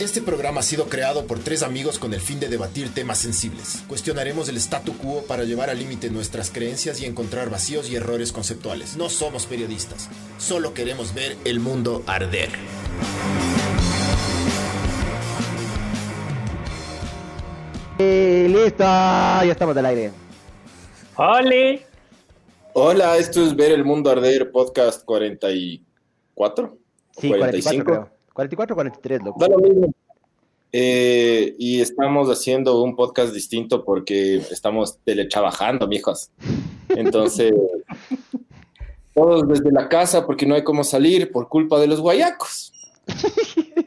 Este programa ha sido creado por tres amigos con el fin de debatir temas sensibles. Cuestionaremos el statu quo para llevar al límite nuestras creencias y encontrar vacíos y errores conceptuales. No somos periodistas, solo queremos ver el mundo arder. Eh, listo, ya estamos del aire. Hola, esto es Ver el Mundo Arder, podcast 44. Sí, 44 creo. 44 o 43, loco. Da lo mismo. Eh, y estamos haciendo un podcast distinto porque estamos teletrabajando, mijos. Entonces, todos desde la casa porque no hay cómo salir por culpa de los guayacos.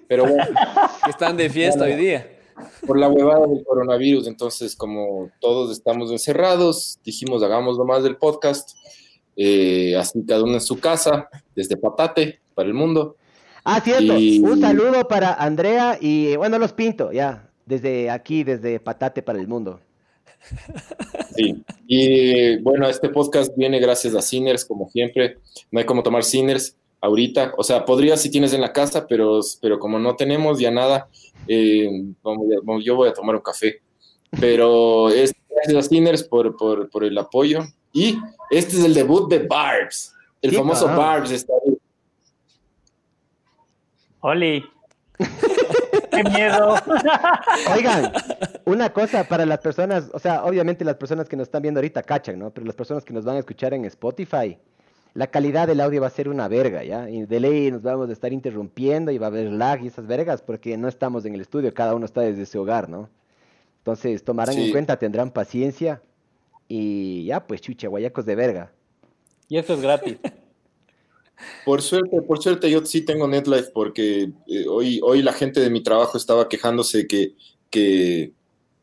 Pero bueno, están de fiesta hoy día. Por la huevada del coronavirus, entonces como todos estamos encerrados, dijimos hagamos lo más del podcast, eh, así cada uno en su casa, desde Patate para el mundo. Ah, cierto. Y- Un saludo para Andrea y, bueno, los pinto, ya. Desde aquí, desde Patate para el mundo. Sí. Y bueno, este podcast viene gracias a Sinners, como siempre. No hay como tomar Sinners ahorita. O sea, podría si tienes en la casa, pero, pero como no tenemos ya nada, eh, vamos yo voy a tomar un café. Pero es gracias a Sinners por, por, por el apoyo. Y este es el debut de Barbs. El Sí, famoso. Barbs está ahí. ¡Holi! ¡Qué miedo! Oigan, una cosa para las personas, o sea, obviamente las personas que nos están viendo ahorita cachan, ¿no? Pero las personas que nos van a escuchar en Spotify, la calidad del audio va a ser una verga, ¿ya? Y de ley nos vamos a estar interrumpiendo y va a haber lag y esas vergas porque no estamos en el estudio, cada uno está desde su hogar, ¿no? Entonces, tomarán en cuenta, tendrán paciencia y ya, pues chucha, guayacos de verga. Y eso es gratis. Por suerte, por suerte yo sí tengo NetLife porque eh, hoy, hoy la gente de mi trabajo estaba quejándose que, que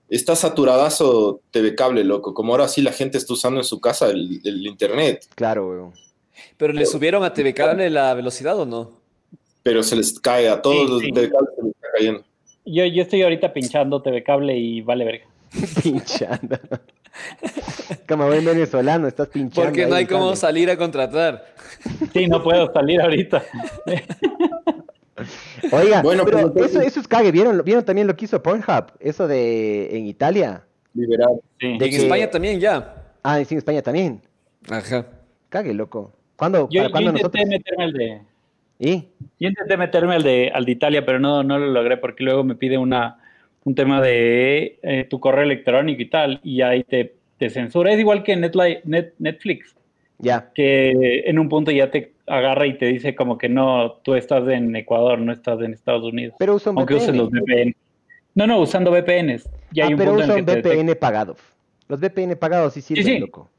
está saturadazo TV cable, loco. Como ahora sí la gente está usando en su casa el, el internet, Claro, weón. ¿Pero le subieron a TV Cable la velocidad o no? pero se les cae a todos Sí, los sí. TV cable se les está cayendo. Yo, yo estoy ahorita pinchando TV Cable y vale verga. Pinchando. Como buen venezolano, estás pinchando. Porque no hay cómo salir a contratar. Sí, no puedo salir ahorita. Oiga, Bueno, pero pero- eso, eso es cague. ¿Vieron, ¿Vieron también lo que hizo Pornhub? Eso de en Italia. Liberado. Sí. De en que- España también ya. Ah, sí, en España también. Ajá. Cague, loco. ¿Cuándo? Yo, ¿Para yo cuándo intenté nosotros? meterme al de. ¿Y? Yo intenté meterme al de, al de Italia, pero no, no lo logré porque luego me pide una, un tema de eh, tu correo electrónico y tal, y ahí te, te censura. Es igual que Netli- Net- Netflix, Ya. que en un punto ya te agarra y te dice como que no, tú estás en Ecuador, no estás en Estados Unidos. Pero usa un aunque VPN. los VPN. No, no, usando VPNs. Ya hay ah, un pero punto usa en un el que te. VPN pagado. Los VPN pagados sí sirven, sí. loco.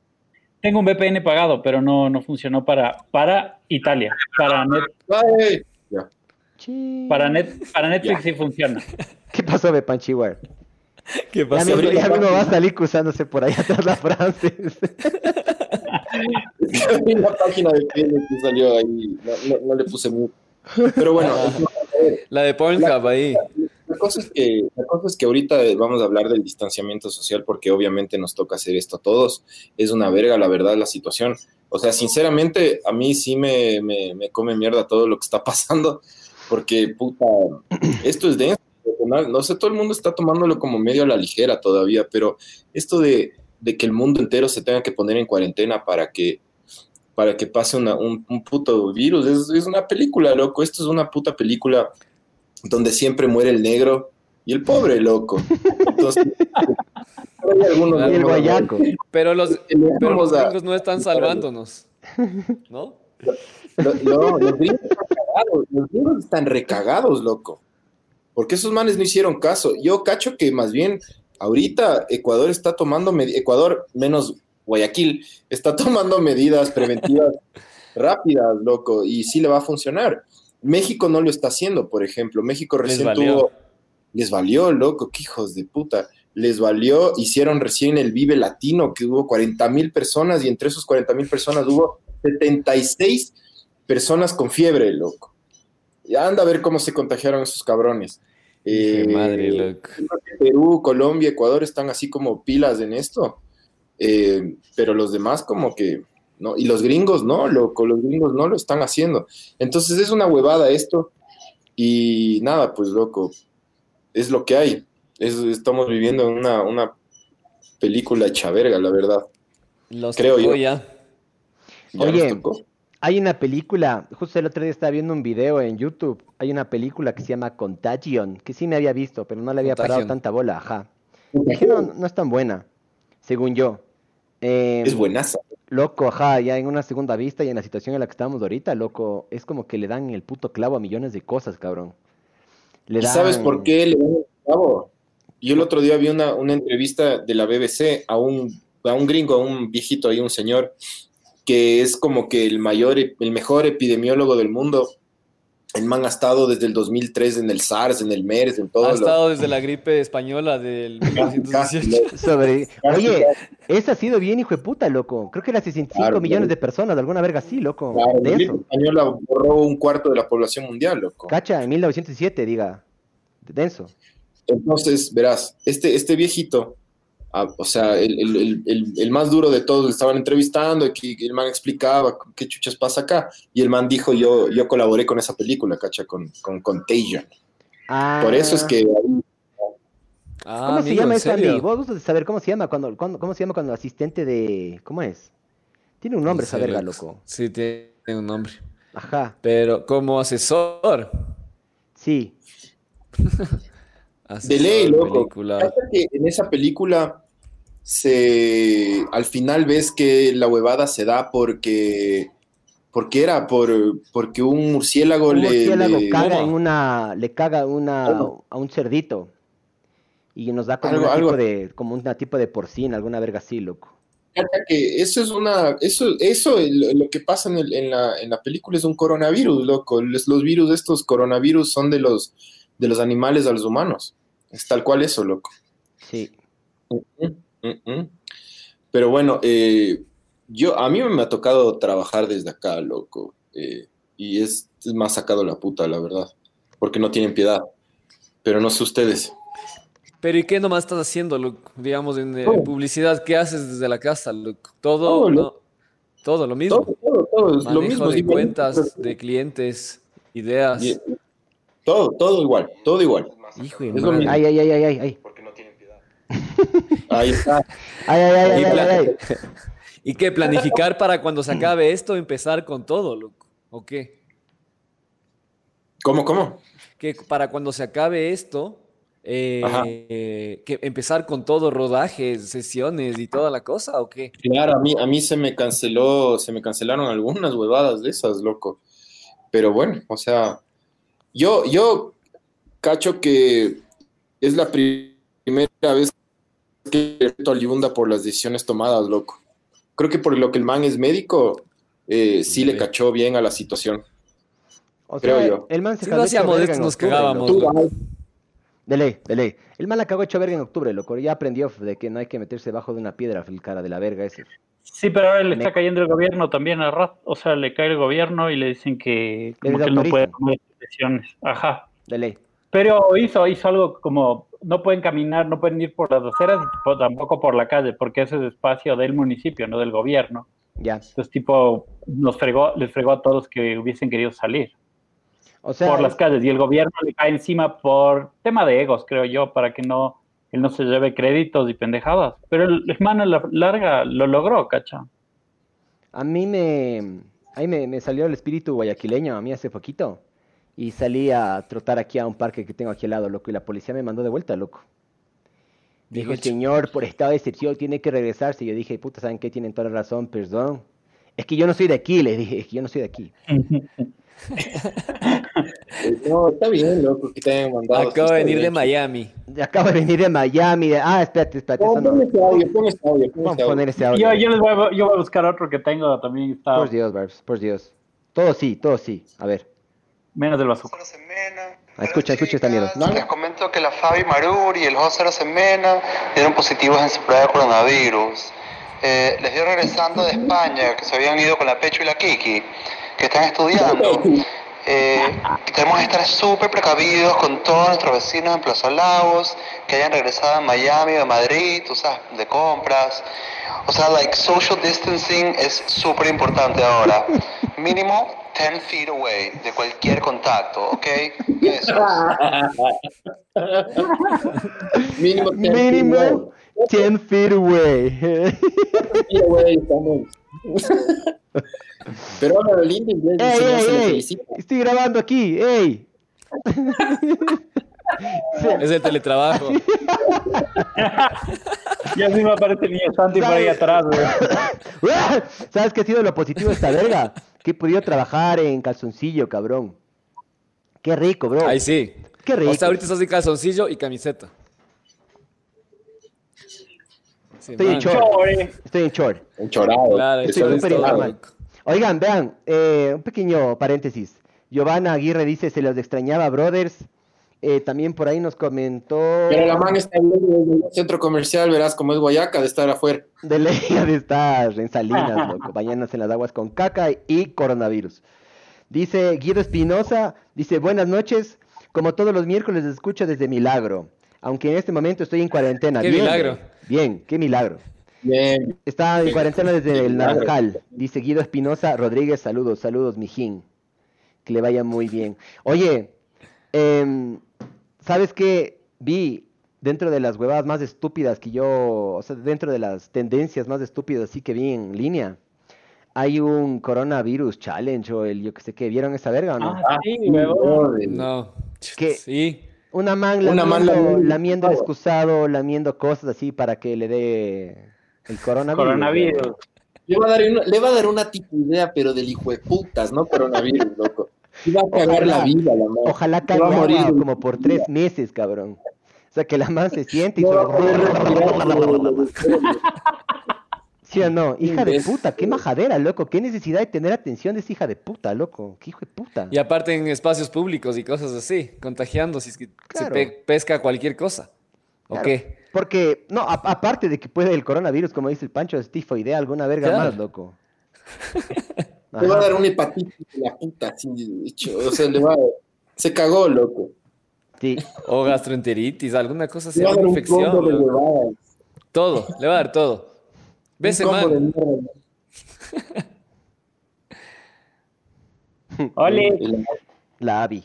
Tengo un VPN pagado, pero no, no funcionó para, para Italia. Para, net, ya. Para, net, para Netflix Ya. sí funciona. ¿Qué pasó, Bepanchiwar? ¿Qué Ya pasó? mismo, ya mismo va a salir cruzándose por ahí atrás la. Vi la página de Facebook que salió ahí, no, no- no le puse mucho. Pero bueno, La de Pornhub ahí. Cosa, es que, la cosa es que ahorita vamos a hablar del distanciamiento social porque obviamente nos toca hacer esto a todos. Es una verga, la verdad, la situación. O sea, sinceramente, a mí sí me, me, me come mierda todo lo que está pasando porque, puta, esto es denso. No sé, todo el mundo está tomándolo como medio a la ligera todavía, pero esto de, de que el mundo entero se tenga que poner en cuarentena para que para que pase una- un, un puto virus. Es, es una película, loco. Esto es una puta película donde siempre muere el negro y el pobre, loco. Entonces, hay algunos- Y el guayaco. Pero los, pero los vamos a- gringos no están salvándonos. ¿No? Lo- No, los gringos están cagados. Los gringos están recagados, loco. Porque esos manes no hicieron caso. Yo cacho que más bien ahorita Ecuador está tomando, Ecuador menos Guayaquil, está tomando medidas preventivas rápidas, loco, y sí le va a funcionar. México no lo está haciendo, por ejemplo. México Les recién valió. tuvo... Les valió, loco, qué hijos de puta. Les valió, hicieron recién el Vive Latino, que hubo 40 mil personas, y entre esos 40 mil personas hubo 76 personas con fiebre, loco. Y anda a ver cómo se contagiaron esos cabrones. Qué Eh, madre, loco. Perú, Colombia, Ecuador están así como pilas en esto, Eh, pero los demás como que ¿no? Y los gringos no, loco, los gringos no lo están haciendo. Entonces es una huevada esto. Y nada, pues loco, es lo que hay. Es- estamos viviendo en una, una película hecha verga, la verdad. Los Creo tocó yo. ya. Ya Oye, tocó. Hay una película, justo el otro día estaba viendo un video en YouTube, hay una película que se llama Contagion, que sí me había visto, pero no le había parado tanta bola, ajá. No, no es tan buena, según yo. Eh, Es buenaza. Loco, ajá, ya en una segunda vista y en la situación en la que estamos ahorita, loco, es como que le dan el puto clavo a millones de cosas, cabrón. Le ¿Y sabes por qué le dan el clavo? Yo el otro día vi una, una entrevista de la BBC a un, a un gringo, a un viejito ahí, un señor, que es como que el mayor, el mejor epidemiólogo del mundo. El man ha estado desde el 2003 en el SARS, en el MERS, en todo Ha lo- estado desde la gripe española del Casi, 1918. Sobre... Oye, ese ha sido bien hijo de puta, loco. Creo que era 65 Claro, millones claro. de personas, de alguna verga así, loco. Claro, la de gripe eso. española borró un cuarto de la población mundial, loco. Cacha, en 1907, diga. Denso. Entonces, verás, este, este viejito, ah, o sea, el, el- el- el- el más duro de todos, le estaban entrevistando y que el man explicaba qué chuchas pasa acá. Y el man dijo, yo, yo colaboré con esa película, cacha, con, con Contagion. Ah, Por eso es que Ah, ¿Cómo se llama ¿en eso? Andy? Vos gustas de saber cómo se llama cuando, cuando- cómo se llama cuando el asistente de. ¿Cómo es? Tiene un nombre serio, verga, loco. Sí, tiene un nombre. Ajá, Pero como asesor. sí. de ley, loco. que en esa película se al final ves que la huevada se da porque porque era por porque un murciélago Un le, murciélago le- caga en una. Le caga una, ¿Cómo? a un cerdito. Y nos da como Algo- una algo- tipo de. como una tipo de porcina, alguna verga así, loco. Que eso es una, eso, eso lo, lo que pasa en, el- en la, en la película es un coronavirus, loco. Los, los virus, estos coronavirus son de los, de los animales a los humanos. Es tal cual eso, loco. Sí. Mm, mm, mm. Pero bueno, eh, yo, a mí me ha tocado trabajar desde acá, loco. eh, y es, es más sacado la puta, la verdad. Porque no tienen piedad. Pero no sé ustedes. Pero ¿y qué nomás estás haciendo, loco? Digamos, en eh, Todo. publicidad, ¿qué haces desde la casa, loco? Todo, Todo, no, loco. todo lo mismo. Todo, todo, todo es lo mismo. de sí, cuentas, de clientes, ideas. y- todo, todo igual, todo igual. Hijo de Es lo mismo. Ay, ay, ay, ay, ay, ay. Porque no tienen piedad. Ahí está. Ay, ay, ay, ay, Y ay, ay, ay. ¿Y qué? ¿Planificar para cuando se acabe esto, empezar con todo, loco? ¿O qué? ¿Cómo, cómo? Que para cuando se acabe esto, eh, que empezar con todo, rodajes, sesiones y toda la cosa, ¿o qué? Claro, a mí, a mí se me canceló, se me cancelaron algunas huevadas de esas, loco. Pero bueno, o sea, yo, yo cacho que es la pri- primera vez que respeto al Yunda por las decisiones tomadas, loco. Creo que por lo que el man es médico, eh, sí le cachó bien a la situación. O Creo sea, yo. el man se Si cagó no hacíamos nos octubre, cagábamos. De ley, de ley. El man la cagó hecho verga en octubre, loco. Ya aprendió de que no hay que meterse debajo de una piedra, el cara de la verga ese. Sí, pero ahora le está cayendo el gobierno también a rato. O sea, le cae el gobierno y le dicen que, como que él no puede autorizan. Ajá. De ley. Pero hizo, hizo algo como, no pueden caminar, no pueden ir por las aceras, y tampoco por la calle, porque ese es espacio del municipio, no del gobierno. Ya. Entonces, tipo, nos fregó, les fregó a todos que hubiesen querido salir O sea, por las calles y el gobierno le cae encima por tema de egos, creo yo, para que no él no se lleve créditos y pendejadas. Pero el hermano la larga lo logró, cacha. a mí me, ahí me, me salió el espíritu guayaquileño a mí hace poquito. Y salí a trotar aquí a un parque que tengo aquí al lado, loco. Y la policía me mandó de vuelta, loco. Dijo, Dijo, señor, por estado de excepción tiene que regresarse. Y yo dije, puta, ¿saben qué? Tienen toda la razón, perdón. Es que yo no soy de aquí, les dije, es que yo no soy de aquí. No, está bien, loco, que te hayan mandado. Acabo de venir de. Miami. Acabo de venir de Miami. de- Ah, espérate, espérate. No, ese audio, pon ese audio, pon Vamos a poner ese audio. Yo, yo, les voy a, yo voy a buscar otro que tengo también, está Por Dios, Barbs, por Dios. Todo sí, todo sí. A ver. Menos del bazooka. Ah, escucha, escucha esta mierda. Les comento que la Fabi Marur y el José Semena dieron positivos en su prueba de coronavirus. Eh, les dio regresando de España, que se habían ido con la Pecho y la Kiki, que están estudiando. Eh, tenemos que estar súper precavidos con todos nuestros vecinos en Plaza Lagos, que hayan regresado a Miami o a Madrid, tú sabes, de compras. O sea, like, social distancing es súper importante ahora. Mínimo 10 feet away de cualquier contacto, ¿ok? Eso. Mínimo. Mínimo 10 feet away. Sí, güey, estamos. Pero habla lindo. Estoy grabando aquí, ¡ey! Es el teletrabajo. Y así me aparece el niño Santi por ahí atrás, güey. ¿Sabes qué ha sido lo positivo de esta verga? Que he podido trabajar en calzoncillo, cabrón. Qué rico, bro. Ahí sí. Qué rico. O sea, ahorita estás en calzoncillo y camiseta. Sí, Estoy en short. Chore. Estoy en short. Enchorado. Claro, Estoy es súper informal. Oigan, vean, eh, un pequeño paréntesis. Giovanna Aguirre dice, se los extrañaba, brothers. Eh, también por ahí nos comentó Pero la man está desde el centro comercial, verás cómo es Guayaca de estar afuera. de ley de estar en Salinas, loco, bañándose en las aguas con caca y coronavirus. Dice Guido Espinosa, dice, buenas noches, como todos los miércoles les escucho desde Milagro, aunque en este momento estoy en cuarentena. Qué Bien, milagro. Bien, qué milagro. Bien. Está en cuarentena desde el. Naranjal. Dice Guido Espinosa Rodríguez, saludos, saludos, mijín. Que le vaya muy bien. Oye, em, ¿sabes qué? Vi dentro de las huevadas más estúpidas que yo, o sea, dentro de las tendencias más estúpidas así que vi en línea, hay un coronavirus challenge o el yo que sé qué, ¿vieron esa verga o no? Ah, sí, huevón. No. ¿Qué? Sí. Una man Una man lamiendo, lamiendo lamiendo el excusado, lamiendo cosas así para que le dé el coronavirus. Coronavirus. Le va a dar una, le va a dar una tipo idea, pero del hijo de putas, ¿no? Coronavirus, loco. Va a cagar Ojalá. la vida, la man. Ojalá caiga a morir. como por tres meses, cabrón. O sea, que la man se siente y No va a poder se... ¿Sí o no? Hija de puta, qué majadera, loco. Qué necesidad de tener atención de esa hija de puta, loco. Qué hijo de puta. Y aparte en espacios públicos y cosas así, contagiando si es que Claro. se pe- pesca cualquier cosa. ¿O Claro. qué? Porque, no, aparte de que puede el coronavirus, como dice el Pancho, es tifoidea, alguna verga Claro. más, loco. Le va a Ajá. dar una hepatitis de la puta, así. O sea, le va a... Se cagó, loco. Sí. O gastroenteritis, alguna cosa así, Le va a dar alguna un combo infección. Todo, le va a dar todo. Ve Un ese combo de man. mierda. Ole. La Avi.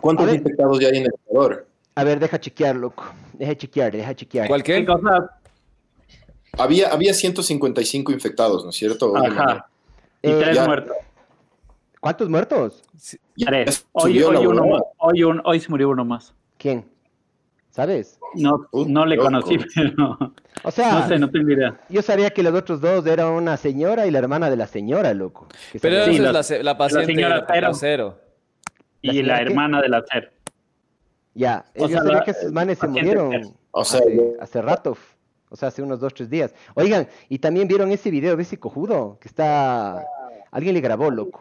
¿Cuántos ver. infectados ya hay en el Ecuador? A ver, deja chequear, loco. Deja chequear, deja chequear. ¿Cuál ¿Qué qué? cosa? Había, había 155 infectados, ¿no es cierto? Ajá. Y Eh, tres ya. muertos. ¿Cuántos muertos? Tres. Hoy, hoy, uno, hoy, un- hoy se murió uno más. ¿Quién? ¿Sabes? No, no le conocí, pero O sea, no sé, no tengo idea. yo sabía que los otros dos eran una señora y la hermana de la señora, loco. Pero sabía- Sí, esa es la- la, se- la paciente señora de cero. cero. ¿La Y la hermana del hacer. Ya, O yo sea, sabía la- que esos manes se paciente murieron cero. O sea, hace, rato, o sea, hace unos dos, tres días. Oigan, y también vieron ese video de ese cojudo que está... Alguien le grabó, loco.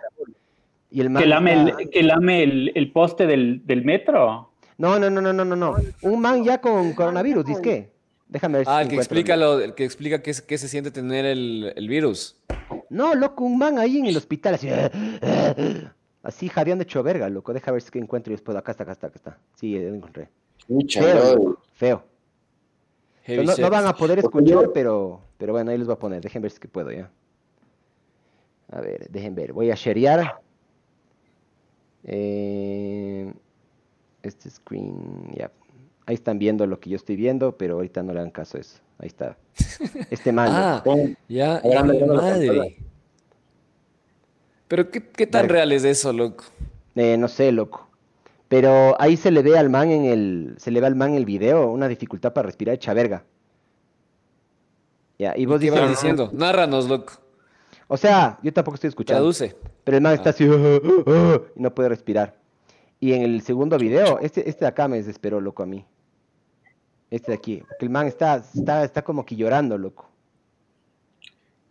Y el man Que lame, está- el, que lame el, el poste del, del metro. No, no, no, no, no, no, no. Un man ya con coronavirus, ¿dices qué? Déjame ver si Ah, el que encuentro. explica, lo, el que explica qué, qué se siente tener el, el virus. No, loco, un man ahí en el hospital, así... Así jadeando hecho verga, loco. Deja ver si que encuentro y después. Acá está, acá está, acá está. Sí, lo encontré. Mucha, Feo, loco, feo. No, van a poder escuchar, pero, pero bueno, ahí les voy a poner. Dejen ver si es que puedo ya. A ver, dejen ver. Voy a sharear. Eh, este screen, ya. Ahí están viendo lo que yo estoy viendo, pero ahorita no le dan caso a eso. Ahí está. Este man. Ah, ya, hijo me madre. Pero qué, qué tan real es eso, loco. Eh, no sé, loco. Pero ahí se le ve al man en el, se le ve al man en el video una dificultad para respirar hecha verga. Ya, y vos ¿Qué dices, vas diciendo? Narranos, loco. o sea, yo tampoco estoy escuchando. Traduce. Pero el man está así y no puede respirar. Y en el segundo video, este, este de acá me desesperó, loco, a mí. Este de aquí. Porque el man está, está, está como que llorando, loco.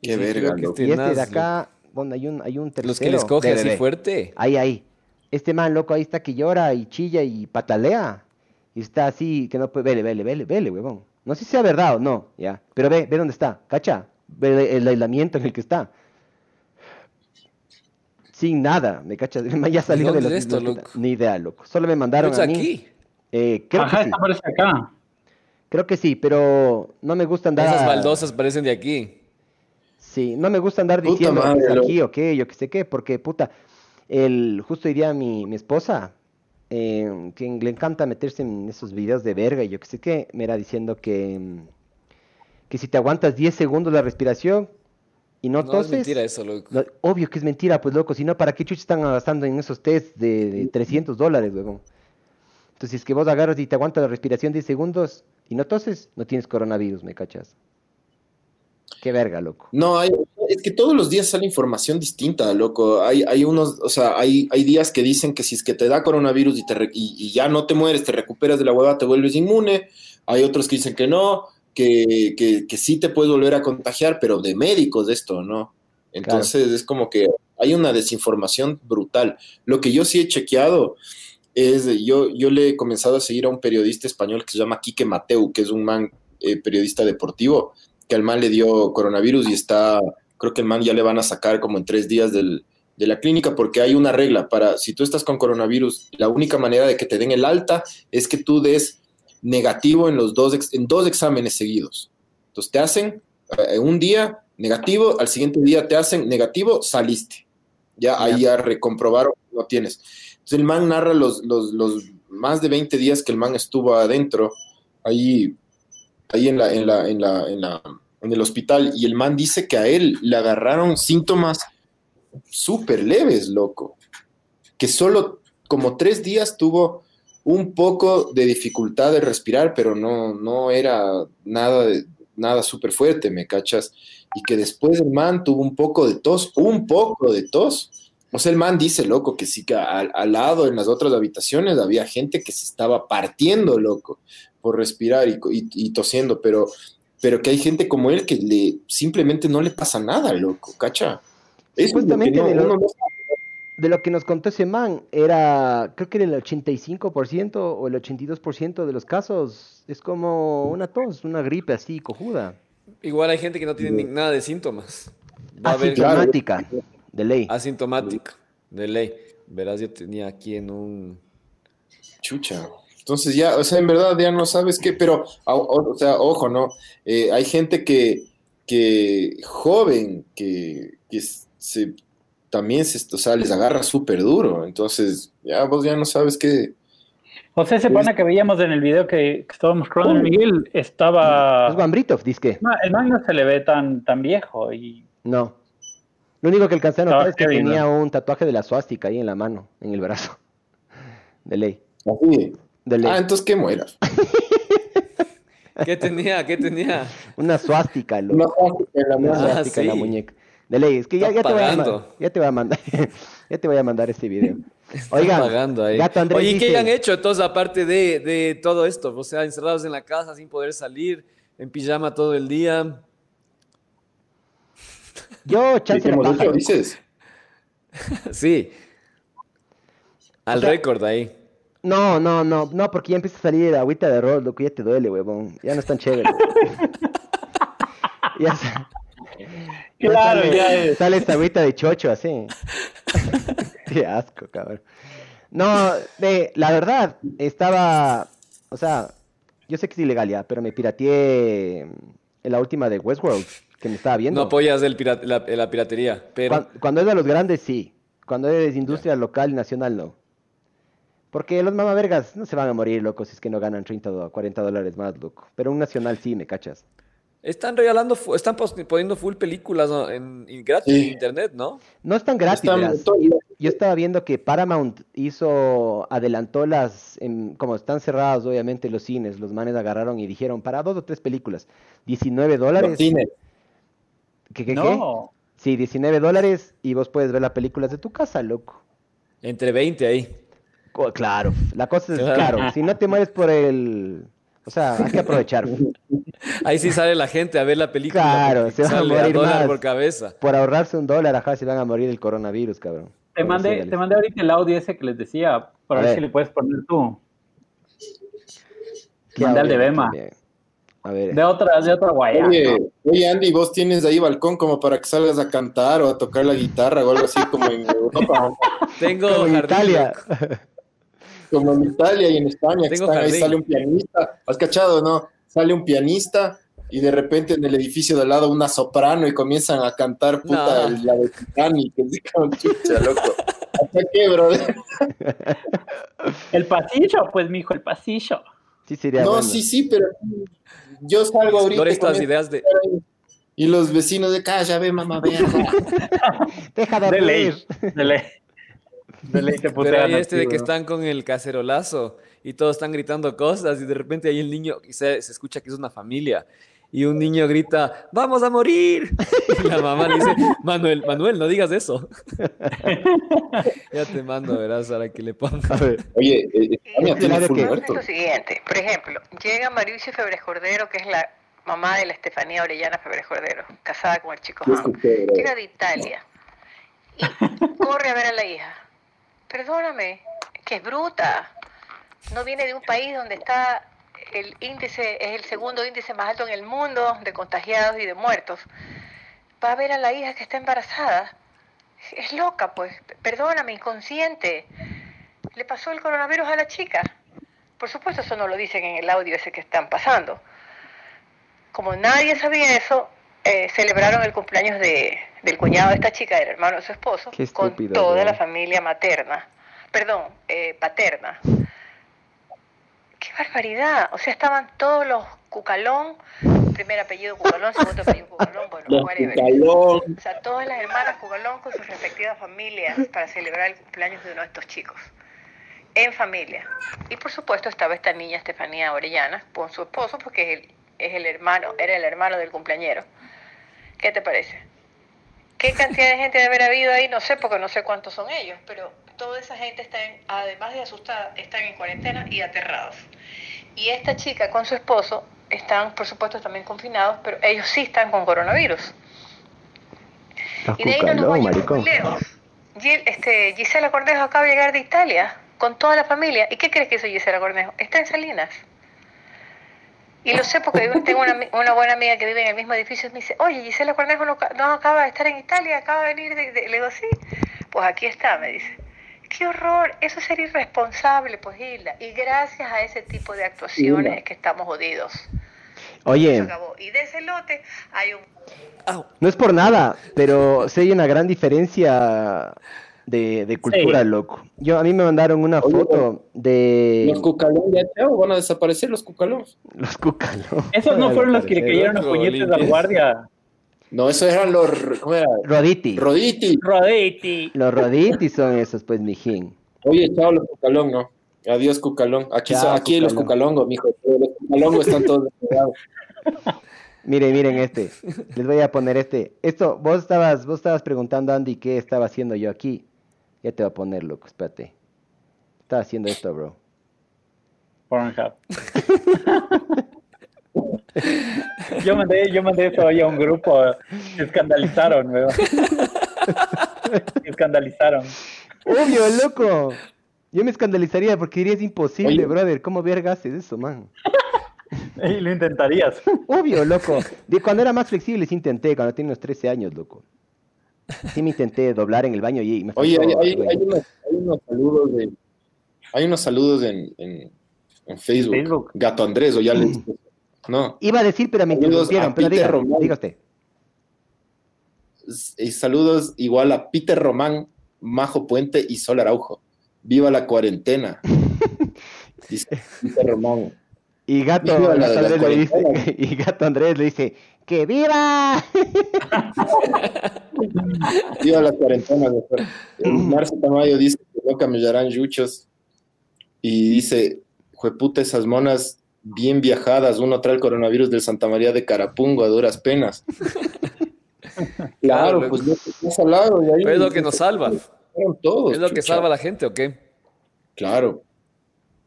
Qué Sí, verga, que loco. Y este de acá, donde hay un, hay un tercero. Los que les coge así fuerte. Ahí, ahí. Este man, loco, ahí está que llora y chilla y patalea. Y está así, que no puede. Vele, vele, vele, vele, huevón. No sé si sea verdad o no, ya. Pero ve, ve dónde está, cacha. Ve el, el aislamiento en el que está. Sin nada, ¿me cachas? Ya salió de la es esto, loco? Ni idea, loco. Solo me mandaron ¿Es a mí. aquí? Eh, creo Ajá, que sí. esta acá. Creo que sí, pero no me gusta andar. Esas baldosas parecen de aquí. Sí, no me gusta andar Puta diciendo que madre, es loco. aquí o qué, yo qué sé qué, porque puta, el, justo hoy día mi, mi esposa, eh, que le encanta meterse en esos videos de verga y yo qué sé qué, me era diciendo que, mm, que si te aguantas 10 segundos la respiración y no, No, es mentira eso, loco. no, obvio que es mentira, pues loco, si no, ¿para qué chuches están gastando en esos test de, de 300 dólares, luego? Entonces, si es que vos agarras y te aguantas la respiración 10 segundos y no toses, no tienes coronavirus, ¿me cachas? Qué verga, loco. No, hay, es que todos los días sale información distinta, loco. Hay, hay unos, o sea, hay, hay días que dicen que si es que te da coronavirus y, te y, y ya no te mueres, te recuperas de la hueva, te vuelves inmune. Hay otros que dicen que no, que, que, que sí te puedes volver a contagiar, pero de médicos de esto, ¿no? Entonces es como que hay una desinformación brutal. Lo que yo sí he chequeado es, yo, yo le he comenzado a seguir a un periodista español que se llama Quique Mateu, que es un man eh, periodista deportivo, que al man le dio coronavirus y está, creo que el man ya le van a sacar como en tres días del, de la clínica porque hay una regla para, si tú estás con coronavirus, la única manera de que te den el alta es que tú des negativo en los dos, en dos exámenes seguidos. Entonces te hacen eh, un día negativo, al siguiente día te hacen negativo, saliste. Ya ahí ya recomprobaron que no tienes. Entonces el man narra los, los, los más de 20 días que el man estuvo adentro, ahí, ahí en, la, en, la, en, la, en, la, en el hospital, y el man dice que a él le agarraron síntomas súper leves, loco. Que solo como tres días tuvo un poco de dificultad de respirar, pero no, no era nada, nada súper fuerte, ¿me cachas? Y que después el man tuvo un poco de tos, un poco de tos. O sea, el man dice, loco, que sí que al, al lado, en las otras habitaciones, había gente que se estaba partiendo, loco, por respirar y, y- y tosiendo, pero, pero que hay gente como él que le, simplemente no le pasa nada, loco, ¿cacha? Eso es lo que no- de lo- uno no De lo que nos contó ese man, era, creo que era el 85% o el 82% de los casos es como una tos, una gripe así, cojuda. Igual hay gente que no tiene ni nada de síntomas. Va a haber Asintomática, de ley. asintomática, de ley. Verás, yo tenía aquí en un... Chucha. Entonces ya, o sea, en verdad ya no sabes qué, pero, o, o- o sea, ojo, ¿no? Eh, hay gente que, que joven, que, que se, también se, o sea, les agarra súper duro. Entonces, ya vos ya no sabes qué. José, ese pana que veíamos en el video que, que estábamos en Miguel, estaba... Es Bambritov, que No, el man no se le ve tan, tan viejo y No. Lo único que alcancé a notar es que tenía ¿no? un tatuaje de la suástica ahí en la mano, en el brazo. De ley. Así. De ley. Ah, entonces que mueras. ¿Qué tenía? ¿Qué tenía? Una suástica, loco. Una suástica en la. Ah, suástica en la sí. muñeca. De ley, es que ya, Está ya te voy a mandar. Ya te voy a mandar. ya te voy a mandar este video. Oigan, pagando ahí. Gato Andrés Oye, ¿y qué dice- han hecho entonces aparte de, de todo esto? O sea, encerrados en la casa sin poder salir, en pijama todo el día. Yo, ¿Qué chance la paja, dices? Sí. Al O sea- récord ahí. No, no, no, no, porque ya empieza a salir agüita de arroz, loco, ya te duele, huevón. Ya no es tan chévere. ya Claro, sale, ya es. sale esta agüita de chocho así. Qué asco, cabrón. No, de, la verdad, estaba, o sea, yo sé que es ilegal ya, pero me pirateé en la última de Westworld, que me estaba viendo. No apoyas el la, la piratería, pero Cuan- Cuando, es de los grandes, sí. Cuando es industria local y nacional, no. Porque los mamavergas no se van a morir, loco, si es que no ganan 30 o 40 dólares más, loco. Pero un nacional sí, me cachas. Están regalando, están poniendo full películas ¿no? en, en gratis Sí. en internet, ¿no? No gratis, Están- todo- Yo, estaba viendo que Paramount hizo, adelantó las, en- como están cerrados obviamente los cines, los manes agarraron y dijeron, para dos o tres películas, 19 dólares. Los cines. ¿Qué, qué, qué? no. Sí, 19 dólares y vos puedes ver las películas de tu casa, loco. Entre 20 ahí. Claro, la cosa es, claro, si no te mueres por el... O sea, hay que aprovechar. Ahí sí sale la gente a ver la película. Claro, se van a sale morir dólar más. por cabeza. Por ahorrarse un dólar, ajá, se van a morir del coronavirus, cabrón. Te mandé, te mandé ahorita el audio ese que les decía, para A ver, ver. si le puedes poner tú. Mandé al de Bema. también. A ver. De otra, de otra guaya. Oye, oye, Andy, vos tienes ahí balcón como para que salgas a cantar o a tocar la guitarra o algo así como en Europa, Tengo Como en jardín, Italia. como en Italia y en España, que están ahí sale un pianista. ¿Has cachado, no? Sale un pianista y de repente en el edificio de al lado una soprano y comienzan a cantar puta No. la de Titanic, que es como chucha, loco. ¿Hasta qué, brother? El pasillo, pues, mijo, el pasillo. Sí, sería No, bueno. sí, sí, pero yo salgo ahorita y estas ideas de... y los vecinos de calla, ve mamá, verga. Deja de De ley. reír. De ley. De ley te Pero hay este de que están con el cacerolazo y todos están gritando cosas y de repente hay el niño y se, se escucha que es una familia y un niño grita, ¡vamos a morir! Y la mamá le dice, Manuel, Manuel, no digas eso. ya te mando, verás, para que le ponga. A ver. Oye, eh, España Es tiene claro que- Es lo siguiente, por ejemplo, llega Mauricio Febres Cordero, que es la mamá de la Estefanía Orellana Febres Cordero, casada con el chico Juan. Llega de Italia y corre a ver a la hija. Perdóname, que es bruta. No viene de un país donde está el índice, es el segundo índice más alto en el mundo de contagiados y de muertos. Va a ver a la hija que está embarazada. Es loca, pues. Perdóname, inconsciente. Le pasó el coronavirus a la chica. Por supuesto, eso no lo dicen en el audio ese que están pasando. Como nadie sabía eso, eh, celebraron el cumpleaños de, del cuñado de esta chica, del hermano de su esposo, Qué con estúpido, toda la familia materna. Perdón, eh, paterna. ¡Qué barbaridad! O sea, estaban todos los Cucalón, primer apellido Cucalón, segundo apellido Cucalón, bueno. Cucalón. O sea, todas las hermanas Cucalón con sus respectivas familias para celebrar el cumpleaños de uno de estos chicos. En familia. Y por supuesto estaba esta niña Estefanía Orellana con su esposo porque es el, es el hermano, era el hermano del cumpleañero. ¿Qué te parece? ¿Qué cantidad de gente debe haber habido ahí? No sé, porque no sé cuántos son ellos, pero toda esa gente está, en- además de asustada, están en cuarentena y aterrados. Y esta chica con su esposo están, por supuesto, también confinados, pero ellos sí están con coronavirus. Y de ahí no nos vayamos lejos. Este, Gisela Cornejo acaba de llegar de Italia con toda la familia. ¿Y qué crees que hizo Gisela Cornejo? Está en Salinas. Y lo sé porque tengo una, buena amiga que vive en el mismo edificio y me dice, oye, Gisela Cornejo no, no acaba de estar en Italia, acaba de venir de, de-". Le digo, sí. Pues aquí está, me dice. Qué horror, eso es ser irresponsable, pues Hilda. Y gracias a ese tipo de actuaciones es que estamos jodidos. Oye. Y de ese lote hay un no es por nada, pero sí hay una gran diferencia de, de cultura, loco. Yo, a mí me mandaron una Oye, foto de Los Cucalón ya chao, van a desaparecer los Cucalón. los cucalón. Esos no fueron los que le cayeron los puñetes al limpieza. guardia. No, esos eran los. ¿Cómo era? Roditi. Roditi. Roditi. Los roditi son esos, pues, mijín. Oye, chao, los Cucalón, ¿no? Adiós, Cucalón. Aquí, Chao, son- aquí hay los Cucalón. Cucalongos, mijo. Los Cucalongos están todos despegados. Miren, miren este. Les voy a poner este. Esto, vos estabas, vos estabas preguntando, Andy, qué estaba haciendo yo aquí. Ya te voy a poner, loco, espérate. Estaba haciendo esto, bro. Pornhub. Yo mandé, yo mandé eso hoy a un grupo. Se escandalizaron, weón. Se escandalizaron. Obvio, loco. Yo me escandalizaría porque diría es imposible, Oye. brother. ¿Cómo verga haces eso, man? Y lo intentarías. Obvio, loco. De cuando era más flexible sí intenté, cuando tenía unos 13 años, loco. Sí me intenté doblar en el baño y me Oye, hay, faltó, hay- güey. hay unos, hay unos saludos de, hay unos saludos en, en, en Facebook. Facebook. Gato Andrés, o ya le No, Iba a decir, pero me interrumpieron. Pero diga, diga usted. y saludos igual a Peter Román, Majo Puente y Sol Araujo. Viva la cuarentena. Dice Peter Román. Y Gato, Andrés le dice, y Gato Andrés le dice, ¡que viva! Viva la cuarentena, doctor. Tamayo dice que loca me yuchos. Y dice, jueputa, esas monas bien viajadas, uno trae el coronavirus del Santa María de Carapungo a duras penas. Claro, Claro, pues yo estoy salado y ahí Pero es lo que nos salva. fueron todos. Es lo que salva a la gente, ¿o qué? Claro.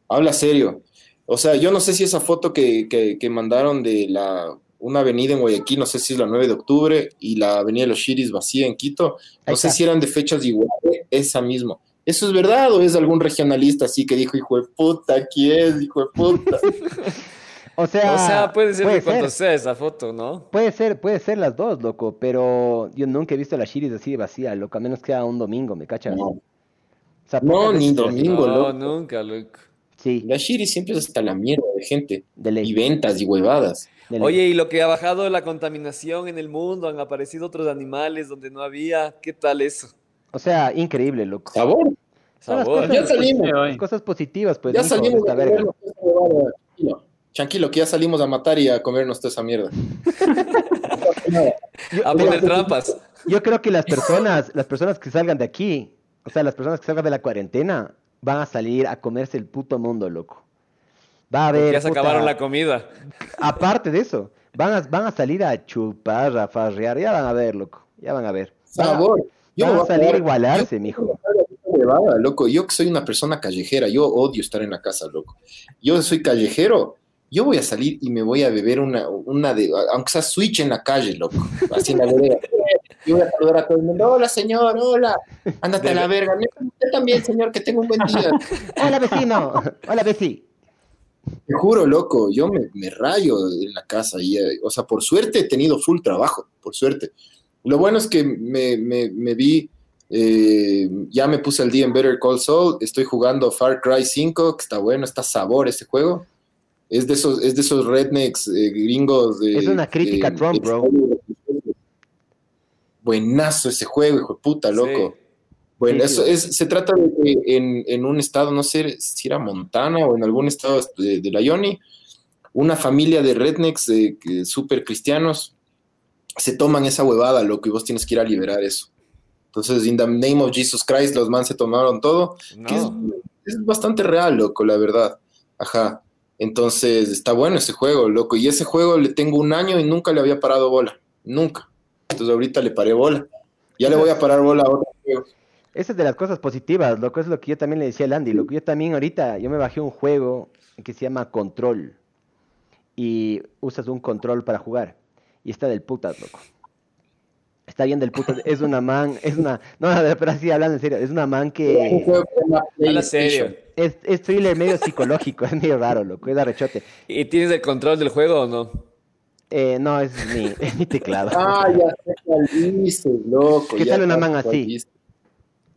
Habla serio. O sea, yo no sé si esa foto que, que, que mandaron de la una avenida en Guayaquil, no sé si es la 9 de octubre, y la avenida de los Chiris vacía en Quito, no sé si eran de fechas iguales, esa misma. ¿Eso es verdad o es algún regionalista así que dijo, hijo de puta, aquí es, hijo de puta? O sea, O sea, puede ser de cuando ser. sea esa foto, ¿no? Puede ser, puede ser las dos, loco, pero yo nunca he visto la Shiris así de vacía, loco, a menos que sea un domingo, ¿me cachas? No. O sea, No, ni domingo, no, loco. nunca, loco. Sí, La Shiri siempre es hasta la mierda de gente. de ley. Y ventas y huevadas. Oye, y lo que ha bajado la contaminación en el mundo, han aparecido otros animales donde no había. ¿Qué tal eso? O sea, increíble, loco. Sabor. Sabor. cosas- Ya salimos. Las cosas positivas, pues, ya salimos verga. Tranquilo. Tranquilo, que ya salimos a matar y a comernos toda esa mierda. A poner trampas. Yo creo que las personas, las personas que salgan de aquí, o sea, las personas que salgan de la cuarentena, van a salir a comerse el puto mundo, loco. Va a haber. Ya se puta, acabaron la comida. Aparte de eso, van a, van a salir a chupar, a farrear, ya van a ver, loco. Ya van a ver. Sabor. Yo van a voy a salir a igualarse, yo- mijo. huevada, loco. Yo que soy una persona callejera, yo odio estar en la casa, loco. Yo soy callejero. Yo voy a salir y me voy a beber una, una de, aunque sea switch en la calle, loco. Así en la vereda. Yo voy a saludar a todo el mundo. Hola, señor, hola. Ándate a la verga. Usted también, señor, que tenga un buen día. Hola, vecino. Hola, vecino. Te juro, loco, yo me, me rayo en la casa. Y, eh, o sea, por suerte he tenido full trabajo, por suerte. Lo bueno es que me, me, me vi, eh, ya me puse al día en Better Call Saul, estoy jugando Far Cry 5, que está bueno, está sabor este juego. Es de esos, es de esos rednecks eh, gringos. de- Es una crítica a Trump, bro. Buenazo ese juego, hijo de puta, loco. Sí. Bueno, Sí, eso es, se trata de que en, en un estado, no sé si era Montana o en algún estado de, de la Ioni, una familia de rednecks eh, que- súper cristianos se toman esa huevada, loco, y vos tienes que ir a liberar eso. Entonces, in the name of Jesus Christ, los man se tomaron todo, que es, No. es bastante real, loco, la verdad. Ajá. Entonces, está bueno ese juego, loco. Y ese juego le tengo un año y nunca le había parado bola. Nunca. Entonces, ahorita le paré bola. Ya le voy a parar bola a juegos. Esa es de las cosas positivas, loco. Es lo que yo también le decía a Landy. Loco, yo también ahorita, yo me bajé un juego que se llama Control. Y usas un control para jugar. Y está del putas, loco. Está bien del putas. Es una man, es una... No, pero así hablando en serio. Es una man Un que... que Habla serio. Es, es thriller medio psicológico. Es medio raro, loco. Es arrechote. ¿Y tienes el control del juego o no? Eh, no, es mi, es mi teclado. Ah, ya dices, loco. ¿Qué tal una man así?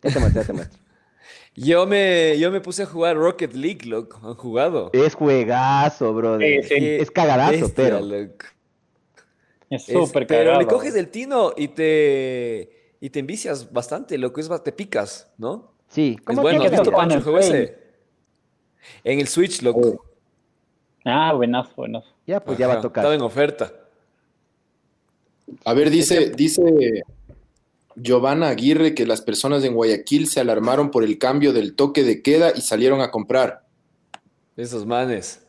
Ya te muestro, ya te muestro. Yo me, yo me puse a jugar Rocket League, loco. ¿Han jugado? Es juegazo, brother. Sí, sí. Qué Es cagadazo, bestia, pero... loco. Es súper pero cagado. le coges el tino y te, y te envicias bastante, loco. Es, te picas, ¿no? Sí, Es ¿cómo bueno. que ¿Has visto Pancho el juego Play. ese? En el Switch, loco. Ah, buenazo, buenazo. Ya, pues ya va a tocar. Estaba en oferta. A ver, dice, dice Giovanna Aguirre que las personas en Guayaquil se alarmaron por el cambio del toque de queda y salieron a comprar. Esos manes.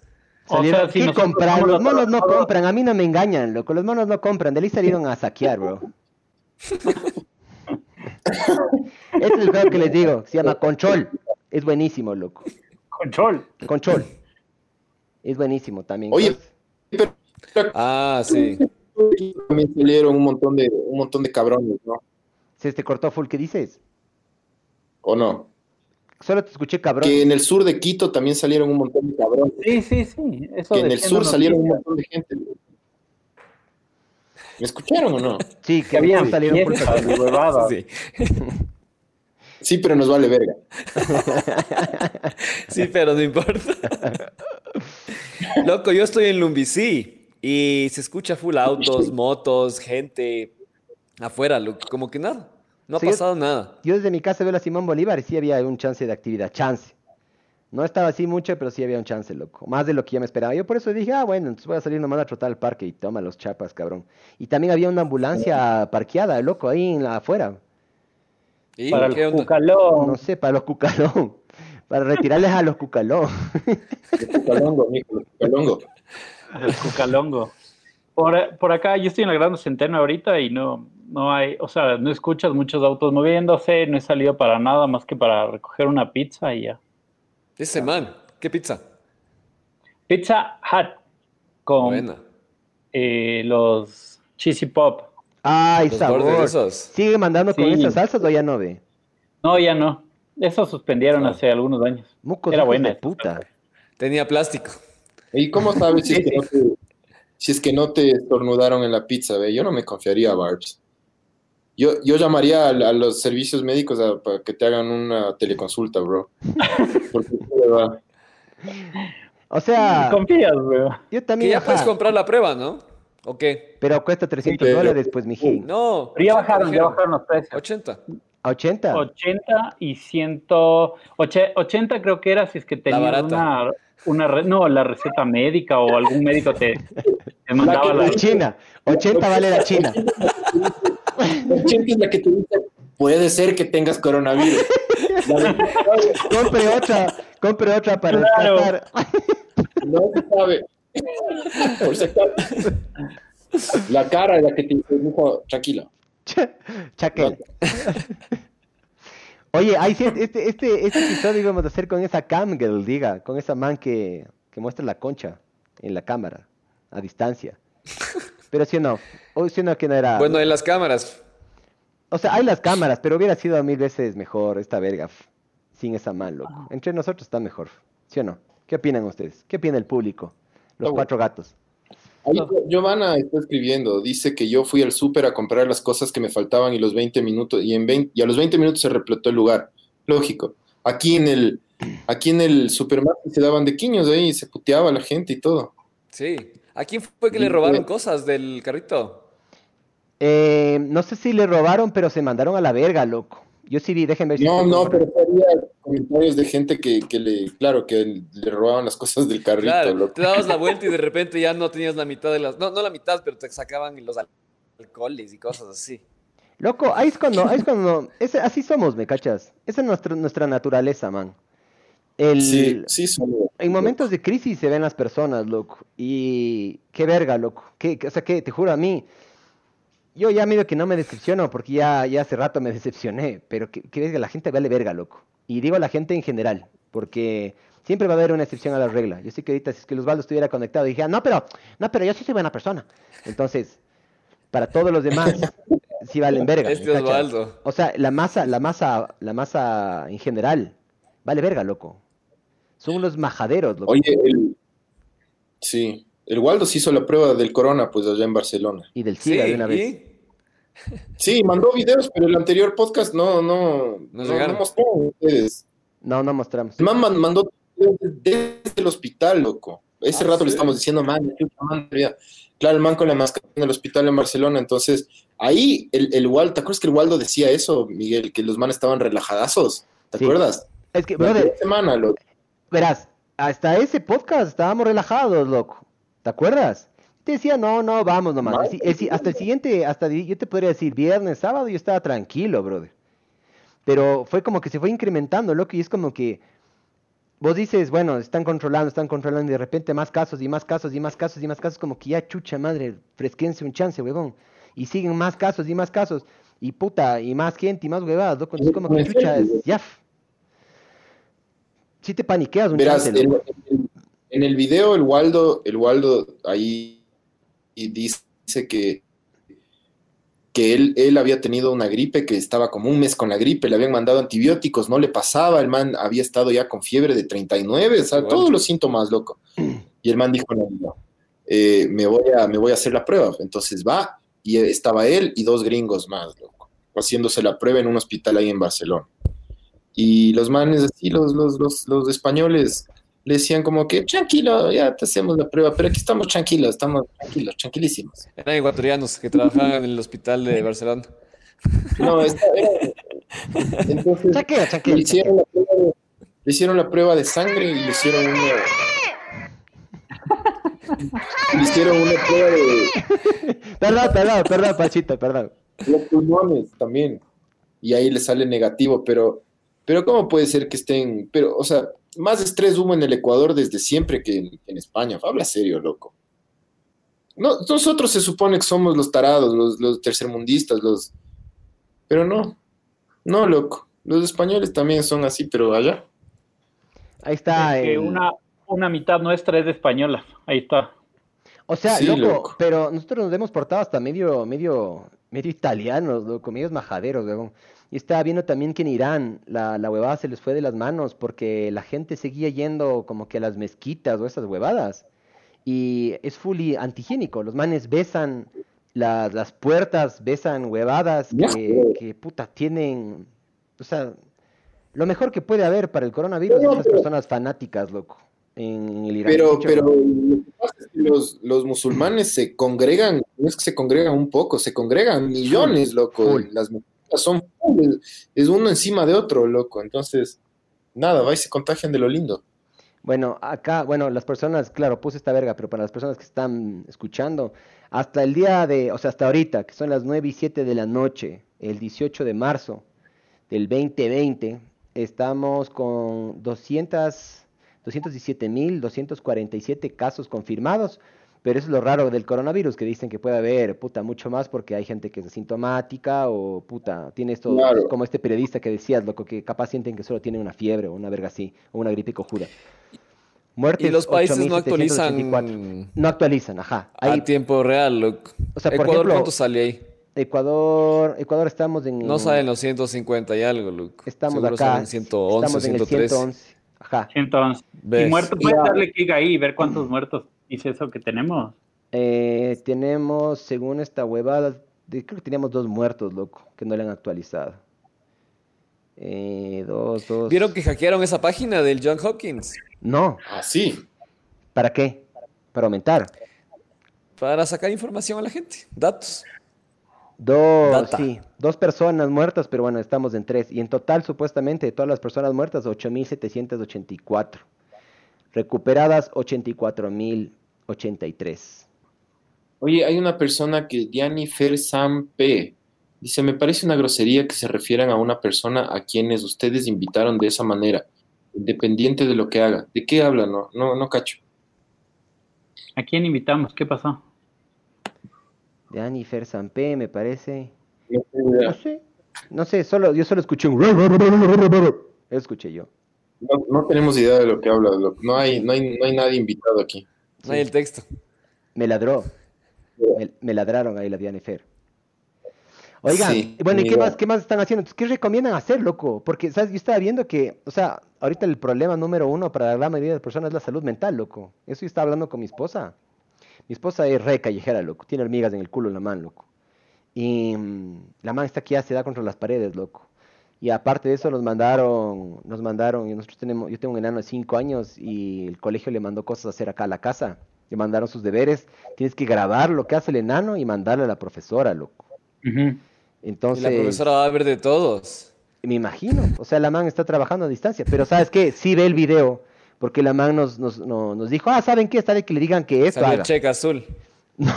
O Salieron- sea, si ¿Qué nosotros comprar? Los monos no compran, a mí no me engañan, loco. Los monos no compran, de ahí salieron a saquear, bro. este es el juego que les digo, se llama Control. Es buenísimo, loco. Control. Control. Es buenísimo también. Oye, pero Ah, sí. también salieron un montón de, un montón de cabrones, ¿no? Se te cortó full, ¿qué dices? ¿O no? Solo te escuché cabrón. Que en el sur de Quito también salieron un montón de cabrones. Sí, sí, sí. Eso Que en el sur salieron un montón de gente. ¿Me escucharon o no? Sí, que Que había habían fiestas y huevadas. Sí. Sí, pero nos vale verga. Sí, pero no importa. Loco, yo estoy en Lumbicí y se escucha full autos, motos, gente afuera, como que nada. No ha pasado nada. Yo desde mi casa veo la Simón Bolívar y sí había un chance de actividad, chance. No estaba así mucho, pero sí había un chance, loco. Más de lo que yo me esperaba. Yo por eso dije, ah, bueno, entonces voy a salir nomás a trotar al parque y toma los chapas, cabrón. Y también había una ambulancia parqueada, loco, ahí en la afuera. ¿Y Para qué el onda? cucalón. No sé, para los cucalón. Para retirarles a los cucalón. Los cucalongos, mijo, los cucalongos. El cucalongo. Por, por acá, yo estoy en la Gran Centeno ahorita y no, no hay, o sea, no escuchas muchos autos moviéndose, no he salido para nada más que para recoger una pizza y ya. Ese man, ¿qué pizza? Pizza Hut con Buena. eh, los cheesy pop. Ay, Los sabor. esos. ¿Sigue mandando con Sí. esas salsas o ya no ve? No, ya no. Eso suspendieron No. hace algunos años. Mucos Era buena de puta. Tenía plástico. ¿Y cómo sabes si es que no te, si es que no te estornudaron en la pizza? Ve? Yo no me confiaría, Barbs. Yo, yo llamaría a, a los servicios médicos a- para que te hagan una teleconsulta, bro. Porque, O sea, Confías, weón. yo Que también. ya ajá, puedes comprar la prueba, ¿no? ¿O qué? Pero cuesta 300 pero- dólares, pues, mijín. No. Pero ya 80 bajaron, ya bajaron los precios. 80. ¿A 80? 80 y 100. oche- 80 creo que era si es que tenías una, una re- no, la receta médica o algún médico te, te mandaba que la. La China. 80 vale la China. La 80 es la que te dice, puede ser que tengas coronavirus. De- Compre otra, compre otra para Claro. No se sabe. Por si acaso. La cara es la que te dice, mijo, tranquilo. Chaquel. Oye, hay este, este, este episodio íbamos a hacer con esa cam girl, diga, con esa man que, que muestra la concha en la cámara, a distancia. Pero sí o no, o sí o no que no era... Bueno, en las cámaras. O sea, hay las cámaras, pero hubiera sido mil veces mejor esta verga sin esa man, loco. Entre nosotros está mejor, ¿sí o no? ¿Qué opinan ustedes? ¿Qué opina el público? Los No. cuatro gatos. Ahí Giovanna está escribiendo, dice que yo fui al súper a comprar las cosas que me faltaban y los 20 minutos, y, en 20 y a los 20 minutos se repletó el lugar. Lógico. Aquí en el, aquí en el supermercado se daban de quiños ahí y se puteaba la gente y todo. Sí. ¿A quién fue que le robaron cosas del carrito? Eh, no sé si le robaron, pero se mandaron a la verga, loco. Yo sí vi, déjenme ver si... No, estoy no, pero había comentarios de gente que, que le, claro, que le robaban las cosas del carrito, Claro, loco. te dabas la vuelta y de repente ya no tenías la mitad de las... No, no la mitad, pero te sacaban los al- alcoholes y cosas así. Loco, ahí es cuando, ahí es cuando, ese- así somos, ¿me cachas? Esa es nuestra, nuestra naturaleza, man. El, Sí, sí, son- En momentos de crisis se ven las personas, loco. Y qué verga, loco. Qué- qué- o sea, que te juro a mí, yo ya medio que no me decepciono porque ya, ya hace rato me decepcioné, pero que, que la gente vale verga, loco. Y digo la gente en general, porque siempre va a haber una excepción a la regla. Yo sé que ahorita si es que Osvaldo estuviera conectado y dijera, no, pero, no, pero yo sí soy buena persona. Entonces, para todos los demás, sí valen verga. ¿me Este? Osvaldo. O sea, la masa, la masa, la masa en general, vale verga, loco. Son unos majaderos, loco. Oye, el, sí, el Waldo se hizo la prueba del corona, pues allá en Barcelona. Y del Sí, SIDA de una vez. y... Sí, mandó videos, pero el anterior podcast no, no, no, llegaron. no mostró a ustedes. No, no mostramos. El man man- mandó videos desde el hospital, loco. Ese Ah, rato le estamos diciendo, man, chucha, man, mira". claro, el man con la máscara en el hospital en Barcelona. Entonces, ahí el, el Waldo, ¿te acuerdas que el Waldo decía eso, Miguel? Que los manes estaban relajadazos. ¿Te Sí. acuerdas? Es que, brother, primera semana, loco. verás, hasta ese podcast estábamos relajados, loco. ¿Te acuerdas? Te decía, no, no, vamos nomás. El el hasta el siguiente, hasta yo te podría decir, viernes, sábado, yo estaba tranquilo, brother. Pero fue como que se fue incrementando, loco, y es como que vos dices, bueno, están controlando, están controlando, y de repente más casos, y más casos, y más casos, y más casos, como que ya chucha madre, fresquense un chance, huevón. Y siguen más casos, y más casos, y puta, y más gente, y más huevadas, loco. Entonces, como que chucha, es, ya. Si te paniqueas un Verás, chance. En- el video el Waldo, el Waldo ahí y dice que, que él, él había tenido una gripe, que estaba como un mes con la gripe, le habían mandado antibióticos, no le pasaba, el man había estado ya con fiebre de 39, o sea, todos los síntomas, loco. Y el man dijo, no, no, eh, me, voy a, me voy a hacer la prueba. Entonces va, y estaba él y dos gringos más, loco, haciéndose la prueba en un hospital ahí en Barcelona. Y los manes así, los, los, los, los españoles, le decían como que, tranquilo, ya te hacemos la prueba, pero aquí estamos tranquilos, estamos tranquilos, tranquilísimos. Eran ecuatorianos que trabajaban en el hospital de Barcelona. No, esta era- Entonces, Chaquea, le chaquea, hicieron, la prueba de, le hicieron la prueba de sangre y le hicieron una... Le hicieron una prueba de Perdón, perdón, perdón, Pachito, perdón. los pulmones también. Y ahí le sale negativo, pero, pero ¿cómo puede ser que estén, pero, o sea, más estrés hubo en el Ecuador desde siempre que en, en España? Habla serio, loco. No, nosotros se supone que somos los tarados, los, los tercermundistas, los... Pero no, no, loco. Los españoles también son así, pero allá. Ahí está. Es que el- una, una mitad nuestra es de española. Ahí está. O sea, Sí, loco, loco. pero nosotros nos hemos portado hasta medio, medio, medio italianos, loco, medios majaderos, weón. Y estaba viendo también que en Irán la, la huevada se les fue de las manos porque la gente seguía yendo como que a las mezquitas o esas huevadas. y es fully antihigiénico. Los manes besan las, las puertas, besan huevadas que, que, puta tienen, o sea, lo mejor que puede haber para el coronavirus es las personas fanáticas, loco, en el Irán. Pero, pero los, los musulmanes se congregan, no es que se congregan un poco, se congregan millones, loco. full. Las mezquitas son es uno encima de otro, loco. Entonces, nada, va y se contagian de lo lindo. Bueno, acá, bueno, las personas, claro, puse esta verga, pero para las personas que están escuchando, hasta el día de, o sea, hasta ahorita, que son las 9 y 7 de la noche, el 18 de marzo del 2020, estamos con 200, 217.247 casos confirmados, pero eso es lo raro del coronavirus, que dicen que puede haber, puta, mucho más porque hay gente que es asintomática o, puta, tiene esto, Claro. como este periodista que decías, loco, que capaz sienten que solo tienen una fiebre o una verga así, o una gripe cojuda. Muertes, Y los países no 8.784. actualizan No actualizan, ajá. A tiempo real, loco. O sea, por Ecuador, ejemplo- ¿cuánto sale ahí? Ecuador, Ecuador estamos en... No salen los 150 y algo, loco. Estamos Seguro acá, salen 111, estamos en el 113. 111. Ajá. Entonces, y ¿Ves? muertos, puedes darle clic ahí y ver cuántos muertos dice eso que tenemos. Eh, tenemos, según esta huevada, creo que teníamos dos muertos, loco, que no le han actualizado. Eh, dos, dos. ¿Vieron que hackearon esa página del John Hopkins? No, Así. ¿para qué? Para aumentar. Para sacar información a la gente, datos. Dos, Data. sí, dos personas muertas, pero bueno, estamos en tres. Y en total, supuestamente, de todas las personas muertas, 8.784. Recuperadas, 84.083. Oye, hay una persona que, Jennifer Sam P. Dice, me parece una grosería que se refieran a una persona a quienes ustedes invitaron de esa manera, independiente de lo que haga. ¿De qué hablan? No, no, no cacho. ¿A quién invitamos? ¿Qué pasó? De Anifer Sampe, me parece. No sé. No sé, solo, yo solo escuché un... Eso escuché yo. No, no tenemos idea de lo que habla. No hay, no hay, no hay nadie invitado aquí. No hay el texto. Me ladró. Me, me ladraron ahí la Diane Fer. Oigan, Sí, bueno, ¿y qué más, qué más están haciendo? Entonces, ¿qué recomiendan hacer, loco? Porque, ¿sabes? Yo estaba viendo que, o sea, ahorita el problema número uno para la gran mayoría de las personas es la salud mental, loco. Eso yo estaba hablando con mi esposa. Mi esposa es re callejera, loco. Tiene hormigas en el culo en la mano, loco. Y mm, la mano está aquí, ya se da contra las paredes, loco. Y aparte de eso nos mandaron, nos mandaron, y nosotros tenemos, yo tengo un enano de 5 años y el colegio le mandó cosas a hacer acá a la casa. Le mandaron sus deberes. Tienes que grabar lo que hace el enano y mandarle a la profesora, loco. Ujú. Y Entonces, la profesora va a ver de todos. me imagino. O sea, la man está trabajando a distancia. Pero ¿sabes qué? Sí ve el video. Porque la man nos, nos, no- nos dijo, ah, ¿saben qué? Está de que le digan que esto Salió el haga. cheque azul. No,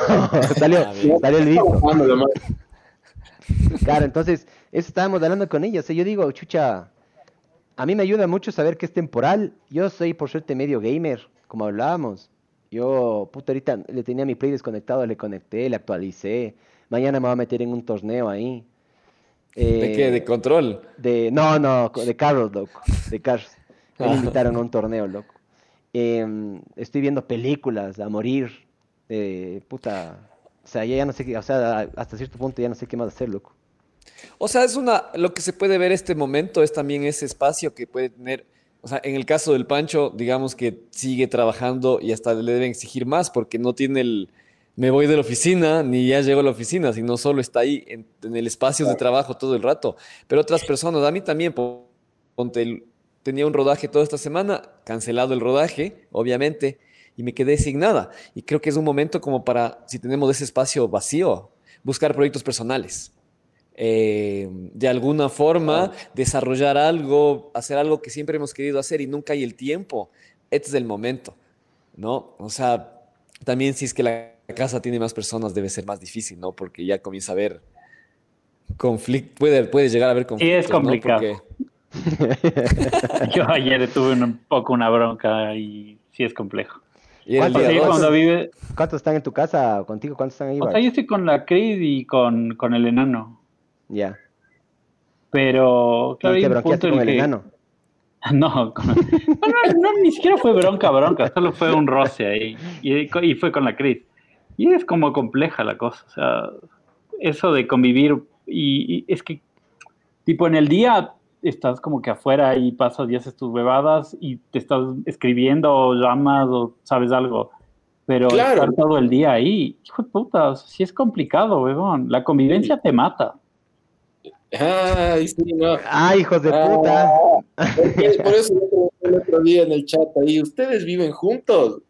salió, salió el visto. Claro, entonces, eso estábamos hablando con ella. O sea, yo digo, chucha, a mí me ayuda mucho saber que es temporal. Yo soy, por suerte, medio gamer, como hablábamos. Yo, puta, ahorita le tenía mi play desconectado, le conecté, le actualicé. Mañana me voy a meter en un torneo ahí. ¿De qué? Eh, ¿De control? de, no, no, de carros, loco. De carros. Me Ah. invitaron a un torneo, loco. Em, estoy viendo películas a morir. Eh, puta. O sea, ya, ya no sé qué, o sea, hasta cierto punto ya no sé qué más hacer, loco. O sea, es una, lo que se puede ver este momento es también ese espacio que puede tener, o sea, en el caso del Pancho, digamos que sigue trabajando y hasta le deben exigir más porque no tiene el, me voy de la oficina, ni ya llego a la oficina, sino solo está ahí en, en el espacio de trabajo todo el rato. Pero otras personas, a mí también, po- ponte, tenía un rodaje toda esta semana, cancelado el rodaje, obviamente, y me quedé sin nada. Y creo que es un momento como para, si tenemos ese espacio vacío, buscar proyectos personales eh, de alguna forma desarrollar algo, hacer algo que siempre hemos querido hacer y nunca hay el tiempo. Este es el momento, ¿no? O sea, también si es que la casa tiene más personas debe ser más difícil, ¿no? Porque ya comienza a haber conflicto, puede, puede llegar a haber conflictos, es ¿no? complicado. Porque- Yo ayer tuve un poco una bronca y sí es complejo. y era el ¿Cuántos día Sí, días? dos. cuando vive, ¿Cuántos están en tu casa o contigo? ¿Cuántos están ahí? o sea, yo estoy con la Creed y con, con el enano, Ya. pero claro, ¿Y te bronqueaste con el que- enano? No, con- no, no, no, ni siquiera fue bronca, bronca, solo fue un roce ahí. Y, y fue con la Cris. Y es como compleja la cosa, o sea, eso de convivir, y, y es que, tipo, en el día estás como que afuera y pasas y haces tus bebadas y te estás escribiendo o llamas o sabes algo. Pero Claro. estar todo el día ahí, hijo de puta, o sea, sí es complicado, weón. La convivencia te mata. Ay, sí, no. Ah, hijos de Ah, puta. Por eso yo pregunté el otro día en el chat ahí, ¿ustedes viven juntos?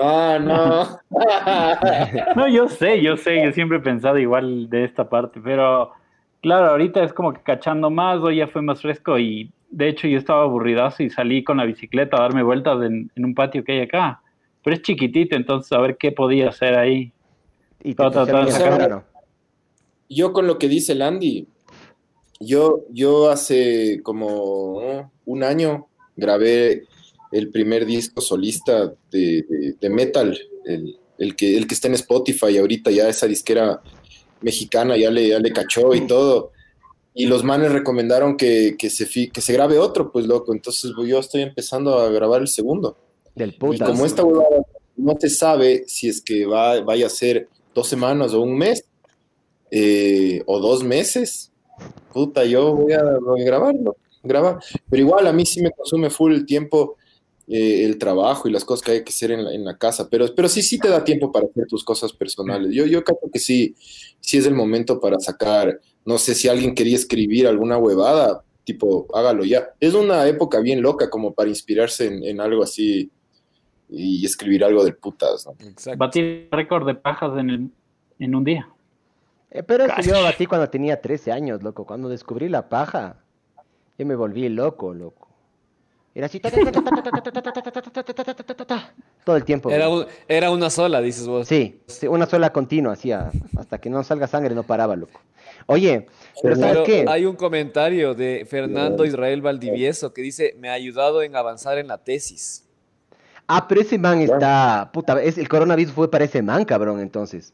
Ah, no. No, yo sé, yo sé, yo siempre he pensado igual de esta parte, pero claro, ahorita es como que cachando más, hoy ya fue más fresco y de hecho yo estaba aburridazo y salí con la bicicleta a darme vueltas en, en un patio que hay acá, pero es chiquitito, entonces a ver qué podía hacer ahí. Y cámara, ¿no? Yo con lo que dice el Andy, yo, yo hace como un año grabé el primer disco solista de, de- de metal, el, el que, el que está en Spotify ahorita, ya esa disquera mexicana ya le, ya le cachó y todo. Y los manes recomendaron que, que, se, que se grabe otro, pues loco. Entonces pues, yo estoy empezando a grabar el segundo. Del Y como esta huevada no se sabe si es que va, vaya a ser dos semanas o un mes eh, o dos meses, puta, yo voy a, grabarlo, grabar. Pero igual a mí sí me consume full el tiempo, eh, el trabajo y las cosas que hay que hacer en la, en la casa. Pero, pero sí, sí te da tiempo para hacer tus cosas personales. Yo, yo creo que sí, sí es el momento para sacar, no sé si alguien quería escribir alguna huevada, tipo, hágalo ya. Es una época bien loca como para inspirarse en, algo así y escribir algo del putas, ¿no? Batir récord de pajas en, el- en un día. Eh, pero eso yo batí cuando tenía 13 años, loco. Cuando descubrí la paja, yo me volví loco, loco. Era así. Todo el tiempo. Era, era una sola, dices vos. Sí, una sola continua, hacía. Hasta que no salga sangre, no paraba, loco. Oye, pero, ¿sabes qué? Hay un comentario de Fernando Israel Valdivieso que dice: Me ha ayudado en avanzar en la tesis. Ah, pero ese man está. Puta, el coronavirus fue para ese man, cabrón, entonces.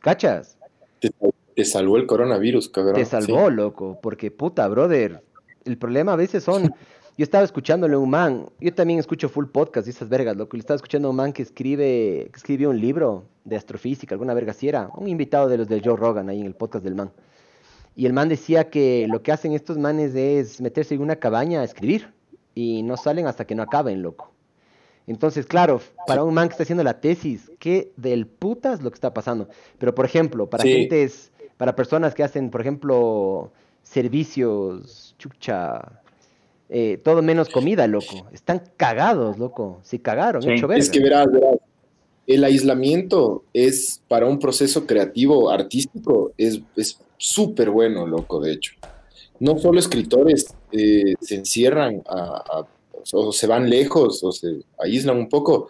¿Cachas? Te, salvó el coronavirus, cabrón. Te Sí. salvó, loco, porque puta, brother. El problema a veces son. Yo estaba escuchándole a un man, yo también escucho full podcast y esas vergas, loco. Le estaba escuchando a un man que escribe, que escribió un libro de astrofísica, alguna verga así era. Un invitado de los de Joe Rogan ahí en el podcast del man. Y el man decía que lo que hacen estos manes es meterse en una cabaña a escribir y no salen hasta que no acaben, loco. Entonces, claro, para un man que está haciendo la tesis, qué del putas lo que está pasando. Pero, por ejemplo, para Sí. gentes, para personas que hacen, por ejemplo, servicios, chucha, eh, todo menos comida, loco. Están cagados, loco. Se cagaron, Sí. hecho verga. Es que verás, verás, el aislamiento es para un proceso creativo, artístico, es es súper bueno, loco, de hecho. No solo escritores eh, se encierran a- a- o se van lejos o se aíslan un poco,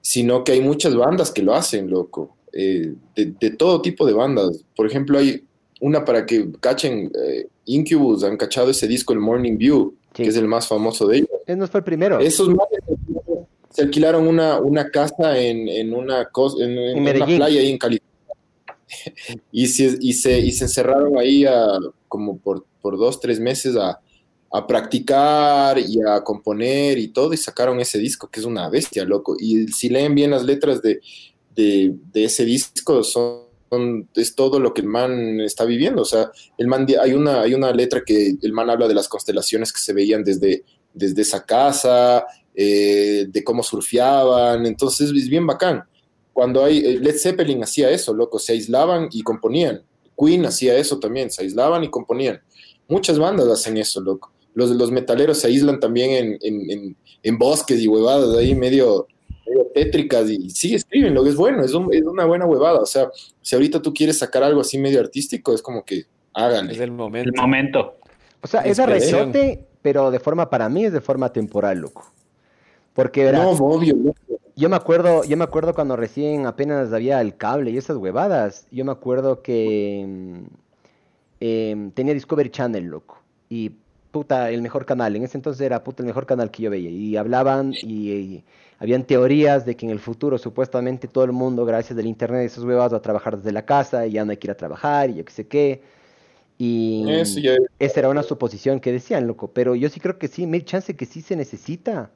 sino que hay muchas bandas que lo hacen, loco, eh, de, de todo tipo de bandas. Por ejemplo, hay una para que cachen, eh, Incubus han cachado ese disco, el Morning View, Sí. que es el más famoso de ellos. Ese no fue el primero. Esos se alquilaron- una, una casa en, en una, en, una playa ahí en California. Y se, y, se, y se encerraron ahí a- como por, por dos, tres meses a, a practicar y a componer y todo, y sacaron ese disco, que es una bestia, loco. Y si leen bien las letras de, de, ese disco, son, es todo lo que el man está viviendo. O sea, el man, hay una, hay una letra que el man habla de las constelaciones que se veían desde, desde esa casa, eh, de cómo surfeaban, entonces es bien bacán. Cuando hay, eh, Led Zeppelin hacía eso, loco, se aislaban y componían. Queen hacía eso también, se aislaban y componían. Muchas bandas hacen eso, loco. Los, los metaleros se aíslan también en, en, en bosques y huevadas ahí medio, medio tétricas y sí escriben, lo que es bueno, es, un- es una buena huevada. O sea, si ahorita tú quieres sacar algo así medio artístico, es como que Es háganle. el momento. El momento. O sea, es arrechote, pero de forma, para mí es de forma temporal, loco. Porque verás, No, obvio, loco. yo me acuerdo, yo me acuerdo cuando recién apenas había el cable y esas huevadas. Yo me acuerdo que mm, em, tenía Discovery Channel, loco. Y puta, el mejor canal. En ese entonces era puta el mejor canal que yo veía. Y hablaban y, y habían teorías de que en el futuro supuestamente todo el mundo, gracias al internet y esas huevadas, va a trabajar desde la casa y ya no hay que ir a trabajar y yo qué sé qué. Y esa era una suposición que decían, loco. Pero yo sí creo que sí, me hay chance que sí se necesita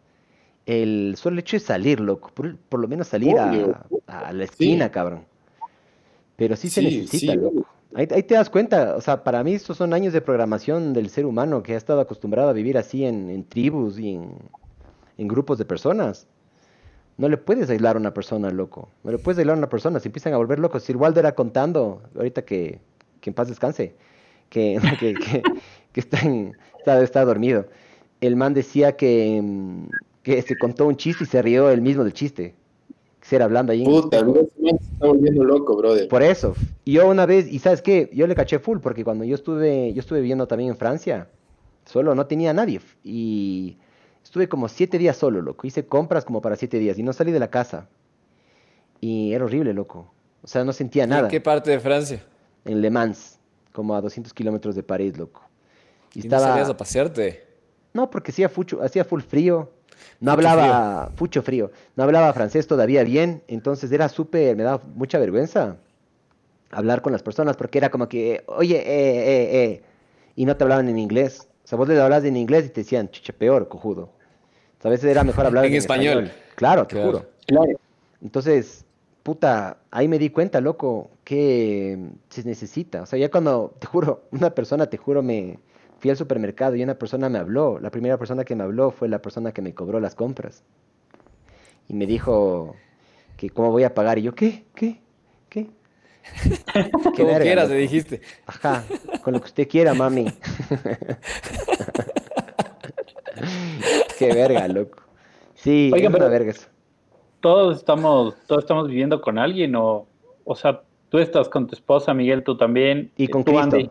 el solo hecho de salir, loco. Por, por lo menos salir a, a la esquina, cabrón. Pero sí se necesita, loco. Ahí, ahí te das cuenta, o sea, para mí estos son años de programación del ser humano que ha estado acostumbrado a vivir así en, en tribus y en, en grupos de personas. No le puedes aislar a una persona, loco. No le puedes aislar a una persona. Se empiezan a volver locos. Sir Walder era contando, ahorita que, que en paz descanse, que, que, que, que está, en- está, está dormido. El man decía que, mm, que se contó un chiste y se rió él mismo del chiste. Que se era hablando ahí. Puta, bro, se está volviendo loco, brother. Por eso. Y yo una vez, y sabes qué, yo le caché full, porque cuando yo estuve, yo estuve viviendo también en Francia, solo no tenía nadie. Y estuve como siete días solo, loco. Hice compras como para siete días y no salí de la casa. Y era horrible, loco. O sea, no sentía ¿Y nada. ¿En qué parte de Francia? En Le Mans, como a 200 kilómetros de París, loco. Y ¿Y no estaba... salías a pasearte? No, porque hacía, fucho, hacía full frío. No hablaba, fucho frío. No hablaba francés todavía bien. Entonces era súper, me daba mucha vergüenza hablar con las personas porque era como que, oye, eh, eh, eh. Y no te hablaban en inglés. Sea, vos les hablabas en inglés y te decían, chucha, peor, cojudo. O sea, a veces era mejor hablar En español. Claro, te Claro. juro. Claro. Entonces, puta, ahí me di cuenta, loco, que se necesita. O sea, ya cuando, te juro, una persona, te juro, me fui al supermercado y una persona me habló. La primera persona que me habló fue la persona que me cobró las compras. Y me dijo que cómo voy a pagar. Y yo, ¿qué? ¿Qué? ¿Qué? Qué Como verga, quieras, le dijiste. Ajá, con lo que usted quiera, mami. Qué verga, loco. Sí, Oiga, es una pero- verga eso. Todos estamos, todos estamos viviendo con alguien o, o sea, tú estás con tu esposa, Miguel, tú también. Y con tú, Cristo. Andy.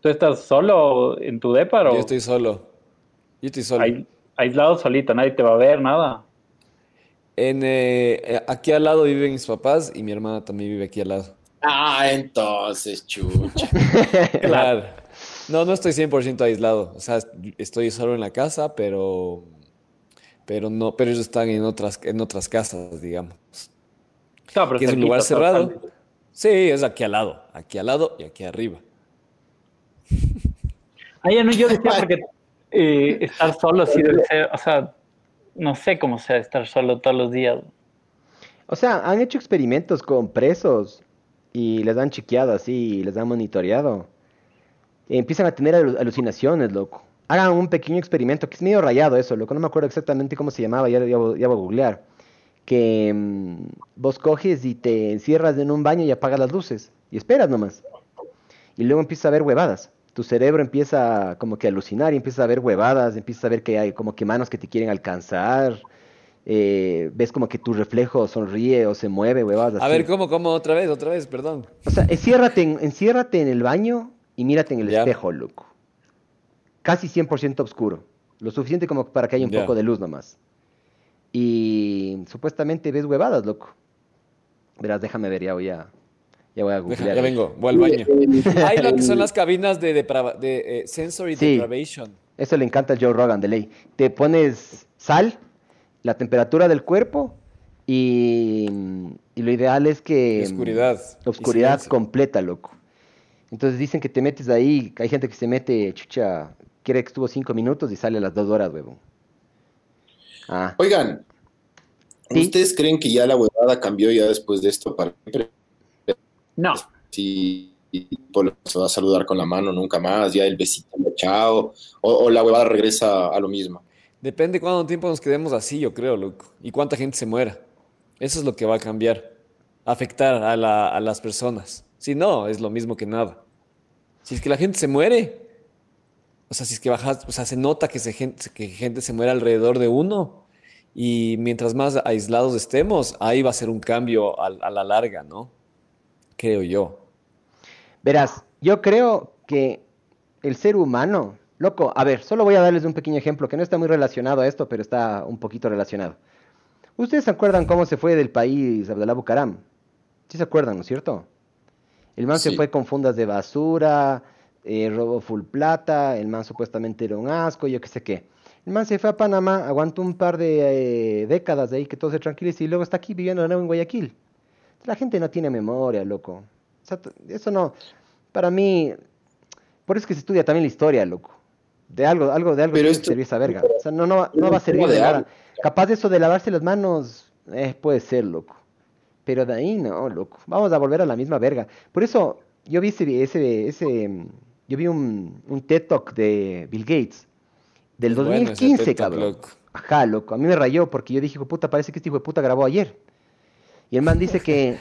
¿Tú estás solo en tu depa o Yo estoy solo. Yo estoy solo. ais- aislado solito? Nadie te va a ver, nada. En, eh, eh, aquí al lado viven mis papás y mi hermana también vive aquí al lado. Ah, entonces, chucha. Claro. No, no estoy 100% aislado. O sea, estoy solo en la casa, pero, pero no, pero ellos están en otras, en otras casas, digamos. Claro, pero Que es un lugar cerrado. Sí, es aquí al lado, aquí al lado y aquí arriba. Ah, ya no, yo decía porque eh, estar solo sí debe ser, o sea, no sé cómo sea estar solo todos los días. O sea, han hecho experimentos con presos y les han chequeado así, y les han monitoreado. Empiezan a tener alu- alucinaciones, loco. Hagan un pequeño experimento, que es medio rayado eso, loco. No me acuerdo exactamente cómo se llamaba, ya, ya, ya voy a googlear. Que mm, vos coges y te encierras en un baño y apagas las luces. Y esperas nomás. Y luego empiezas a ver huevadas. Tu cerebro empieza como que a alucinar y empiezas a ver huevadas, empiezas a ver que hay como que manos que te quieren alcanzar. eh, ves como que tu reflejo sonríe o se mueve, huevadas A ver, ¿cómo, cómo? Otra vez, otra vez, perdón. O sea, enciérrate en, enciérrate en el baño y mírate en el espejo, loco. Casi 100% oscuro. Lo suficiente como para que haya un poco de luz nomás. Y supuestamente ves huevadas, loco. Verás, déjame ver, ya voy a, ya voy a googlear. ya vengo, voy al baño. Hay lo que son las cabinas de, de eh, sensory Sí. deprivation. Eso le encanta al Joe Rogan de ley. Te pones sal, la temperatura del cuerpo y, y lo ideal es que... Oscuridad y Oscuridad silencio. completa, loco. Entonces dicen que te metes ahí, hay gente que se mete, chucha, quiere que estuvo cinco minutos y sale a las dos horas, huevón. Ah, Oigan, Sí. ¿ustedes creen que ya la huevada cambió ya después de esto para siempre? No, Si Polo se va a saludar con la mano nunca más, ya el besito, chao, o, o la huevada regresa a lo mismo. Depende cuánto tiempo nos quedemos así, yo creo, loco. Y cuánta gente se muera. Eso es lo que va a cambiar. Afectar a, la- a las personas. Si no, es lo mismo que nada. Si es que la gente se muere, o sea, si es que bajas, o sea, se nota que, se, gente, que gente se muere alrededor de uno. Y mientras más aislados estemos, ahí va a ser un cambio a, a la larga, ¿no? Creo yo. verás, yo creo que el ser humano, loco, a ver, solo voy a darles un pequeño ejemplo que no está muy relacionado a esto, pero está un poquito relacionado. ¿Ustedes se acuerdan cómo se fue del país Abdalá Bucaram? Sí se acuerdan, ¿no es cierto? El man se fue con fundas de basura, eh, robó full plata, el man supuestamente era un asco, yo qué sé qué. El man se fue a Panamá, aguantó un par de eh, décadas de ahí que todo se tranquilice y luego está aquí viviendo de nuevo en Guayaquil. La gente no tiene memoria, loco. O sea, t- eso no, para mí, por eso es que se estudia también la historia, loco. De algo, algo, de algo Pero esto- servir esa verga. O sea, no, no, no va a servir de nada. Capaz de eso de lavarse las manos, eh, puede ser, loco. Pero de ahí no, loco. Vamos a volver a la misma verga. Por eso, yo vi ese, ese, ese, yo vi un, un TED Talk de Bill Gates. Del Es bueno ese 2015, TED Talk, cabrón. loco. Ajá, loco. A mí me rayó porque yo dije, puta, parece que este hijo de puta grabó ayer. Y el man dice que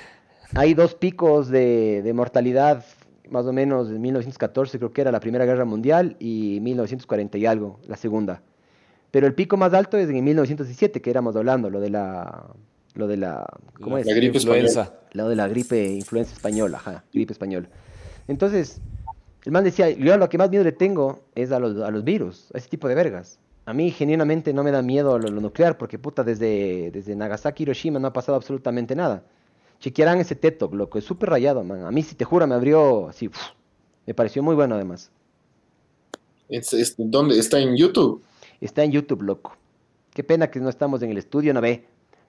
hay dos picos de, de mortalidad, más o menos en 1914, creo que era la Primera Guerra Mundial, y 1940 y algo, la Segunda. Pero el pico más alto es en 1917, que éramos hablando, lo de la... Lo de la... ¿Cómo es? La gripe influenza. Lo de la gripe influenza española, ajá, gripe española. Entonces, el man decía, yo lo que más miedo le tengo es a los, a los virus, a ese tipo de vergas. A mí genuinamente no me da miedo lo, lo nuclear, porque puta, desde, desde Nagasaki, Hiroshima no ha pasado absolutamente nada. Chequearán ese Talk, loco, es súper rayado, man. A mí, si te juro, me abrió así, uf, me pareció muy bueno además. Es- es- ¿Dónde? ¿Está en YouTube? Está en YouTube, loco. Qué pena que no estamos en el estudio, no ve.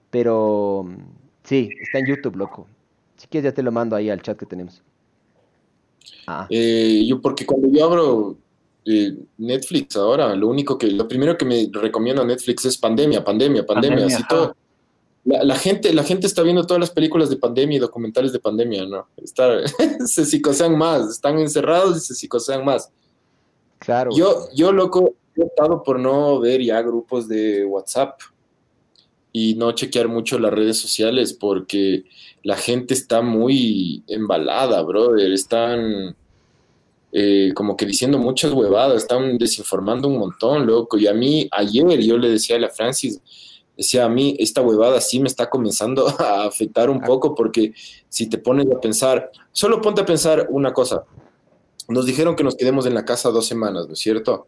Pero sí, está en YouTube, loco. Si quieres ya te lo mando ahí al chat que tenemos. Ah, Eh, yo, porque cuando yo abro eh, Netflix ahora, lo único que, lo primero que me recomienda Netflix es pandemia, pandemia, pandemia, Pandemia, así ajá. todo. La, la gente, la gente está viendo todas las películas de pandemia y documentales de pandemia, ¿no? Está, se psicosean más, están encerrados y se psicosean más. claro. Yo, yo, loco, he optado por no ver ya grupos de WhatsApp y no chequear mucho las redes sociales porque la gente está muy embalada, brother. Están eh, como que diciendo muchas huevadas, están desinformando un montón, loco. Y a mí, ayer yo le decía a la Francis, decía a mí, esta huevada sí me está comenzando a afectar un poco porque si te pones a pensar, solo ponte a pensar una cosa. Nos dijeron que nos quedemos en la casa dos semanas, ¿no es cierto?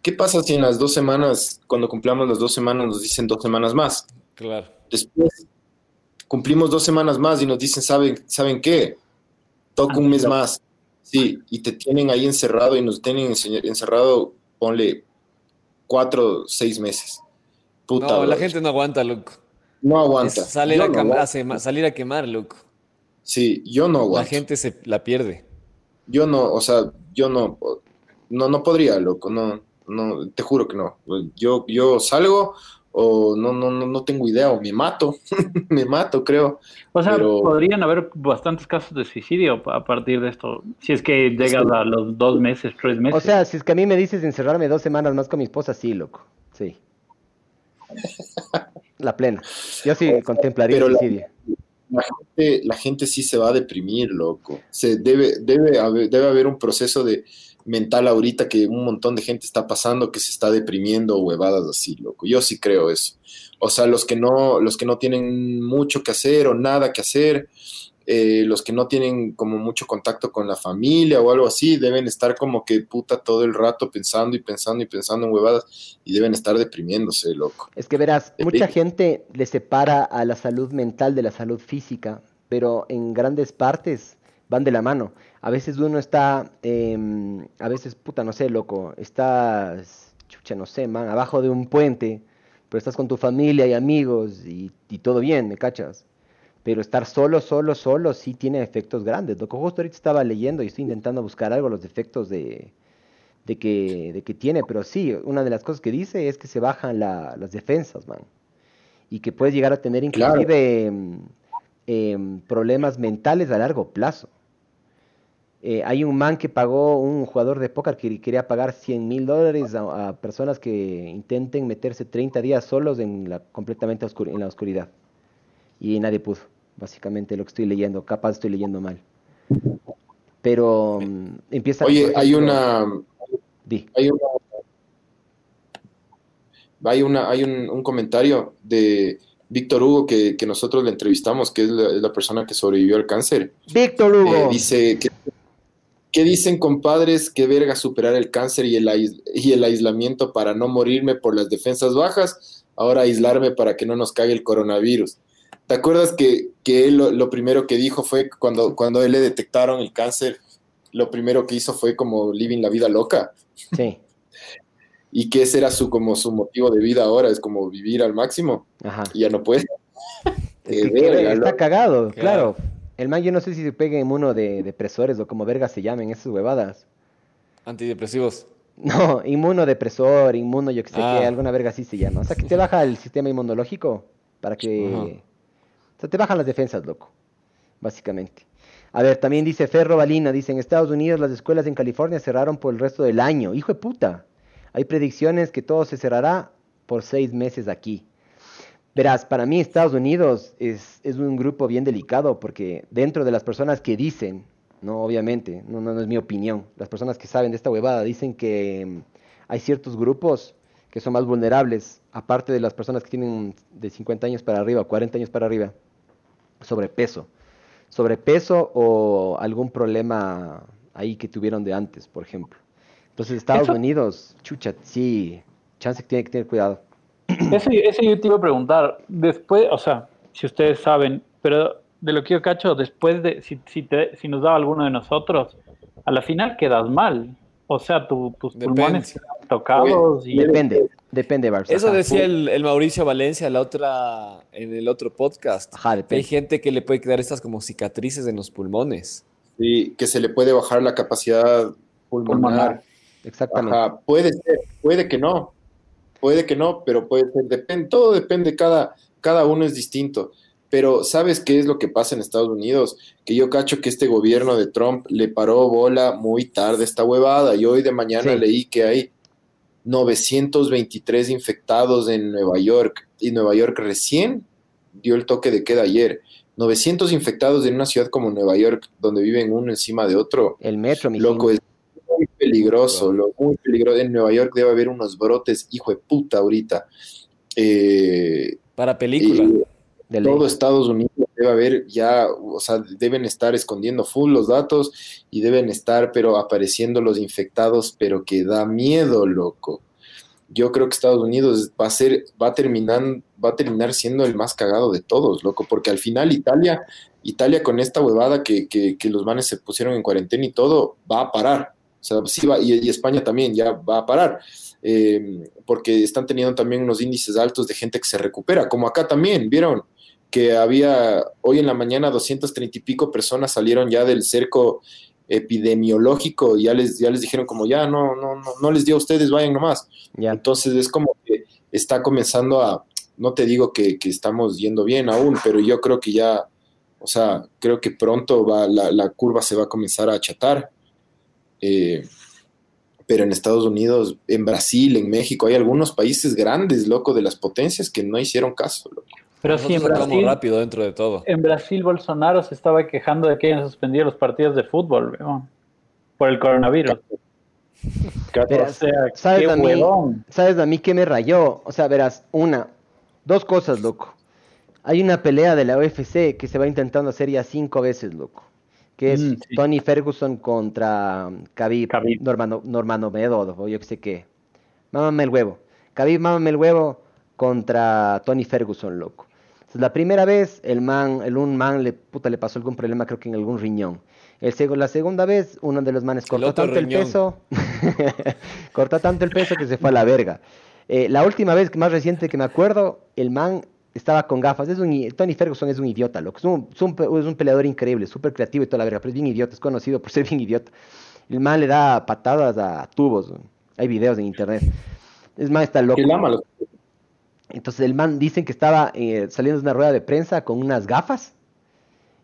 ¿Qué pasa si en las dos semanas, cuando cumplamos las dos semanas, nos dicen dos semanas más? Claro. Después cumplimos dos semanas más y nos dicen, ¿saben, ¿saben qué? Toca un mes más. Sí, y te tienen ahí encerrado y nos tienen encerrado, ponle cuatro, seis meses. Puta, No, la gente no aguanta, loco. no Es aguanta. salir, a no a sema- salir a quemar, loco. Sí, yo no La aguanto. gente se la pierde. Yo no, o sea, yo no, no, no podría, loco, no, no, te juro que no. Yo, yo salgo o no, no, no, no tengo idea, o me mato, me mato, creo. O sea, Pero- podrían haber bastantes casos de suicidio a partir de esto. Si es que llegas a los dos meses, tres meses. O sea, si es que a mí me dices encerrarme dos semanas más con mi esposa, sí, loco. Sí. La plena. Yo sí contemplaría Pero el la- suicidio. La gente, la gente sí se va a deprimir, loco. Se debe, debe haber, debe haber un proceso de mental ahorita que un montón de gente está pasando que se está deprimiendo o huevadas así, loco. Yo sí creo eso. O sea, los que no, los que no tienen mucho que hacer o nada que hacer, eh, los que no tienen como mucho contacto con la familia o algo así, deben estar como que puta todo el rato pensando y pensando y pensando en huevadas y deben estar deprimiéndose, loco. Es que verás, Eh, mucha eh. gente le separa a la salud mental de la salud física, pero en grandes partes van de la mano. A veces uno está, em, a veces, puta, no sé, loco, estás, chucha, no sé, man, abajo de un puente, pero estás con tu familia y amigos y, y todo bien, ¿me cachas? Pero estar solo, solo, solo, sí tiene efectos grandes. Loco, justo ahorita estaba leyendo y estoy intentando buscar algo, los efectos de, de que, de que tiene, pero sí, una de las cosas que dice es que se bajan la- las defensas, man. Y que puedes llegar a tener Claro. inclusive em, em, problemas mentales a largo plazo. Eh, hay un man que pagó, un jugador de póker que quería pagar 100 mil dólares a, a personas que intenten meterse 30 días solos en la, completamente oscur- en la oscuridad. Y nadie pudo, básicamente lo que estoy leyendo. Capaz estoy leyendo mal. Pero mm, empieza... Oye, hay una, Di. hay una, hay una, hay un, un comentario de Víctor Hugo que, que nosotros le entrevistamos, que es la, es la persona que sobrevivió al cáncer. Víctor Hugo. Eh, dice que ¿Qué dicen, compadres? Qué verga superar el cáncer y el, ais- y el aislamiento para no morirme por las defensas bajas. Ahora aislarme para que no nos cague el coronavirus. ¿Te acuerdas que, que él lo, lo primero que dijo fue cuando, cuando él le detectaron el cáncer, lo primero que hizo fue como living la vida loca? Sí, Y que ese era su, como su motivo de vida ahora, es como vivir al máximo. ajá. Y ya no puede. Es Qué que, que verga, está cagado, Claro. claro. El man, yo no sé si se pega inmuno de depresores o como verga se llamen esas huevadas. Antidepresivos. No, inmunodepresor, inmuno, yo que sé Ah. qué, alguna verga así se llama. O sea, que te baja el sistema inmunológico para que... Ajá. O sea, te bajan las defensas, loco, básicamente. A ver, también dice Ferro Balina, dice, en Estados Unidos las escuelas en California cerraron por el resto del año. Hijo de puta. Hay predicciones que todo se cerrará por seis meses aquí. Verás, para mí Estados Unidos es, es un grupo bien delicado porque dentro de las personas que dicen, no, obviamente, no, no, no es mi opinión, las personas que saben de esta huevada dicen que mm, hay ciertos grupos que son más vulnerables, aparte de las personas que tienen de 50 años para arriba, 40 años para arriba, sobrepeso. Sobrepeso o algún problema ahí que tuvieron de antes, por ejemplo. Entonces, Estados Eso- Unidos, chucha, sí, chance que tiene que tener cuidado. Eso, eso yo te iba a preguntar. Después, o sea, si ustedes saben, pero de lo que yo cacho, después de, si, si, te- si nos da alguno de nosotros, a la final quedas mal. O sea, tu- tus Depende. pulmones quedan tocados y Depende, depende, Barbs. Eso decía el, el Mauricio Valencia la otra, en el otro podcast. Ajá, hay gente que le puede quedar estas como cicatrices en los pulmones. Sí, que se le puede bajar la capacidad pulmonar. Pulmonar. Exactamente. Ajá, puede ser, puede que no, puede que no, pero puede ser, depende, todo depende, cada, cada uno es distinto. Pero ¿sabes qué es lo que pasa en Estados Unidos? Que yo cacho que este gobierno de Trump le paró bola muy tarde esta huevada. Y hoy de mañana Sí. leí que hay 923 infectados en Nueva York. Y Nueva York recién dio el toque de queda ayer. 900 infectados en una ciudad como Nueva York, donde viven uno encima de otro. El metro, mi Loco, es muy peligroso, lo, muy peligroso. En Nueva York debe haber unos brotes, hijo de puta, ahorita. Eh, Para película. de ley. todo Estados Unidos debe haber ya, o sea, deben estar escondiendo full los datos y deben estar, pero apareciendo los infectados, pero que da miedo, loco. Yo creo que Estados Unidos va a ser, va a terminar, va a terminar siendo el más cagado de todos, loco, porque al final Italia, Italia con esta huevada que, que, que los manes se pusieron en cuarentena y todo, va a parar. Sea, sí va, y, y España también ya va a parar. Eh, porque están teniendo también unos índices altos de gente que se recupera, como acá también, ¿vieron? Que había hoy en la mañana 230 y pico personas salieron ya del cerco epidemiológico y ya les, ya les dijeron como ya no, no, no, no les dio a ustedes, vayan nomás. Ya. Entonces es como que está comenzando a, no te digo que, que estamos yendo bien aún, pero yo creo que ya, o sea, creo que pronto va, la, la curva se va a comenzar a achatar. Eh, pero en Estados Unidos, en Brasil, en México, hay algunos países grandes, loco, de las potencias que no hicieron caso, loco. Pero sí, en Brasil, rápido dentro de todo. en Brasil Bolsonaro se estaba quejando de que hayan suspendido los partidos de fútbol, weón, por el coronavirus. O sea, ¿sabes qué a mí? ¿Sabes a mí qué me rayó? O sea, verás, una, dos cosas, loco. Hay una pelea de la UFC que se va intentando hacer ya cinco veces, loco. Que es Mm, sí. Tony Ferguson contra um, Khabib, Khabib. Normano- o yo qué sé qué. Mámame el huevo. Khabib, mámame el huevo contra Tony Ferguson, loco. Entonces, la primera vez, el man, el un man le, puta, le pasó algún problema, creo que en algún riñón. El seg- la segunda vez, uno de los manes cortó tanto el peso, cortó tanto el peso que se fue a la verga. Eh, la última vez que más reciente que me acuerdo, el man estaba con gafas. Es un, Tony Ferguson es un idiota, loco. Es un, es un pe- es un peleador increíble, súper creativo y toda la verga, pero es bien idiota, es conocido por ser bien idiota. El man le da patadas a tubos. Hay videos en internet. Es man está loco. Entonces el man dicen que estaba eh, saliendo de una rueda de prensa con unas gafas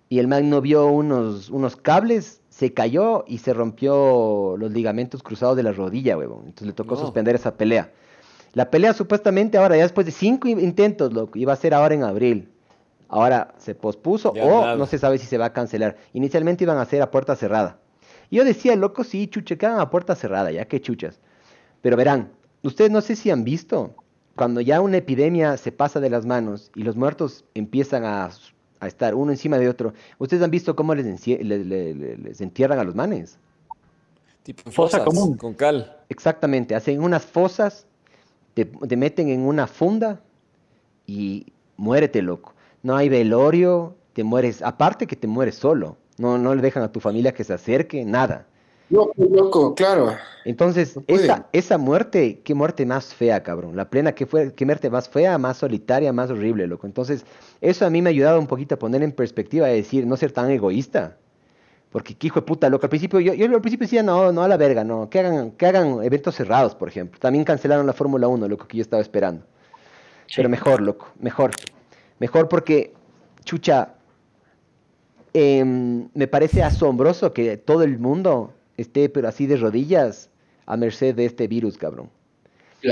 y el man no vio unos, unos cables, se cayó y se rompió los ligamentos cruzados de la rodilla, huevón. Entonces le tocó No. suspender esa pelea. La pelea supuestamente ahora, ya después de cinco in- intentos, loco, iba a ser ahora en abril. Ahora se pospuso Ya o nada. no se sabe si se va a cancelar. Inicialmente iban a hacer a puerta cerrada. Y yo decía, loco, sí, chuche, que hagan a puerta cerrada, ya que chuchas. Pero verán, ustedes no sé si han visto, cuando ya una epidemia se pasa de las manos y los muertos empiezan a, a estar uno encima de otro, ustedes han visto cómo les, encie- le- le- le- les entierran a los manes. Tipo Fosa común. con cal. Exactamente, hacen unas fosas, te, te meten en una funda y muérete, loco. No hay velorio, te mueres, aparte que te mueres solo, no, no le dejan a tu familia que se acerque, nada. Loco, loco, claro. Entonces, No esa, esa muerte, qué muerte más fea, cabrón. La plena, qué, fue, qué muerte más fea, más solitaria, más horrible, loco. Entonces, eso a mí me ha ayudado un poquito a poner en perspectiva, de decir, no ser tan egoísta. Porque qué hijo de puta, loco. Al principio, yo, yo al principio decía, no, no a la verga, no. Que hagan, que hagan eventos cerrados, por ejemplo. También cancelaron la Fórmula 1, loco, que yo estaba esperando. Pero mejor, loco, mejor. Mejor porque, chucha, em, me parece asombroso que todo el mundo esté, pero así de rodillas, a merced de este virus, cabrón.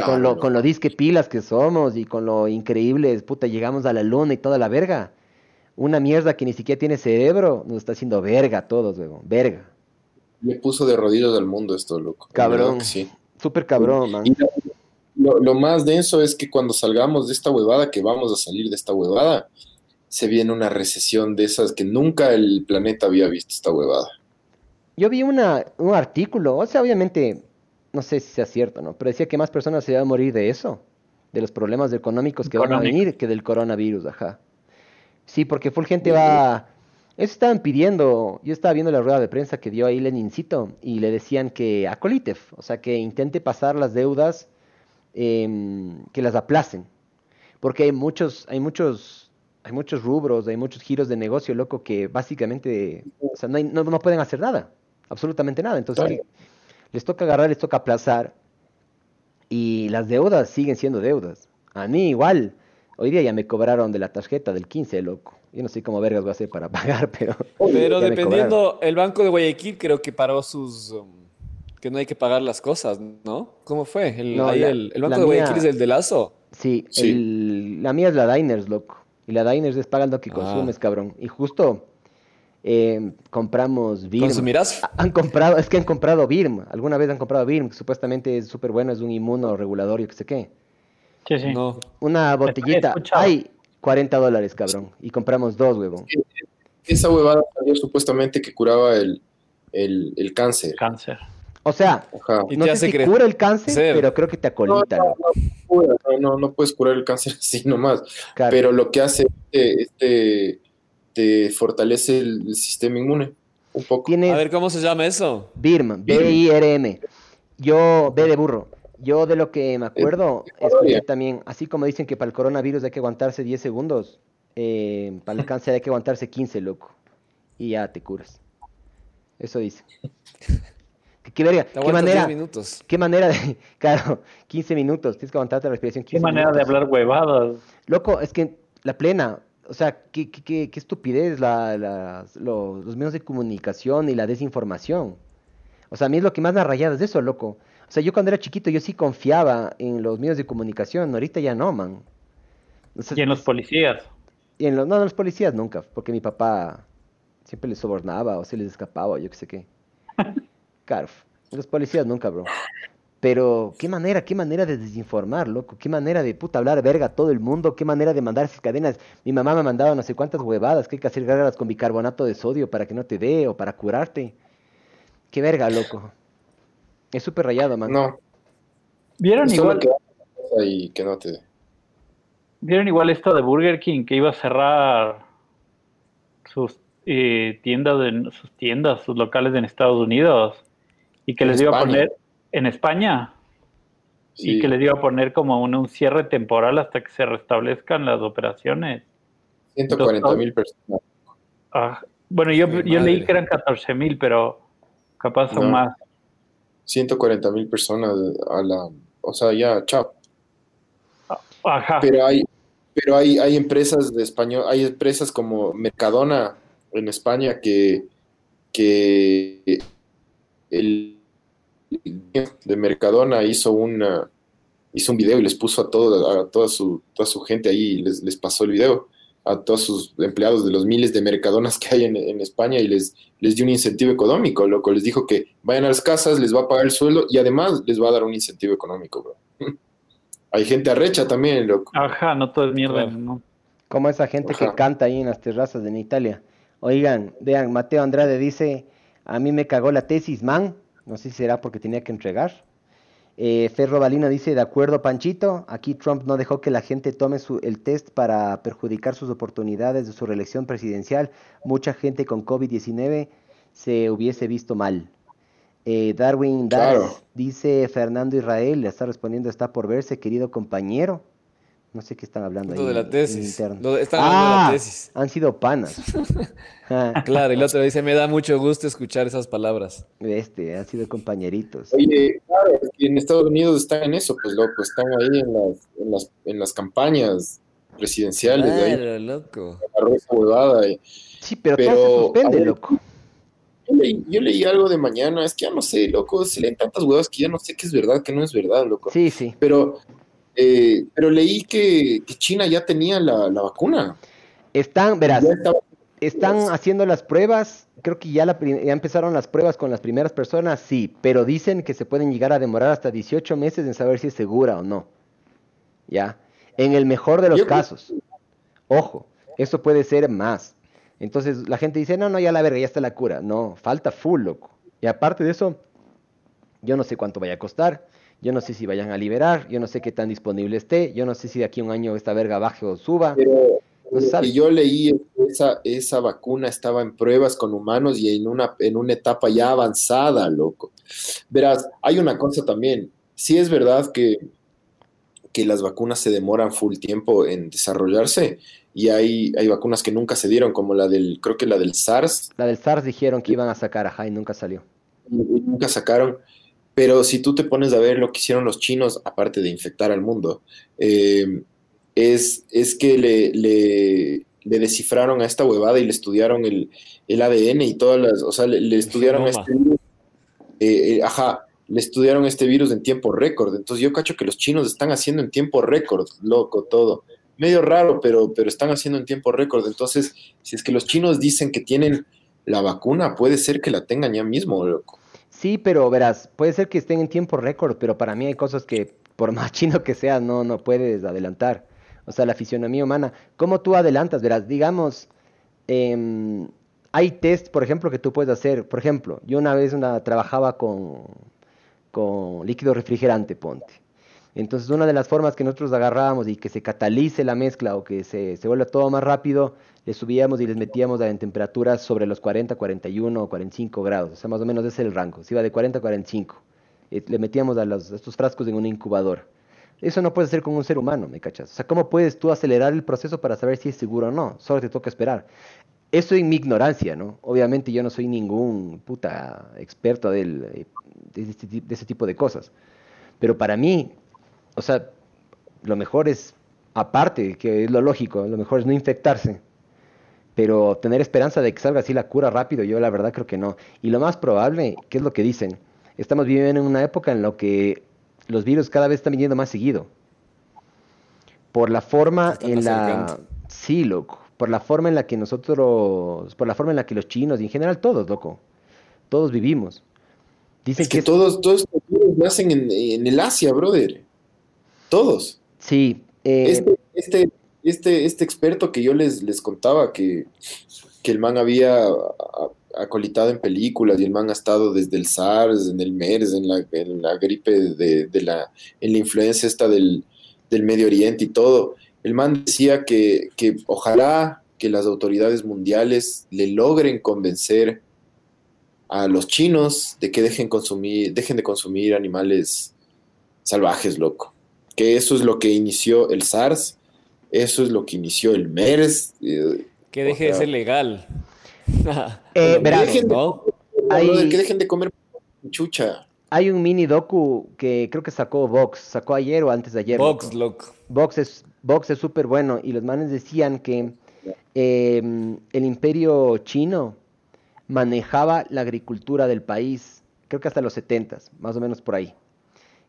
con lo, con lo disque pilas que somos y con lo increíbles, puta, llegamos a la luna y toda la verga. Una mierda que ni siquiera tiene cerebro, nos está haciendo verga a todos, weón, verga. Le puso de rodillas al mundo esto, loco. Cabrón. Sí. Súper cabrón, man. Y lo, lo más denso es que cuando salgamos de esta huevada, que vamos a salir de esta huevada, se viene una recesión de esas que nunca el planeta había visto esta huevada. Yo vi una, un artículo, o sea, obviamente, no sé si sea cierto, ¿no? Pero decía que más personas se iban a morir de eso, de los problemas económicos que van a venir que del coronavirus, ajá. Sí, porque full gente va... Eso estaban pidiendo, yo estaba viendo la rueda de prensa que dio ahí Lenincito y le decían que a Colitev, o sea, que intente pasar las deudas, em, que las aplacen, porque hay muchos, hay muchos, hay muchos rubros, hay muchos giros de negocio, loco, que básicamente, o sea, no, hay- no, no pueden hacer nada, absolutamente nada. Entonces, les toca agarrar, les toca aplazar y las deudas siguen siendo deudas. A mí igual, hoy día ya me cobraron de la tarjeta del 15, loco. Yo no sé cómo vergas voy a hacer para pagar, pero... Pero dependiendo, el Banco de Guayaquil creo que paró sus... um, que no hay que pagar las cosas, ¿no? ¿Cómo fue? El, No, ahí la- el, el Banco de Guayaquil mía- es el de Lazo. Sí, Sí. el- la mía es la Diners, loco. Y la Diners es paga lo que Ah. consumes, cabrón. Y justo eh, compramos Birm. ¿Consumirás? Ha- Han comprado, es que han comprado Birm. Alguna vez han comprado Birm, que supuestamente es súper bueno, es un inmunoregulatorio, que sé qué. Sí, sí. No. Una botellita, ay, 40 dólares, cabrón. Y compramos dos, huevón. Esa huevada salió supuestamente que curaba el, el, el cáncer. Cáncer. O sea, Ajá. No te sé si cura el cáncer, Ser. pero creo que te acolita, No, No, no, no puedes curar el cáncer así nomás. Claro. Pero lo que hace este, este te fortalece el, el sistema inmune un poco. A ver, ¿cómo se llama eso? BIRM, B-I-R-M. Yo, B de burro. Yo de lo que me acuerdo, escuché también, así como dicen que para el coronavirus hay que aguantarse 10 segundos, eh, para el cáncer hay que aguantarse 15, loco. Y ya te curas. Eso dice. ¿Qué, qué verga? ¿Qué manera? 10 minutos. ¿Qué manera de...? Claro, 15 minutos. Tienes que aguantarte la respiración 15 Qué manera de hablar huevadas. Loco, es que la plena, o sea, qué, qué, qué, qué estupidez la, las- lo- los medios de comunicación y la desinformación. O sea, a mí es lo que más me ha rayado es eso, loco. O sea, yo cuando era chiquito yo sí confiaba en los medios de comunicación, ahorita ya no, man. O sea, Y en los policías. y en los, no, en los policías nunca, porque mi papá siempre les sobornaba o se les escapaba o yo qué sé qué. Claro, en los policías nunca, bro. Pero qué manera, qué manera de desinformar, loco. Qué manera de puta hablar verga a todo el mundo. Qué manera de mandar esas cadenas. Mi mamá me mandaba no sé cuántas huevadas que hay que hacer gárgaras con bicarbonato de sodio para que no te dé o para curarte. Qué verga, loco. Es súper rayado, man. No, ¿Vieron solo igual, que y que no te. ¿Vieron igual esto de Burger King que iba a cerrar sus eh, tiendas, en, sus tiendas, sus locales en Estados Unidos? Y que En les iba a poner en España. Sí. Y que les iba a poner como un, un cierre temporal hasta que se restablezcan las operaciones. 140 mil personas. Ah, bueno, yo, leí que eran 14 mil, pero capaz son No. más. 140 mil personas a la. O sea, ya, chao. Ajá. Pero hay, pero hay, hay empresas de español, hay empresas como Mercadona en España que, que el de Mercadona hizo una hizo un video y les puso a todo, a toda su, toda su gente ahí, y les, les pasó el video a todos sus empleados de los miles de Mercadonas que hay en, en España y les, les dio un incentivo económico, loco. Les dijo que vayan a las casas, les va a pagar el sueldo y además les va a dar un incentivo económico, bro. Hay gente arrecha también, loco. Ajá, no todo es mierda. Claro. ¿no? Como esa gente que canta ahí en las terrazas en Italia. Oigan, vean, Mateo Andrade dice, a mí me cagó la tesis, man. No sé si será porque tenía que entregar. Eh, Ferro Balino dice, de acuerdo, Panchito, aquí Trump no dejó que la gente tome su- el test para perjudicar sus oportunidades de su reelección presidencial. Mucha gente con COVID-19 se hubiese visto mal. Eh, Darwin Claro. Dice, Fernando Israel, le está respondiendo, está por verse, querido compañero. No sé qué están hablando ahí. Lo de la tesis. Lo de- están hablando de Ah, la tesis. han sido panas. Ah, Claro, y el otro dice, me da mucho gusto escuchar esas palabras. este, han sido compañeritos. Oye, claro, es que en Estados Unidos están en eso, pues loco, están ahí en las, en las, en las campañas presidenciales, ahí Claro, loco. huevada y- Sí, pero, todo pero, se suspende, a ver, loco. Yo leí, yo leí algo de mañana, es que ya no sé, loco, se leen tantas huevas que ya no sé qué es verdad, qué no es verdad, loco. Sí, sí. Pero, eh, pero leí que, que China ya tenía la, la vacuna. Están, verás, estaba- están haciendo las pruebas. Creo que ya, la, pri- ya empezaron las pruebas con las primeras personas, sí, pero dicen que se pueden llegar a demorar hasta 18 meses en saber si es segura o no. ¿Ya? En el mejor de los Yo casos. Ojo, eso puede ser más. Entonces la gente dice, no, no, ya la verga, ya está la cura. No, falta full, loco. Y aparte de eso, yo no sé cuánto vaya a costar, yo no sé si vayan a liberar, yo no sé qué tan disponible esté, yo no sé si de aquí a un año esta verga baje o suba. Pero No lo sabe. yo leí, esa, esa vacuna estaba en pruebas con humanos y en una, en una etapa ya avanzada, loco. Verás, hay una cosa también. Sí es verdad que, que las vacunas se demoran full tiempo en desarrollarse y hay, hay vacunas que nunca se dieron, como la del, creo que la del SARS, La del SARS dijeron que iban a sacar, ajá, y nunca salió. y nunca sacaron. Pero si tú te pones a ver lo que hicieron los chinos, aparte de infectar al mundo, eh, es, es que le, le, le descifraron a esta huevada y le estudiaron el, el ADN y todas las, o sea, le, le estudiaron este virus, eh, eh, ajá, le estudiaron este virus en tiempo récord. Entonces yo cacho que los chinos están haciendo en tiempo récord, loco, todo. Medio raro, pero, pero están haciendo en tiempo récord. Entonces, si es que los chinos dicen que tienen la vacuna, puede ser que la tengan ya mismo, loco. Sí, pero verás, puede ser que estén en tiempo récord, pero para mí hay cosas que, por más chino que sea, no, no puedes adelantar. O sea, la fisionomía humana, ¿cómo tú adelantas? Verás, digamos, em, hay test, por ejemplo, que tú puedes hacer. Por ejemplo, yo una vez una, trabajaba con, con líquido refrigerante, ponte. Entonces, una de las formas que nosotros agarrábamos y que se catalice la mezcla o que se, se vuelva todo más rápido, les subíamos y les metíamos en temperaturas sobre los 40, 41 o 45 grados. O sea, más o menos ese es el rango. Se iba de 40 a 45. Eh, le metíamos a, los- a estos frascos en un incubador. Eso no puedes hacer con un ser humano, ¿me cachas? O sea, ¿cómo puedes tú acelerar el proceso para saber si es seguro o no? Solo te toca esperar. Eso en mi ignorancia, ¿no? Obviamente yo no soy ningún puta experto del, eh, de, este de ese tipo de cosas. Pero para mí, o sea, lo mejor es, aparte, que es lo lógico, lo mejor es no infectarse. Pero tener esperanza de que salga así la cura rápido, yo la verdad creo que no. Y lo más probable, ¿qué es lo que dicen? Estamos viviendo en una época en la que los virus cada vez están viniendo más seguido. Por la forma en la... Sí, loco. Por la forma en la que nosotros... Por la forma en la que los chinos y en general todos, loco. Todos vivimos. Dicen Es que todos, todos estos virus nacen en, en el Asia, brother. Todos. Sí. eh, Este, este, este, este experto que yo les, les contaba que, que el man había acolitado en películas y el man ha estado desde el SARS, en el MERS, en la, en la gripe de, de la, en la influencia esta del, del Medio Oriente y todo. El man decía que, que ojalá que las autoridades mundiales le logren convencer a los chinos de que dejen consumir, dejen de consumir animales salvajes, loco. Que eso es lo que inició el SARS, eso es lo que inició el MERS. eh, Que deje de ser legal. Eh. Hay- que dejen de comer chucha. Hay un mini docu que creo que sacó Vox, sacó ayer o antes de ayer. Vox, loco. loco. Vox es Vox es súper bueno y los manes decían que eh, el imperio chino manejaba la agricultura del país, creo que hasta los 70 más o menos por ahí.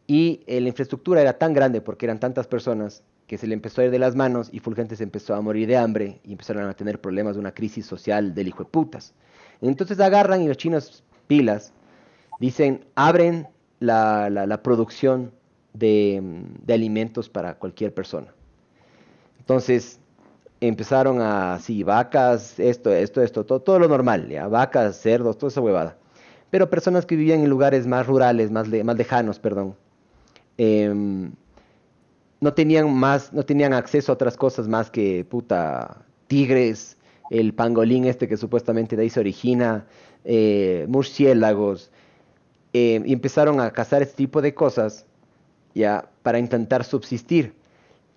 Y eh, la infraestructura era tan grande porque eran tantas personas que se le empezó a ir de las manos y Fulgente se empezó a morir de hambre y empezaron a tener problemas de una crisis social del hijo de putas. Entonces agarran y los chinos pilas dicen, abren la, la- producción de, mm, de alimentos para cualquier persona. Entonces empezaron a, sí, vacas, esto, esto, esto, todo, todo lo normal, ¿ya? Vacas, cerdos, toda esa huevada. Pero personas que vivían en lugares más rurales, más, más lejanos, perdón, em, no tenían más, no tenían acceso a otras cosas más que puta tigres, el pangolín este que supuestamente de ahí se origina, eh, murciélagos, eh, y empezaron a cazar este tipo de cosas ya para intentar subsistir.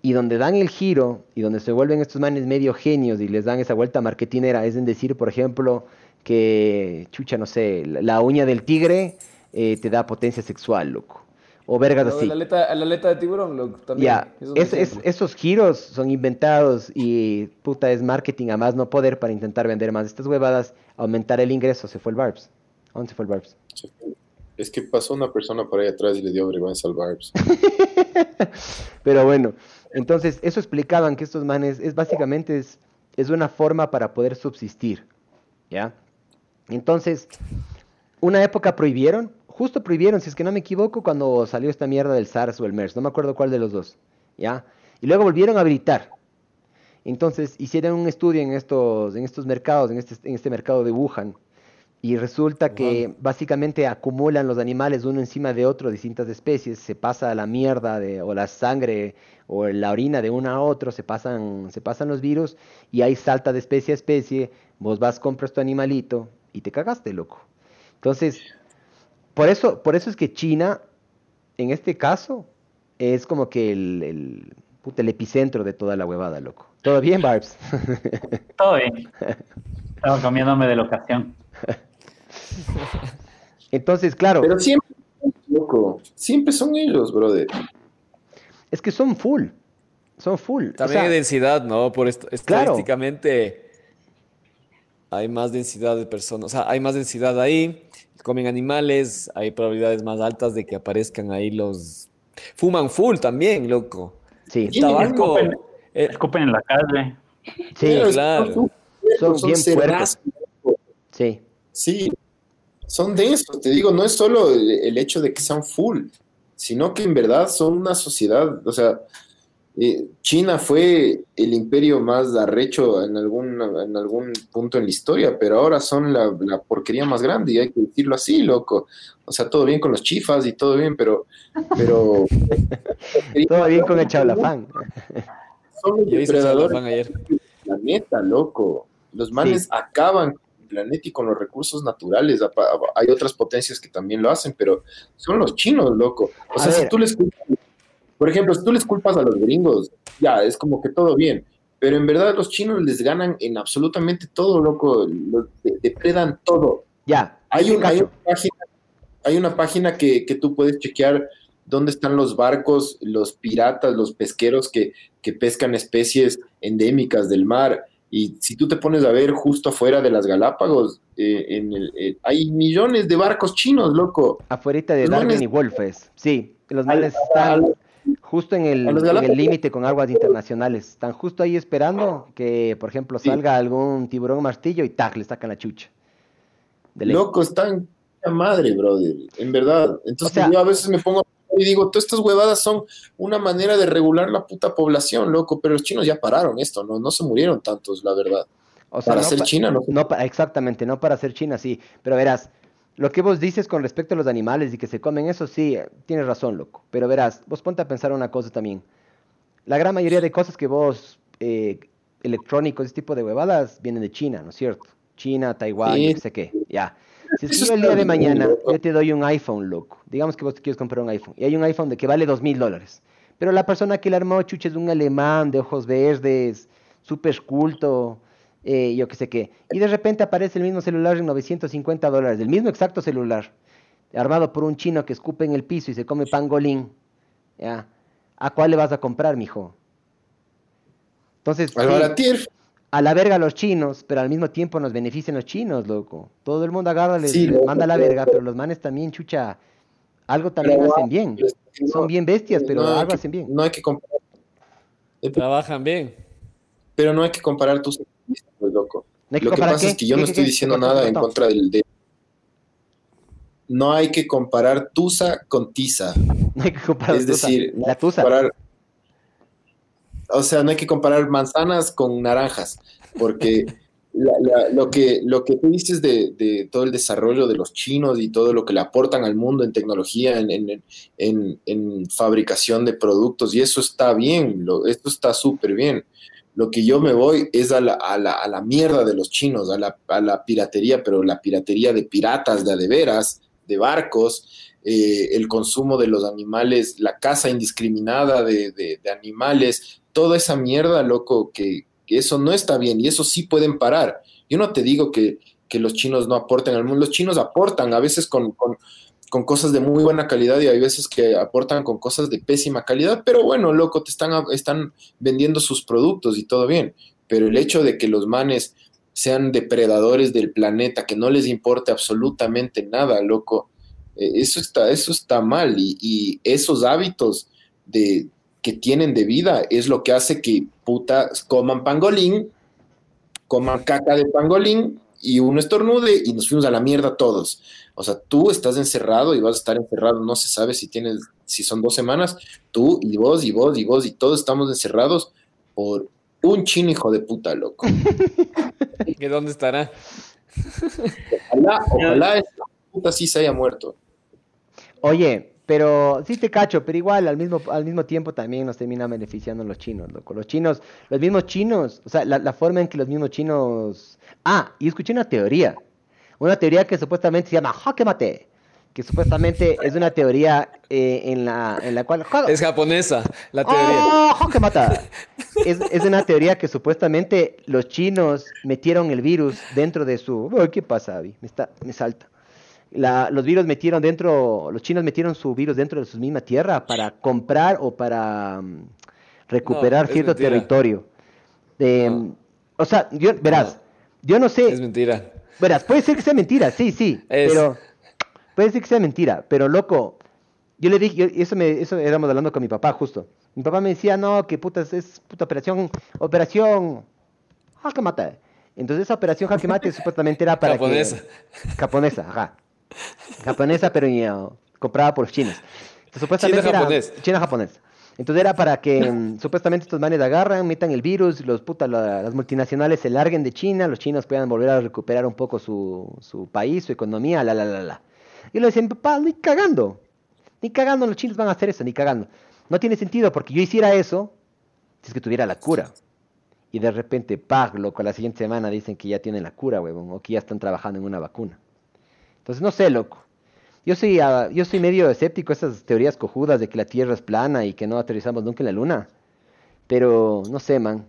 Y donde dan el giro y donde se vuelven estos manes medio genios y les dan esa vuelta marketinera, es en decir, por ejemplo, que, chucha, no sé, la, la uña del tigre eh, te da potencia sexual, loco. O vergas así. La aleta, la aleta de tiburón, loco, también. Es esos giros son inventados y puta es marketing a más no poder para intentar vender más estas huevadas, aumentar el ingreso, se fue el Barbs. ¿A dónde se fue el Barbs? Es que pasó una persona por ahí atrás y le dio vergüenza al Barbs. Pero bueno, entonces eso explicaban que estos manes es básicamente es, es una forma para poder subsistir, ¿ya? Entonces, una época prohibieron, justo prohibieron, si es que no me equivoco, cuando salió esta mierda del SARS o el MERS, no me acuerdo cuál de los dos, ¿ya? Y luego volvieron a habilitar. Entonces hicieron un estudio en estos, en estos mercados, en este, en este mercado de Wuhan, y resulta que básicamente acumulan los animales uno encima de otro, distintas especies, se pasa la mierda de, o la sangre o la orina de uno a otro, se pasan, se pasan los virus y ahí salta de especie a especie, vos vas, compras tu animalito y te cagaste, loco. Entonces, por eso, por eso es que China, en este caso, es como que el, el, puta, el epicentro de toda la huevada, loco. ¿Todo bien, Barbs? Todo bien. Estaba cambiándome de locación. Entonces, claro. Pero siempre, loco, siempre son ellos, brother. Es que son full. Son full. También o sea, hay densidad, ¿no? Por esto, estadísticamente hay más densidad de personas. O sea, hay más densidad ahí. Comen animales, hay probabilidades más altas de que aparezcan ahí los. Fuman full también, loco. Sí. El tabaco. Escupen, eh, escupen en la calle. Sí, claro. son son bien cerrazos. Sí. Sí, son densos, te digo, no es solo el, el hecho de que sean full, sino que en verdad son una sociedad, o sea, eh, China fue el imperio más arrecho en algún, en algún punto en la historia, pero ahora son la, la, porquería más grande y hay que decirlo así, loco. O sea, todo bien con los chifas y todo bien, pero... pero todo bien con el chablafán. Son los depredadores chablafán ayer. del planeta, loco. Los manes Sí. acaban con el planeta y con los recursos naturales. Hay otras potencias que también lo hacen, pero son los chinos, loco. O A sea, si ver. tú les culpas, por ejemplo, si tú les culpas a los gringos, ya, es como que todo bien. Pero en verdad los chinos les ganan en absolutamente todo, loco. Los de- depredan todo. Ya. Hay, un- hay una página, hay una página que, que tú puedes chequear dónde están los barcos, los piratas, los pesqueros que, que pescan especies endémicas del mar. Y si tú te pones a ver justo afuera de las Galápagos, eh, en el- eh, hay millones de barcos chinos, loco. Afuerita de Los Darwin manes- y Wolfes. Sí, los Al- manes están justo en el límite con aguas internacionales. Están justo ahí esperando que, por ejemplo, Sí. salga algún tiburón martillo y tac, le sacan la chucha. De. Loco, están madre, brother, en verdad. Entonces O sea- yo a veces me pongo y digo, todas estas huevadas son una manera de regular la puta población, loco, pero los chinos ya pararon esto, no, no se murieron tantos, la verdad. O sea, Para no ser pa- China, no. No, pa- exactamente, no para ser China, sí. Pero verás, lo que vos dices con respecto a los animales y que se comen eso, sí, eh, tienes razón, loco. Pero verás, vos ponte a pensar una cosa también. La gran mayoría de cosas que vos, eh, electrónicos, ese tipo de huevadas, vienen de China, ¿no es cierto? China, Taiwán, Sí. qué sé qué, ya. Si es que yo el día de mañana yo te doy un iPhone, loco. Digamos que vos te quieres comprar un iPhone. Y hay un iPhone de que vale dos mil dólares. Pero la persona que le armó, chucha, es un alemán de ojos verdes, súper culto, eh, yo qué sé qué. Y de repente aparece el mismo celular en 950 dólares, el mismo exacto celular, armado por un chino que escupe en el piso y se come pangolín. ¿Ya? ¿A cuál le vas a comprar, mijo? Entonces, sí, a la verga los chinos, pero al mismo tiempo nos benefician los chinos, loco. Todo el mundo agarra, les, Sí, les loco, manda a la verga, pero los manes también, chucha, algo también Pero, hacen bien. pero es que Son bien bestias, pero no hay algo que- hacen bien. No hay que comparar, Trabajan bien. pero no hay que comparar tus loco. No hay que Lo que pasa qué, es que yo no estoy diciendo nada en contra del de. No hay que comparar tusa con tiza. No hay que comparar Es tusa. decir, la tusa. comparar- o sea, no hay que comparar manzanas con naranjas, porque la- la- lo, que, lo que tú dices de, de todo el desarrollo de los chinos y todo lo que le aportan al mundo en tecnología, en, en- en- en fabricación de productos, y eso está bien, lo, esto está súper bien. Lo que yo me voy es a la, a la, a la mierda de los chinos, a la, a la piratería, pero la piratería de piratas, de a de barcos, eh, el consumo de los animales, la caza indiscriminada de, de- animales, toda esa mierda, loco, que, eso no está bien y eso sí pueden parar. Yo no te digo que, que los chinos no aporten al mundo, los chinos aportan a veces con, con cosas de muy buena calidad y hay veces que aportan con cosas de pésima calidad, pero bueno, loco, te están, están vendiendo sus productos y todo bien. Pero el hecho de que los manes sean depredadores del planeta, que no les importe absolutamente nada, loco. Eh, eso está, eso está mal y, esos hábitos de, que tienen de vida es lo que hace que putas coman pangolín, coman caca de pangolín y uno estornude y nos fuimos a la mierda todos. O sea, tú estás encerrado y vas a estar encerrado, no se sabe si tienes, si son dos semanas, tú y vos y vos y vos y todos estamos encerrados por un chino hijo de puta, loco. ¿Y dónde estará? Ojalá, ojalá esta puta sí se haya muerto. Oye, pero sí te cacho, pero igual al mismo, al mismo tiempo también nos termina beneficiando los chinos, loco. Los chinos, los mismos chinos, o sea, la, la forma en que los mismos chinos... Ah, y escuché una teoría, una teoría que supuestamente se llama jaque mate, que supuestamente es una teoría eh, en, la, en la cual... Es japonesa, la teoría. ¡Oh! Es, es una teoría que supuestamente los chinos metieron el virus dentro de su... ¿Qué pasa, Avi? Me, está, me salta. La- los virus metieron dentro, los chinos metieron su virus dentro de su misma tierra para comprar o para mm, recuperar cierto mentira. territorio. Eh, No. O sea, yo, verás, yo no sé, Es mentira. verás, puede ser que sea mentira, sí, sí, Es. pero puede ser que sea mentira, pero loco, yo le dije, yo- eso me, eso éramos hablando con mi papá justo. Mi papá me decía, no, que putas es puta operación, operación jaque mate. Entonces esa operación jaque mate supuestamente era para Japonesa. que japonesa, ajá. Japonesa, pero ya, comprada por los chinos. Entonces, supuestamente era japonés. China japonés. Entonces era para que mm, supuestamente estos manes agarran, metan el virus, los puta, la- las multinacionales se larguen de China, los chinos puedan volver a recuperar un poco su, su país, su economía, la la la la. Y le decían, papá, ni cagando. Ni cagando los chinos van a hacer eso, ni cagando. No tiene sentido porque yo hiciera eso si es que tuviera la cura. Y de repente, pag, loco, la siguiente semana dicen que ya tienen la cura, huevón, o que ya están trabajando en una vacuna. Entonces, no sé, loco. Yo soy, ah, yo soy medio escéptico a esas teorías cojudas de que la Tierra es plana y que no aterrizamos nunca en la Luna. Pero, no sé, man.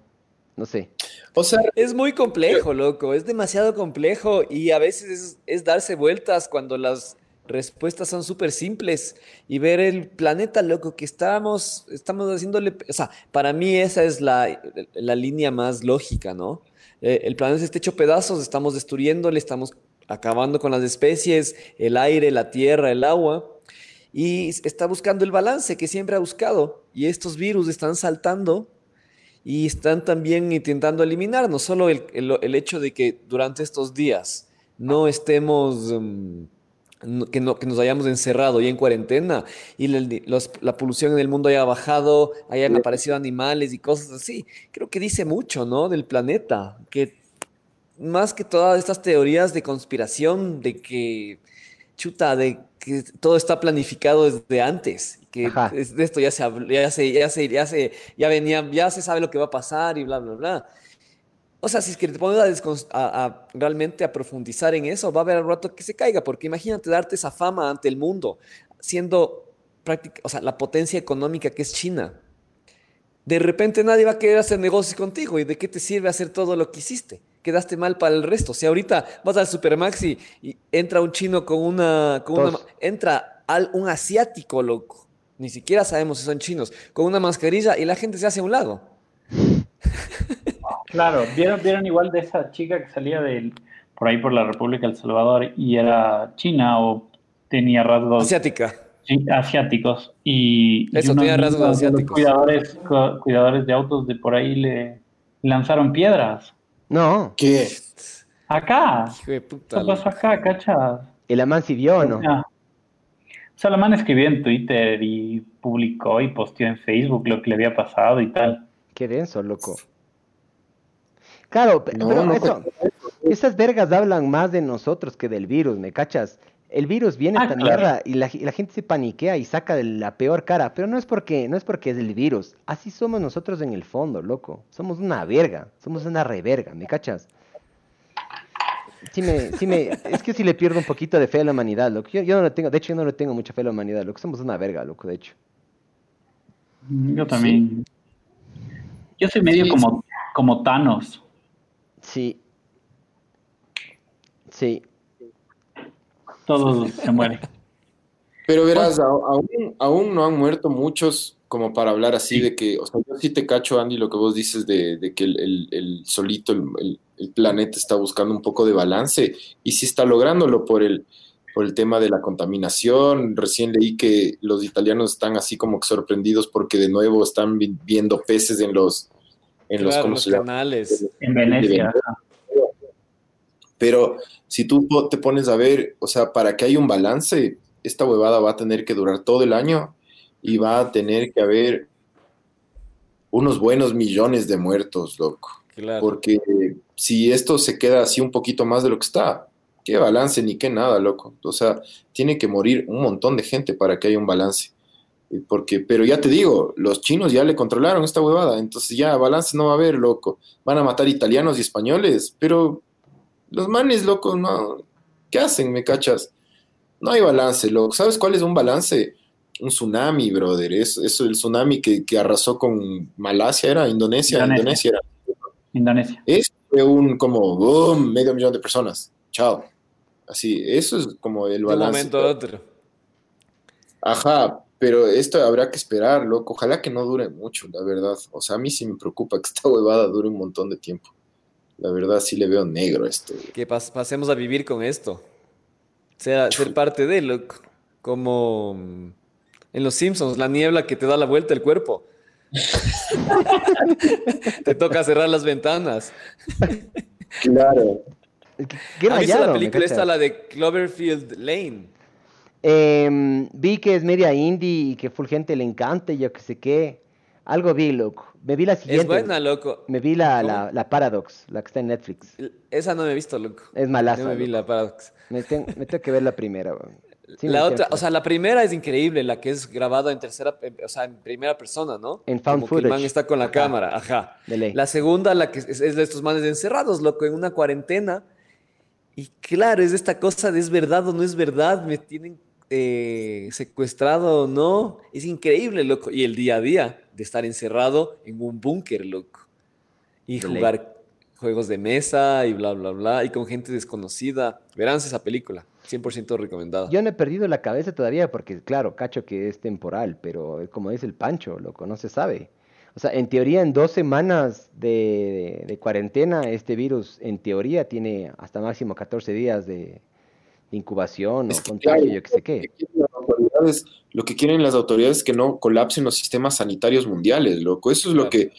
No sé. O sea, Es muy complejo, loco, es demasiado complejo y a veces es, darse vueltas cuando las respuestas son súper simples y ver el planeta, loco, que estamos, estamos haciéndole, o sea, para mí esa es la, la línea más lógica, ¿no? Eh, el planeta está hecho pedazos, estamos destruyéndole, estamos acabando con las especies, el aire, la tierra, el agua y está buscando el balance que siempre ha buscado y estos virus están saltando y están también intentando eliminar no solo el, el- el hecho de que durante estos días no estemos, no- que, no, que nos hayamos encerrado y en cuarentena y la, los- la polución en el mundo haya bajado, hayan aparecido animales y cosas así. Creo que dice mucho, ¿no? Del planeta, que más que todas estas teorías de conspiración, de que, chuta, de que todo está planificado desde antes, que es- de esto ya se, ya se, ya se, ya se, ya venía, ya se sabe lo que va a pasar y bla, bla, bla. O sea, si es que te pones a, descons- a- a realmente a profundizar en eso, va a haber al rato que se caiga, porque imagínate darte esa fama ante el mundo, siendo práctica, o sea, la potencia económica que es China. De repente nadie va a querer hacer negocios contigo. ¿Y de qué te sirve hacer todo lo que hiciste? Quedaste mal para el resto. Si ahorita vas al Supermax y, entra un chino con una, con una entra al, un asiático, loco. Ni siquiera sabemos si son chinos, con una mascarilla y la gente se hace a un lado. Claro, ¿vieron, vieron igual de esa chica que salía del, por ahí por la República del Salvador y era china o tenía rasgos Asiática. sí, asiáticos y, y Eso, unos tenía rasgos asiáticos. cuidadores, cu- cuidadores de autos de por ahí le lanzaron piedras. No, ¿qué? Acá, Hijo de puta. ¿qué pasó acá, cachas? el amán sí vio, ¿o no? Ah. O sea, la man escribió en Twitter y publicó y posteó en Facebook lo que le había pasado y tal. Qué denso, loco. Claro, No, pero no eso, esas vergas hablan más de nosotros que del virus, ¿me cachas? El virus viene Ah, esta claro. mierda y la, y la gente se paniquea y saca de la peor cara, pero no es porque no es porque es el virus, así somos nosotros en el fondo, loco. Somos una verga, somos una reverga, ¿me cachas? Sí me, sí me, es que si le pierdo un poquito de fe a la humanidad, loco. Yo, yo no le tengo, de hecho yo no le tengo mucha fe a la humanidad, loco. Somos una verga, loco, de hecho. Yo también. Yo soy medio Sí, como, como Thanos. Sí. Sí. Todos se mueren. Pero verás, a- aún, aún no han muerto muchos como para hablar así de que, o sea, yo sí te cacho, Andy, lo que vos dices de, de que el, el- el solito, el, el- el planeta está buscando un poco de balance y sí está lográndolo por el, por el tema de la contaminación. Recién leí que los italianos están así como que sorprendidos porque de nuevo están vi- viendo peces en los, en los, Claro, ¿cómo los canales. En Venecia. Pero si tú te pones a ver, o sea, para que haya un balance, esta huevada va a tener que durar todo el año y va a tener que haber unos buenos millones de muertos, loco. Claro. Porque si esto se queda así un poquito más de lo que está, qué balance ni qué nada, loco. O sea, tiene que morir un montón de gente para que haya un balance. Porque, pero ya te digo, los chinos ya le controlaron esta huevada, entonces ya balance no va a haber, loco. Van a matar italianos y españoles, pero los manes, loco, no. ¿Qué hacen, me cachas? No hay balance, loco. ¿Sabes cuál es un balance? Un tsunami, brother. Es, es el tsunami que, que arrasó con Malasia, era Indonesia, Indonesia. Indonesia era. Indonesia. Fue un como boom, medio millón de personas. Chao. Así, eso es como el De un balance. momento a otro. Ajá, pero esto habrá que esperar, loco. Ojalá que no dure mucho, la verdad. O sea, a mí sí me preocupa que esta huevada dure un montón de tiempo. La verdad, sí le veo negro a esto. Que pas- pasemos a vivir con esto. Sea, ser parte de lo como mm, en Los Simpsons, la niebla que te da la vuelta al cuerpo. te toca cerrar las ventanas. Claro. ¿Qué, ¿Has visto la película esta, la de Cloverfield Lane? Em, vi que es media indie y que full gente le encanta y yo que sé qué. Algo vi, loco. Me vi la siguiente. Es buena, loco. Me vi la, la, la Paradox, la que está en Netflix. Esa no me he visto, loco. Es malaza. No me vi loco. la Paradox. Me, ten- me tengo que ver la primera. Sí, la otra, o sea, la primera es increíble, la que es grabada en tercera, o sea, en primera persona, ¿no? En found Como que el man footage. está con la Ajá. cámara, ajá. De ley. La segunda, la que es, es de estos manes encerrados, loco, en una cuarentena. Y claro, es esta cosa de es verdad o no es verdad, me tienen eh, secuestrado o no. Es increíble, loco. Y el día a día de estar encerrado en un búnker, loco. Y De ley. jugar juegos de mesa y bla, bla, bla. Y con gente desconocida. Verán esa película. 100% recomendada. Yo no he perdido la cabeza todavía porque, claro, cacho que es temporal, pero como dice el Pancho, loco, no se sabe. O sea, en teoría, en dos semanas de, de cuarentena, este virus, en teoría, tiene hasta máximo 14 días de, de incubación Es o que, contagio, claro, yo que sé Lo qué. Autoridades- lo que quieren las autoridades es que no colapsen los sistemas sanitarios mundiales, loco. Eso es lo que...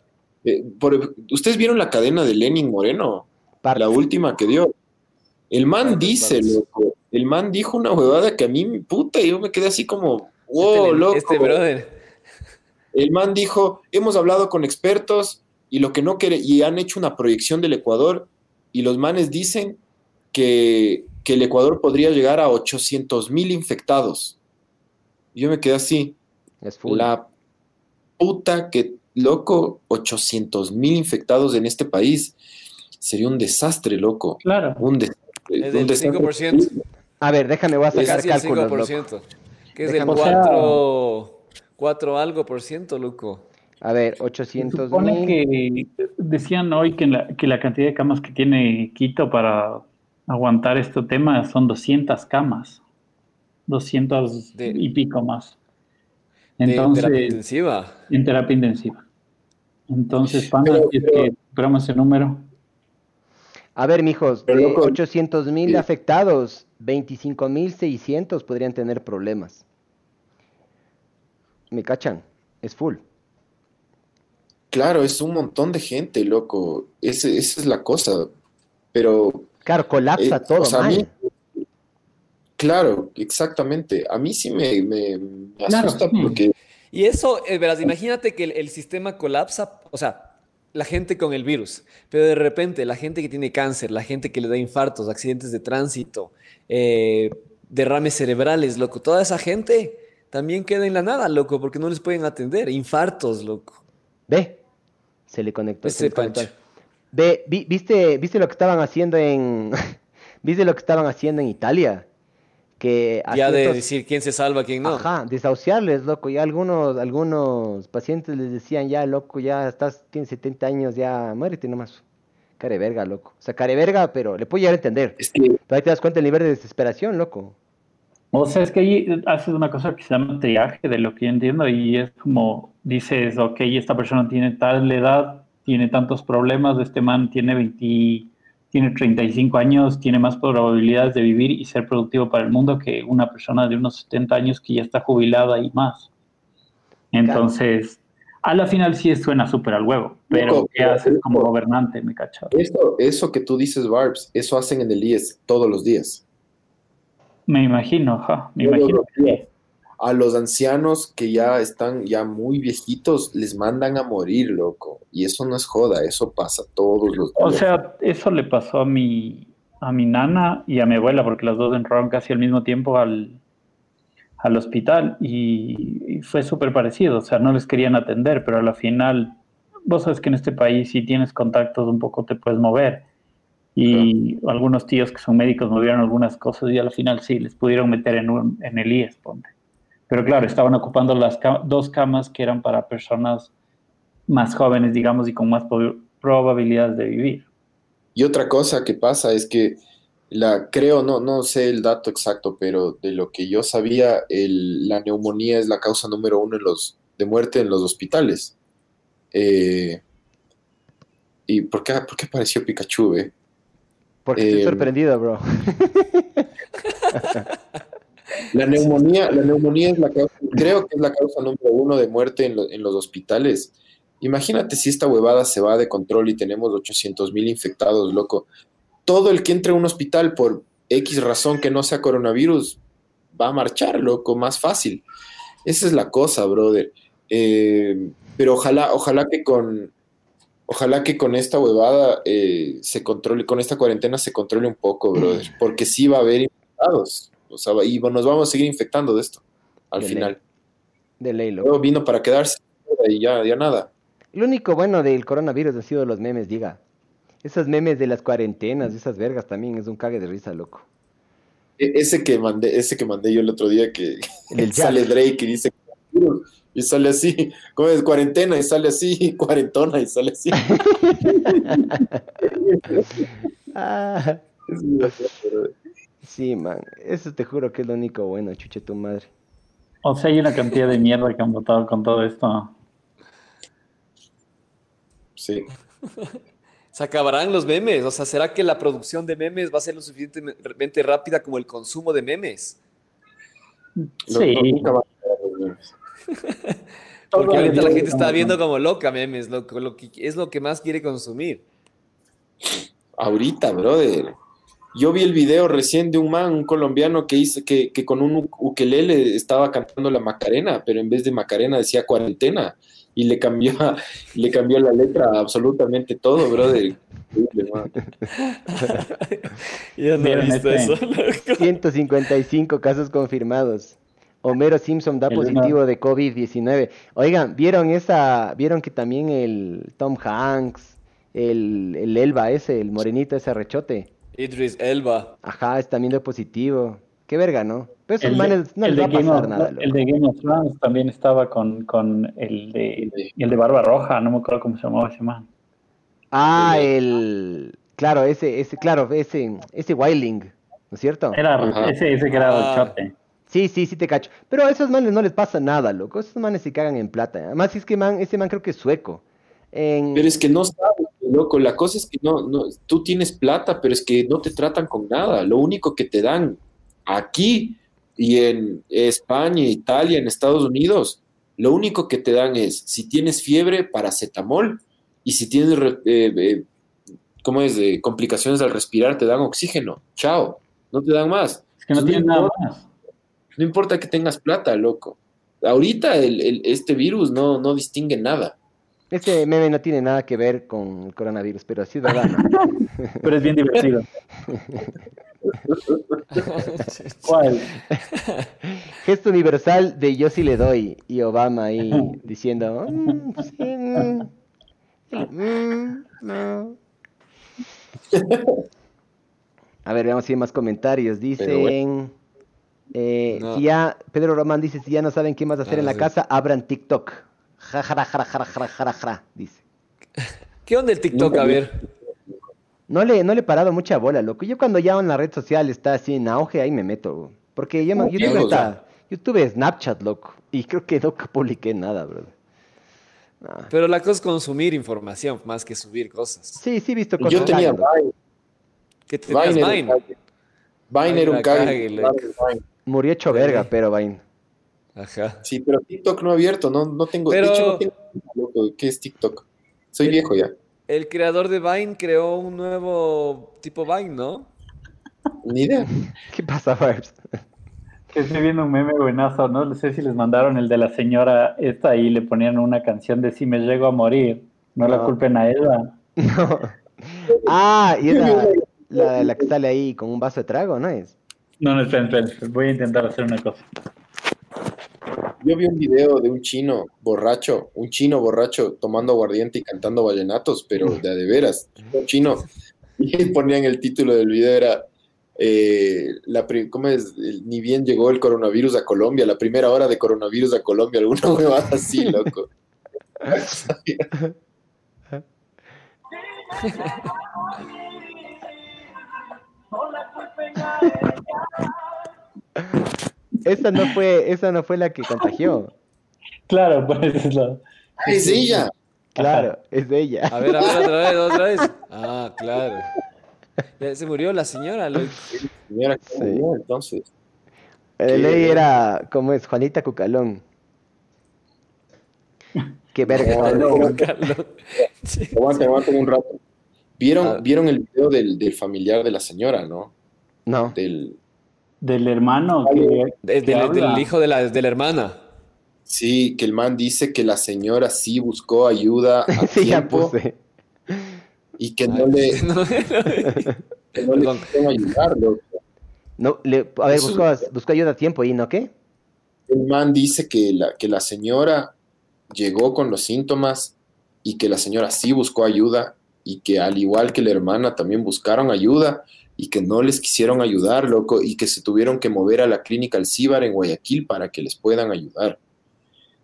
eh, por- ¿Ustedes vieron la cadena de Lenin Moreno? Parte. La última que dio. El man dice, loco. El man dijo una huevada que a mí, puta, yo me quedé así como, wow, este, loco. este brother. El man dijo, hemos hablado con expertos y lo que no quiere, y han hecho una proyección del Ecuador, y los manes dicen que, que el Ecuador podría llegar a 800 mil infectados. Y yo me quedé así, Es full. la puta que, loco, 800 mil infectados en este país. Sería un desastre, loco. Claro. Un desastre. Es un desastre. 5%. A ver, déjame, voy a Es sacar el cálculos, loco. 5%. Que es Déjame- el O sea- 4, 4 algo por ciento, loco. A ver, Se 800 supone mil. que decían hoy que la, que la cantidad de camas que tiene Quito para aguantar este tema son 200 camas. 200 De- y pico más. De Entonces, terapia intensiva. en terapia intensiva. Entonces, Pero- si es que ese número. A ver, mijos, de loco, 800 mil sí. afectados, 25 mil 600 podrían tener problemas. ¿Me cachan? Es full. Claro, es un montón de gente, loco. Ese- esa es la cosa. Pero Claro, colapsa Eh, todo o sea, a mí- Claro, exactamente. A mí sí me, me- me Claro, asusta sí. porque Y eso, eh, verás, imagínate que el, el sistema colapsa, o sea, la gente con el virus, pero de repente la gente que tiene cáncer, la gente que le da infartos, accidentes de tránsito, eh, derrames cerebrales, loco, toda esa gente también queda en la nada, loco, porque no les pueden atender, infartos, loco. Ve, se le conectó. se Ese le conectó. Pancho. Ve, vi- viste, viste lo que estaban haciendo en, viste lo que estaban haciendo en Italia, que Ya de decir quién se salva, quién no. Ajá, desahuciarles, loco. Ya algunos, algunos pacientes les decían, ya, loco, ya estás, tienes 70 años, ya, muérete nomás. Care verga, loco. O sea, care verga, pero le puedo llegar a entender. es que Pero ahí te das cuenta del nivel de desesperación, loco. O sea, es que ahí haces una cosa que se llama triaje, de lo que yo entiendo, y es como dices, ok, esta persona tiene tal edad, tiene tantos problemas, este man tiene tiene 35 años, tiene más probabilidades de vivir y ser productivo para el mundo que una persona de unos 70 años que ya está jubilada y más. Entonces, a la final sí suena súper al huevo, pero ¿qué haces como gobernante, me cachas? Eso, eso que tú dices, Barbs, eso hacen en el IES todos los días. Me imagino, ajá, me Todos imagino. los días. A los ancianos que ya están ya muy viejitos, les mandan a morir, loco. Y eso no es joda, eso pasa todos los días. O sea, eso le pasó a mi, a mi nana y a mi abuela, porque las dos entraron casi al mismo tiempo al, al hospital y, y fue súper parecido. O sea, no les querían atender, pero a la final, vos sabes que en este país si tienes contactos un poco te puedes mover. Y algunos tíos que son médicos movieron algunas cosas y al final sí, les pudieron meter en, un, en el IES, ponte. Pero claro, estaban ocupando las ca- dos camas que eran para personas más jóvenes, digamos, y con más probabilidades de vivir. Y otra cosa que pasa es que la creo, no, no sé el dato exacto, pero de lo que yo sabía, el- la neumonía es la causa número uno en los, de muerte en los hospitales. Eh, ¿y por qué, por qué apareció Pikachu, eh? Porque estoy Eh, sorprendido, bro. La neumonía, la neumonía es la causa, creo que es la causa número uno de muerte en, lo- en los hospitales. Imagínate si esta huevada se va de control y tenemos 800 mil infectados, loco. Todo el que entre a un hospital por X razón que no sea coronavirus va a marchar, loco, más fácil. Esa es la cosa, brother. Eh, pero ojalá, ojalá que con, ojalá que con esta huevada eh, se controle, con esta cuarentena se controle un poco, brother, porque sí va a haber infectados. O sea, y nos vamos a seguir infectando de esto al De ley. final. De ley, loco. Luego vino para quedarse y ya, ya nada. Lo único bueno del coronavirus han sido los memes, diga. Esos memes de las cuarentenas, esas vergas también es un cague de risa, loco. E- ese que mandé, ese que mandé yo el otro día que El sale. Drake y dice y sale así, como es cuarentena y sale así, cuarentona y sale así. Ah, Es. Sí, man. Eso te juro que es lo único bueno, chuche tu madre. O sea, hay una cantidad de mierda que han votado con todo esto. Sí. Se acabarán los memes. O sea, ¿será que la producción de memes va a ser lo suficientemente rápida como el consumo de memes? Sí. Porque ahorita la gente está viendo como loca memes, lo, lo que, es lo que más quiere consumir. Ahorita, brother. Yo vi el video recién de un man, un colombiano que hizo que, que con un ukelele estaba cantando la Macarena, pero en vez de Macarena decía cuarentena y le cambió le cambió la letra a absolutamente todo, brother. No he ¿Vieron visto este? eso, loco. 155 casos confirmados. Homero Simpson da El positivo de COVID-19. Oigan, ¿vieron esa? ¿Vieron que también el Tom Hanks, el, el Elba ese, el morenito ese rechote? Idris Elba. Ajá, es también de positivo. Qué verga, ¿no? Pero esos El de, manes no el les de va a pasar of- nada, el loco. de Game of Thrones también estaba con, con el, de, el de Barba Roja, no me acuerdo cómo se llamaba ese man. Ah, el... Claro, ese, ese, claro, ese, ese Wildling, ¿no es cierto? Era Ajá. ese, ese que era Ah. Chote. Sí, sí, sí te cacho. Pero a esos manes no les pasa nada, loco. Esos manes se cagan en plata. Además, es que man, ese man creo que es sueco. En... Pero es que no sabes, loco. La cosa es que no, no, tú tienes plata, pero es que no te tratan con nada. Lo único que te dan aquí y en España, Italia, en Estados Unidos, lo único que te dan es, si tienes fiebre, paracetamol, y si tienes, eh, eh, ¿cómo es? Eh, complicaciones al respirar, te dan oxígeno. Chao. No te dan más. Es que no tiene no nada importa. más. No importa que tengas plata, loco. Ahorita el- el- este virus no, no distingue nada. Ese meme no tiene nada que ver con el coronavirus, pero sí es verdad. ¿no? Pero es bien divertido. ¿Cuál? Gesto universal de yo sí le doy. Y Obama ahí diciendo, "Mm, sí, mm, mm, no". A ver, veamos si hay más comentarios. Dicen, eh, No. si ya, Pedro Román dice, si ya no saben qué más hacer Ah, en la sí. casa, abran TikTok. Ja, jara, jara, jara, jara, jara, jara, dice. ¿Qué onda el TikTok? A ver. No le, no le he parado mucha bola, loco. Yo cuando ya en la red social está así en auge, ahí me meto. Porque ya me- No, está, YouTube es Snapchat, loco. Y creo que nunca publiqué nada, brother. No. Pero la cosa es consumir información más que subir cosas. Sí, sí he visto cosas. Yo tenía. Vine. Que tenías Vine Vine. Vine era un Vine cague. Vine. Murió hecho verga, pero Vain. Ajá. Sí, pero TikTok no ha abierto, no, no tengo. Pero- De hecho, no tengo. Loco, ¿Qué es TikTok? Soy El- viejo ya. El creador de Vine creó un nuevo tipo Vine, ¿no? Ni idea. ¿Qué pasa? Que estoy viendo un meme buenazo, no sé si les mandaron el de la señora esta y le ponían una canción de Si me llego a morir, no, la No. culpen a ella. No. Ah, y es la, la, la que sale ahí con un vaso de trago, ¿no es? No, no, esperen, esperen, voy a intentar hacer una cosa. Yo vi un video de un chino borracho, un chino borracho tomando aguardiente y cantando vallenatos, pero de a de veras, un chino. Y ponían el título del video era eh, la pri- ¿cómo es? Ni bien llegó el coronavirus a Colombia, la primera hora de coronavirus a Colombia, alguna huevada así, loco. Esa no fue, esa no fue la que contagió. Claro, pues es la... Es ella. Claro, es de ella. A ver, a ver, otra vez, otra vez. Ah, claro. Se murió la señora, loco. Señora, Sí. ¿cómo murió, entonces. De ley era, ¿cómo es? Juanita Cucalón. Qué verga. Aguanta, aguanta un rato. ¿Vieron, Ah. ¿Vieron el video del, del familiar de la señora, no? No. Del, del hermano que, De- que del, hijo de la, de la hermana. sí, que el man dice que la señora sí buscó ayuda a Sí, ya tiempo puse. y que no le, No, que no le Perdón. quisieron ayudar, loco. No, le, a ver, buscó, buscó ayuda a tiempo y ¿no qué? El man dice que la, que la señora llegó con los síntomas y que la señora sí buscó ayuda y que al igual que la hermana también buscaron ayuda y que no les quisieron ayudar, loco, y que se tuvieron que mover a la clínica Alcíbar en Guayaquil para que les puedan ayudar.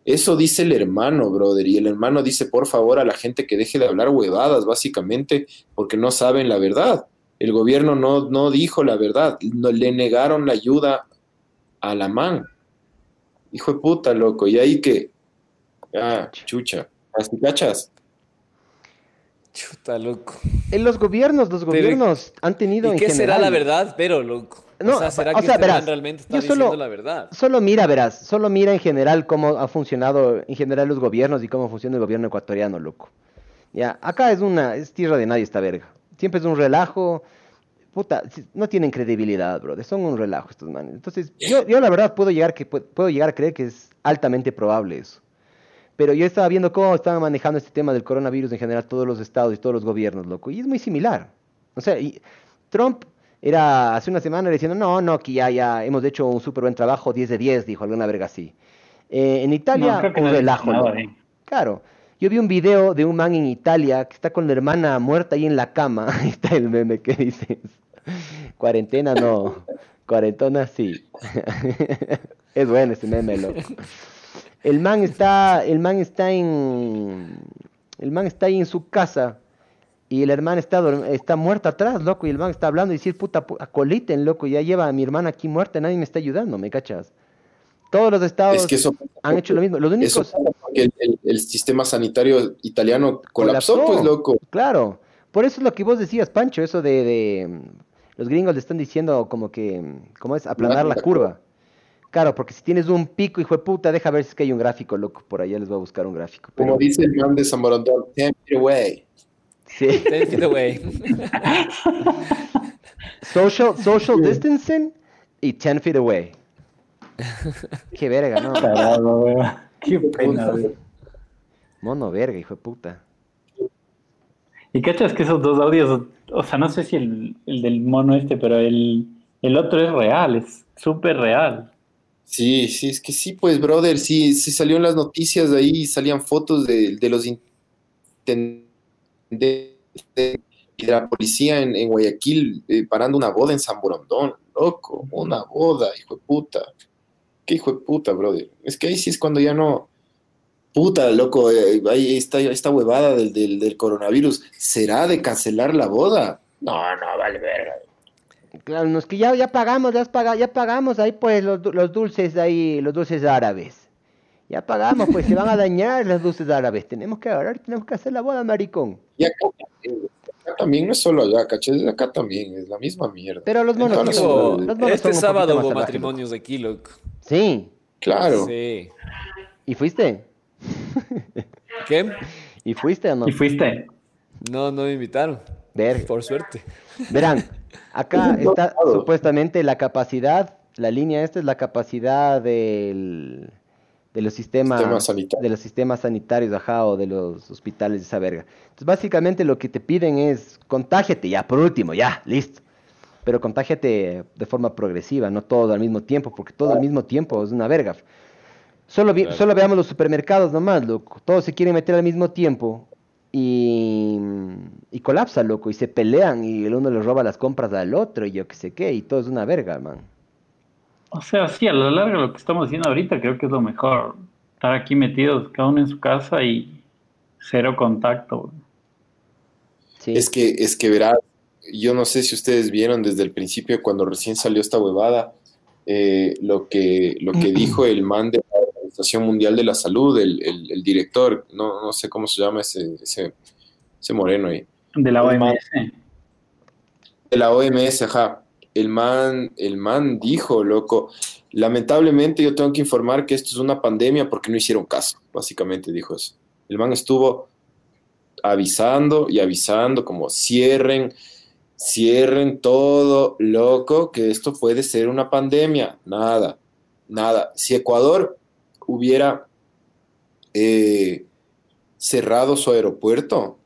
Eso dice el hermano, brother, y el hermano dice, por favor, a la gente que deje de hablar huevadas, básicamente, porque no saben la verdad. El gobierno no, no dijo la verdad, no, le negaron la ayuda a la man. Hijo de puta, loco. Y ahí que. Ah, chucha. ¿Así cachas? Chuta, loco. En los gobiernos, los gobiernos han tenido ¿Y en qué será la verdad, pero, loco? No, o sea, ¿será o que sea, este verás, realmente está yo diciendo solo- la verdad? Solo mira, verás, solo mira en general cómo ha funcionado en general los gobiernos y cómo funciona el gobierno ecuatoriano, loco. Ya, acá es una, es tierra de nadie esta verga. Siempre es un relajo. Puta, no tienen credibilidad, brother. Son un relajo estos manes. Entonces, yo, yo la verdad puedo llegar, que, pu- puedo llegar a creer que es altamente probable eso. Pero yo estaba viendo cómo estaban manejando este tema del coronavirus en general todos los estados y todos los gobiernos, loco. Y es muy similar. O sea, y Trump era hace una semana diciendo, no, no, que ya, ya hemos hecho un súper buen trabajo, 10 de 10, dijo alguna verga así. Eh, en Italia, No, un no relajo. ahí. Claro. Yo vi un video de un man en Italia que está con la hermana muerta ahí en la cama. Ahí está el meme que dices. Cuarentena no. Cuarentona sí. es bueno ese meme, loco. El man está, el man está en, el man está ahí en su casa y el hermano está, está muerta atrás, loco, y el man está hablando y dice, puta, pu- acoliten, loco, ya lleva a mi hermana aquí muerta, nadie me está ayudando, ¿me cachas? Todos los estados Es que eso, han hecho lo mismo. Los eso únicos, porque el, el- el sistema sanitario italiano colapsó, Colapsó. pues, loco. Claro, por eso es lo que vos decías, Pancho, eso de, de, los gringos le están diciendo como que, ¿cómo es? Aplanar la La curva. Claro, porque si tienes un pico, hijo de puta, deja ver si es que hay un gráfico, loco, por allá les voy a buscar un gráfico. Como dice el man de San Borondón, ten it away. sí. Ten it away. Social, social distancing y 10 feet away. Qué verga, ¿no? Qué pena, weón. Mono verga, hijo de puta. Y cachas que esos dos audios, o sea, no sé si el, el del mono este, pero el, el otro es real, es súper real. Sí, sí, es que sí, pues, brother, sí, sí salió en las noticias ahí, salían fotos de, de los intendentes y de la policía en, en Guayaquil eh, parando una boda en San Borondón, loco, una boda, hijo de puta. Qué hijo de puta, brother. Es que ahí sí es cuando ya no. Puta, loco, eh, ahí está esta huevada del, del, del coronavirus. ¿Será de cancelar la boda? No, no, vale verga. Claro, no es que ya, ya pagamos, ya, paga- ya pagamos ahí pues los, los dulces ahí, los dulces árabes. Ya pagamos, pues se van a dañar los dulces árabes. Tenemos que ahorrar, tenemos que hacer la boda, maricón. Ya cállate, Acá también no es solo allá, ¿cachai? Acá también es la misma mierda. Pero los monos, Digo, los monos este sábado hubo matrimonios de aquí, loco. Sí. Claro. Sí. ¿Y fuiste? ¿Qué? ¿Y fuiste o no? ¿Y fuiste? No, no me invitaron. Ver. Por suerte. Verán, acá está supuestamente la capacidad, la línea esta es la capacidad del, de los sistemas, Sistema de los sistemas sanitarios, ajá, o de los hospitales de esa verga. Entonces, básicamente lo que te piden es contágiate ya, por último, ya, listo. Pero contágiate de forma progresiva, no todo al mismo tiempo, porque todo al mismo tiempo es una verga. Solo, vi- Claro. solo veamos los supermercados nomás, loco. Todos se quieren meter al mismo tiempo y, y colapsa, loco. Y se pelean y el uno le roba las compras al otro y yo qué sé qué. Y todo es una verga, man. O sea, sí, a la larga lo que estamos haciendo ahorita creo que es lo mejor. Estar aquí metidos, cada uno en su casa y cero contacto. Sí. Es que, es que verás, yo no sé si ustedes vieron desde el principio, cuando recién salió esta huevada, eh, lo que, lo que dijo el man de la Organización Mundial de la Salud, el, el- el director, no, no sé cómo se llama ese, ese, ese moreno ahí, De la man- OMS. de la OMS, ajá. El man, el man dijo, loco, lamentablemente yo tengo que informar que esto es una pandemia porque no hicieron caso, básicamente dijo eso. El man estuvo avisando y avisando como cierren, cierren todo, loco, que esto puede ser una pandemia. Nada, nada. Si Ecuador hubiera eh, cerrado su aeropuerto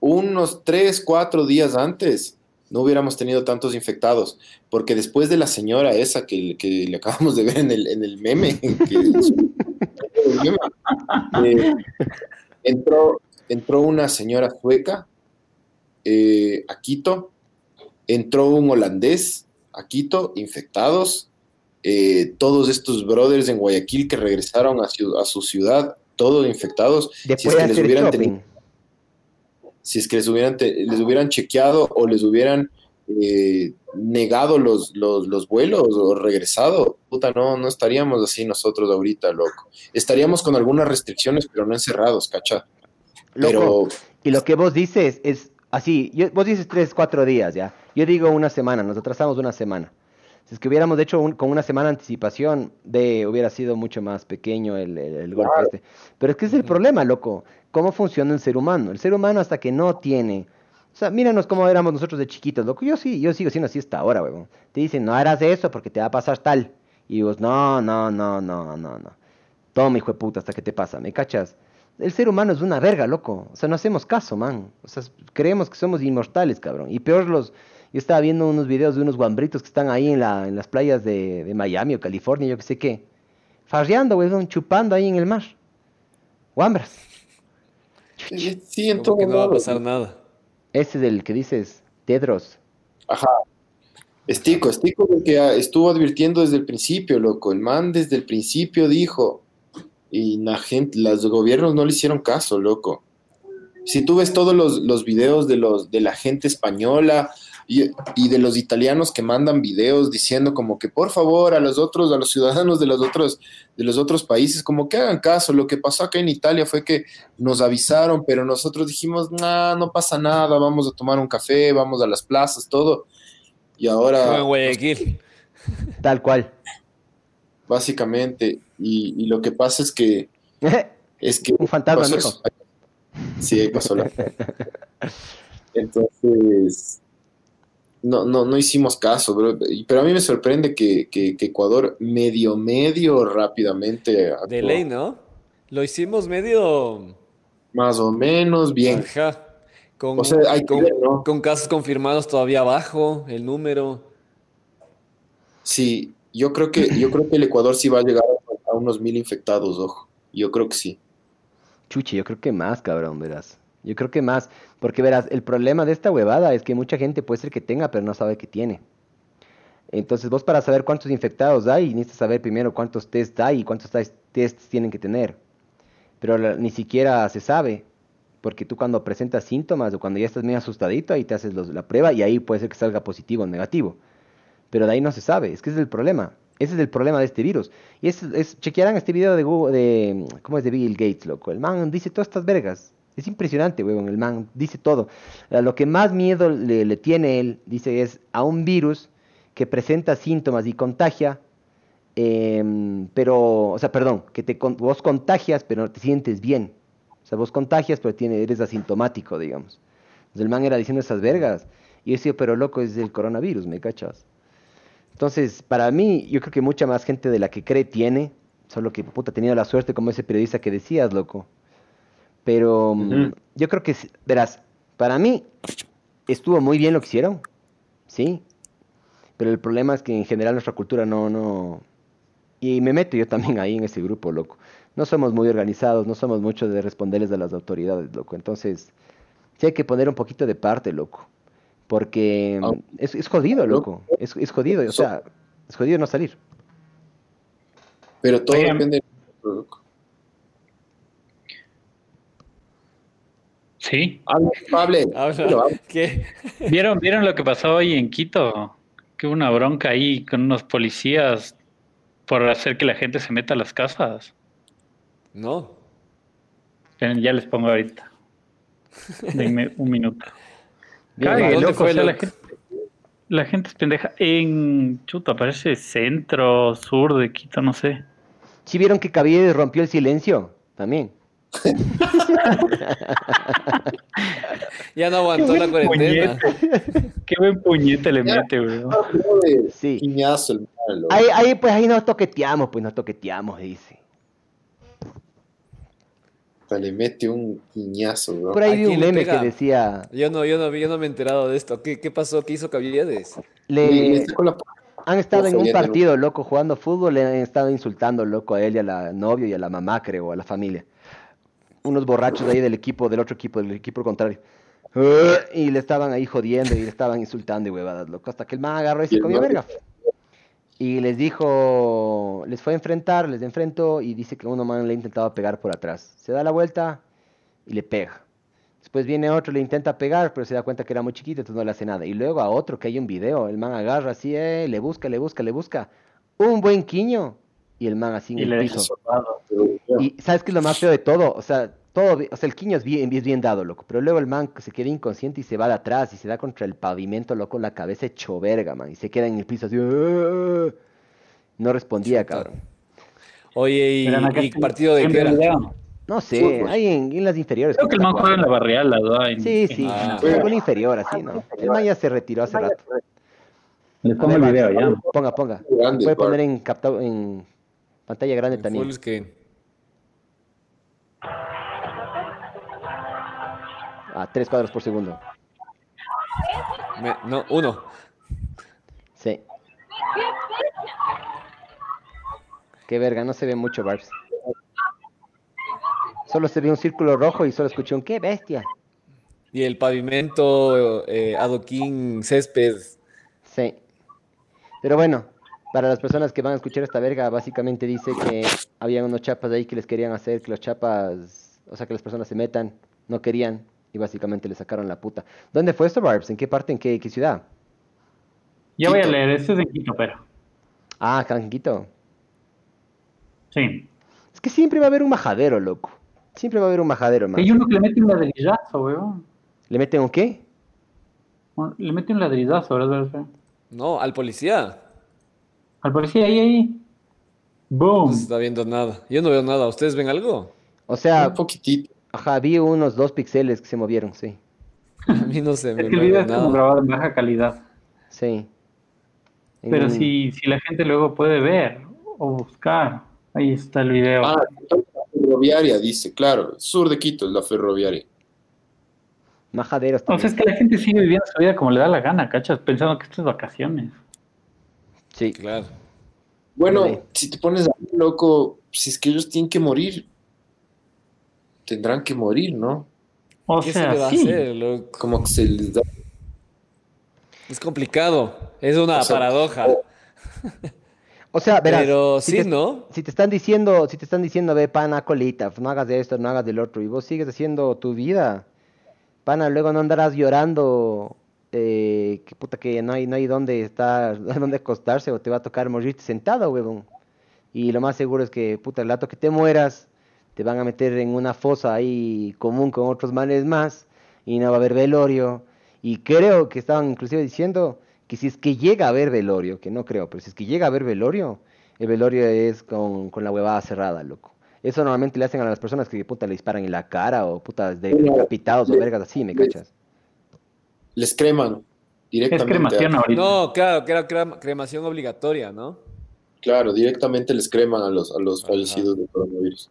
unos tres, cuatro días antes, no hubiéramos tenido tantos infectados, porque después de la señora esa que, que le acabamos de ver en el, en el meme, que- eh, entró, entró una señora sueca eh, a Quito, entró un holandés a Quito, infectados, eh, todos estos brothers en Guayaquil que regresaron a, su ciudad, todos infectados, Después si es que les hubieran tenido si es que les hubieran, te- les hubieran chequeado o les hubieran eh, negado los, los, los vuelos o regresado, puta, no, no estaríamos así nosotros ahorita, loco. Estaríamos con algunas restricciones, pero no encerrados, cacha. Pero y lo que vos dices es así, yo- vos dices tres, cuatro días, ¿ya? Yo digo una semana, nos atrasamos una semana. Si es que hubiéramos hecho un- con una semana de anticipación, de, hubiera sido mucho más pequeño el, el- el golpe este. Pero es que es el problema, loco. ¿Cómo funciona el ser humano? El ser humano hasta que no tiene... O sea, míranos cómo éramos nosotros de chiquitos, loco. Yo sí, yo sigo siendo así hasta ahora, huevón. Te dicen, no harás eso porque te va a pasar tal. Y vos, no, no, no, no, no, no. Toma, hijo de puta, hasta que te pasa, ¿me cachas? El ser humano es una verga, loco. O sea, no hacemos caso, man. O sea, creemos que somos inmortales, cabrón. Y peor los... Yo estaba viendo unos videos de unos guambritos que están ahí en, la, en las playas de, de Miami o California, yo qué sé qué. Farreando, weón, chupando ahí en el mar. Guambras. sí, en Como todo que no va a pasar nada. Ese es el que dices, Tedros. Ajá. Estico, Estico el que estuvo advirtiendo desde el principio, loco. El man desde el principio dijo, y la gente, los gobiernos no le hicieron caso, loco. Si tú ves todos los, los videos de, los, de la gente española y, y de los italianos que mandan videos diciendo como que por favor a los otros, a los ciudadanos de los otros, de los otros países, como que hagan caso. Lo que pasó acá en Italia fue que nos avisaron, pero nosotros dijimos, nah, no pasa nada, vamos a tomar un café, vamos a las plazas, todo. Y ahora, Guayaquil. Tal cual. básicamente, y, y lo que pasa es que, es que Un fantasma, mijo. Sí, ahí pasó la. Entonces, no, no, no hicimos caso, bro. Y- Pero a mí me sorprende que, que- que Ecuador medio, medio rápidamente actuó. De ley, ¿no? Lo hicimos medio... Más o menos bien. Ajá. Con, O sea, hay con, ver, ¿no? con casos confirmados todavía abajo, el número. Sí, yo creo que, yo creo que el Ecuador sí va a llegar a, a unos mil infectados, ojo. Yo creo que sí. Chuchi, yo creo que más, cabrón, verás. Yo creo que más. Porque verás, el problema de esta huevada es que mucha gente puede ser que tenga, pero no sabe que tiene. Entonces vos para saber cuántos infectados hay, necesitas saber primero cuántos tests hay y cuántos tes- tests tienen que tener. Pero ni siquiera se sabe. Porque tú cuando presentas síntomas o cuando ya estás medio asustadito, ahí te haces la prueba y ahí puede ser que salga positivo o negativo. Pero de ahí no se sabe, es que ese es el problema. Ese es el problema de este virus. Y es, es chequearán este video de Google, de, ¿cómo es? De Bill Gates, loco. El man dice todas estas vergas. Es impresionante, huevón, el man dice todo. Lo que más miedo le, tiene él, dice, es a un virus que presenta síntomas y contagia, em, pero, o sea, perdón, que te, vos contagias, pero no te sientes bien. O sea, vos contagias, pero eres asintomático, digamos. Entonces el man era diciendo esas vergas. Y yo decía, pero loco, es el coronavirus, ¿me cachas? Entonces, para mí, yo creo que mucha más gente de la que cree tiene, solo que puta ha tenido la suerte como ese periodista que decías, loco. Pero mm, yo creo que, verás, para mí estuvo muy bien lo que hicieron, sí. Pero el problema es que en general nuestra cultura no, no... Y me meto yo también ahí en ese grupo, loco. No somos muy organizados, no somos mucho de responderles a las autoridades, loco. Entonces, sí hay que poner un poquito de parte, loco. Porque Ah. mm, es, es jodido, loco. Es, es jodido, o sea, es jodido no salir. Pero todo Oigan. depende del Sí. Hable, hable. ¿Vieron, ¿Vieron lo que pasó hoy en Quito? Que hubo una bronca ahí con unos policías por hacer que la gente se meta a las casas. No. Esperen, Ya les pongo ahorita. Denme un minuto. Bien, Cague, ¿dónde loco, fue, o sea, la gente, la gente es pendeja. En Chuta, parece centro, sur de Quito, no sé. ¿Sí vieron que Caviedes rompió el silencio? También. Ya no aguantó la cuarentena. Puñete. Qué buen puñete le mete. Joder, Sí. Piñazo el malo. Ahí, ahí, pues ahí nos toqueteamos, pues nos toqueteamos, dice. Le mete un piñazo, bro. Por ahí ¿A vi un meme pega? que decía, Yo no, yo no, yo no me he enterado de esto. ¿Qué, qué pasó? ¿Qué hizo Caviedes? Le, han estado en un partido, loco, jugando fútbol, le han estado insultando, loco, a él y a la novia y a la mamá, creo, a la familia. Unos borrachos ahí del equipo, del otro equipo, del equipo contrario. Y le estaban ahí jodiendo y le estaban insultando y huevadas, loco, hasta que el man agarró y se comió verga. Y les dijo, les fue a enfrentar, les enfrentó y dice que uno man le ha intentado pegar por atrás. Se da la vuelta y le pega. Después viene otro, le intenta pegar, pero se da cuenta que era muy chiquito, entonces no le hace nada. Y luego a otro, que hay un video, el man agarra así, eh, le busca, le busca, le busca. Un buen quiño. Y el man así en Y el le piso. Y ¿sabes qué es lo más feo de todo? O sea, todo, o sea, el quiño es bien, es bien dado, loco. Pero luego el man se queda inconsciente y se va de atrás y se da contra el pavimento, loco, la cabeza hecho verga, man. Y se queda en el piso así. "Ah". No respondía, Chuta. cabrón. Oye, ¿y, y partido de en qué era? No sé, Fútbol. ahí en, en las inferiores. Creo que el man juega en la barrial, la verdad. en- Sí, sí, Ah. algún inferior, así, ¿no? El man ya se retiró hace rato. Les A pongo ver, el video ya. Ponga, ponga. Grande, Puede poner en, capta- en pantalla grande En también. full screen. A tres cuadros por segundo. Me- no, uno. Sí. Qué verga, no se ve mucho, Barbs. Solo se ve un círculo rojo y solo escuché un qué bestia. Y el pavimento, eh, adoquín, césped. Sí. Pero bueno, para las personas que van a escuchar esta verga, básicamente dice que había unos chapas ahí que les querían hacer que los chapas, o sea, que las personas se metan, no querían y básicamente le sacaron la puta. ¿Dónde fue esto, Barbs? ¿En qué parte? ¿En qué, qué ciudad? Ya voy a Quito. leer, este es de Quito, pero. Ah, Canquito. Sí. Es que siempre va a haber un majadero, loco. Siempre va a haber un majadero, man. Hay uno que le mete un ladrillazo, weón. ¿Le meten un qué? Le mete un ladrillazo, ¿verdad? ¿verdad? No, al policía. Al policía, ahí, ahí. Boom. No se está viendo nada. Yo no veo nada. ¿Ustedes ven algo? O sea, Un poquitito. ajá, vi unos dos píxeles que se movieron, sí. A mí no se me Es que el video es como grabado en baja calidad. Sí. Pero si, si la gente luego puede ver o buscar, ahí está el video. Ah, la ferroviaria, dice, claro. Sur de Quito es la ferroviaria. Majaderos o sea, también. es que la gente sigue viviendo su vida como le da la gana, ¿cachas? Pensando que esto es vacaciones. Sí. Claro. Bueno, Sí. si te pones a loco, si es que ellos tienen que morir, tendrán que morir, ¿no? O ¿Qué se sea, le va a sí. hacer, loco? Como que se les da. Es complicado. Es una O sea, paradoja. O sea, verás, Pero si sí, te, ¿no? si te están diciendo, si te están diciendo, ve, pana, colita, no hagas de esto, no hagas del otro, y vos sigues haciendo tu vida, pana, luego no andarás llorando, eh, que puta que no hay, no hay dónde estar, dónde acostarse, o te va a tocar morirte sentado, huevón. Y lo más seguro es que, puta, el rato que te mueras, te van a meter en una fosa ahí común con otros manes más y no va a haber velorio. Y creo que estaban inclusive diciendo que si es que llega a haber velorio, que no creo, pero si es que llega a haber velorio, el velorio es con, con la huevada cerrada, loco. Eso normalmente le hacen a las personas que puta le disparan en la cara o putas de- decapitados o vergas así, ¿me cachas? Les creman Es directamente. cremación ahorita. No, claro, que era crema- cremación obligatoria, ¿no? Claro, directamente les creman a los, a los fallecidos de coronavirus.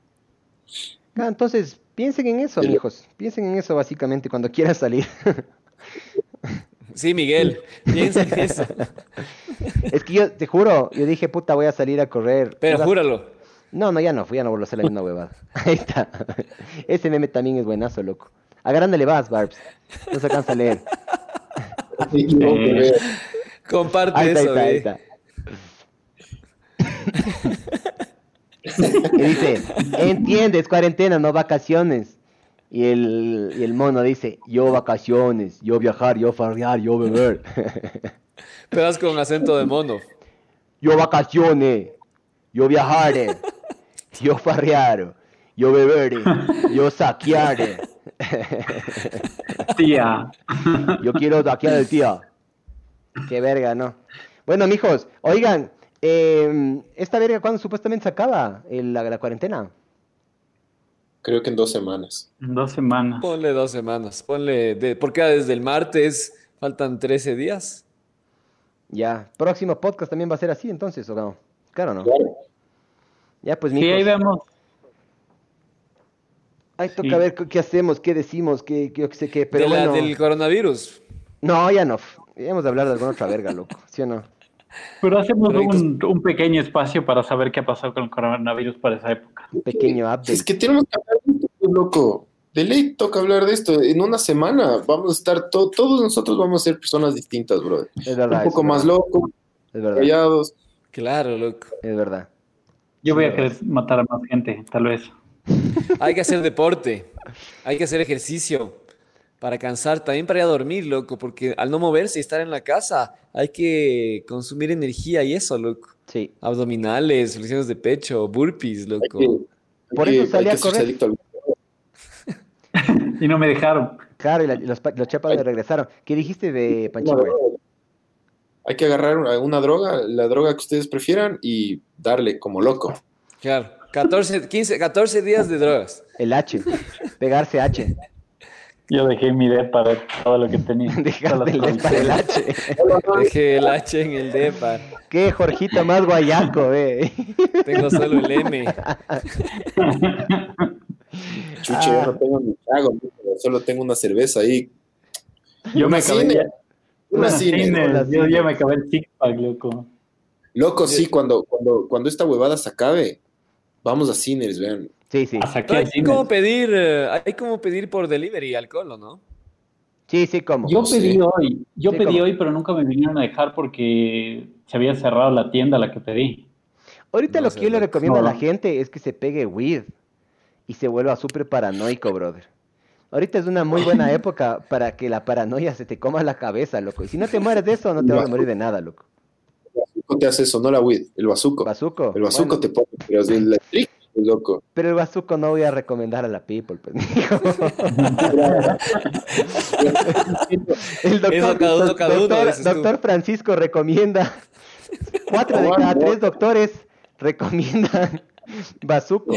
Ah, entonces, piensen en eso, Sí. mijos. Piensen en eso básicamente cuando quieran salir. Sí, Miguel, piensa en eso. es que yo te juro, yo dije, puta, voy a salir a correr. Pero júralo. No, no, ya no, ya no vuelvo a hacer la misma huevada. Ahí está. Ese meme también es buenazo, loco. A grande le vas, Barbs. No se alcanza a leer. Sí, no, Eh. bebé. Comparte Ahí está, ahí eso, ahí está. Y dice, entiendes, cuarentena, no vacaciones. Y el, y el mono dice, yo vacaciones, yo viajar, yo farrear, yo beber. Pero haz con acento de mono. Yo vacaciones, yo viajaré, yo farrear, yo beber, yo saquear, Tía. yo quiero saquear el tío. Qué verga, ¿no? Bueno, mijos, oigan, eh, ¿esta verga cuándo supuestamente se acaba el- la, la cuarentena? Creo que en dos semanas. En dos semanas. Ponle dos semanas. Ponle. De, porque desde el martes faltan 13 días. Ya, próximo podcast también va a ser así entonces, ¿o no? Claro, ¿no? Claro. Ya, pues, Sí, ahí mijos, vemos. Ahí toca sí. ver qué, hacemos, qué decimos, qué, qué, yo qué sé qué, pero de la- bueno... del coronavirus. No, ya no, hemos de hablar de alguna otra verga, loco, ¿sí o no? Pero hacemos un, un pequeño espacio para saber qué ha pasado con el coronavirus para esa época. Un pequeño update. Es que tenemos que hablar de esto, loco. De ley toca hablar de esto. En una semana vamos a estar, to- todos nosotros vamos a ser personas distintas, bro. Es verdad. Un poco es más verdad, locos, Es verdad, callados. Claro, loco. es verdad. Yo voy a querer matar a más gente, tal vez. Hay que hacer deporte. Hay que hacer ejercicio. Para cansar, también para ir a dormir, loco. Porque al no moverse y estar en la casa, hay que consumir energía y eso, loco. Sí. Abdominales, flexiones de pecho, burpees, Hay loco. que, hay Por que- eso salí a correr. adicto al- Y no me dejaron. Claro, y la- los, pa- los chapas le regresaron. ¿Qué dijiste de Panchihue? Hay que agarrar una, una droga, la droga que ustedes prefieran y darle como loco. Claro. 14, 15, 14 días de drogas. El H. Pegarse H. Yo dejé mi depa de todo lo que tenía. Dejaste el para el H. Dejé el H en el DEPA. Qué Jorgito más guayaco, eh. Tengo solo el M. Chucho, Ah. yo no tengo ni trago, solo tengo una cerveza ahí. Yo me acabé cine. Una Una cine. cine, una Yo cine. ya me acabé el six pack, loco. Loco, sí, cuando, cuando, cuando esta huevada se acabe, vamos a cines, vean. Sí, sí. Hay como pedir, eh, hay como pedir por delivery alcohol, ¿o no? Sí, sí, como. Yo pedí hoy, yo Sí, pedí ¿cómo? hoy, pero nunca me vinieron a dejar porque se había cerrado la tienda a la que pedí. Ahorita No lo que yo le recomiendo a la gente es que se pegue weed y se vuelva súper paranoico, brother. Ahorita es una muy buena época para que la paranoia se te coma la cabeza, loco. Y si no te mueres de eso, no te vas a morir de nada, loco. Bazuco te hace eso, no la weed, el bazuco. Bazuco. El bazuco bueno, te pone, pero es el trick, loco. Pero el bazuco no voy a recomendar a la people, pues. el doctor, Eso cada uno, cada uno, doctor- tú. doctor Francisco recomienda. Cuatro de cada tres doctores recomiendan bazuco.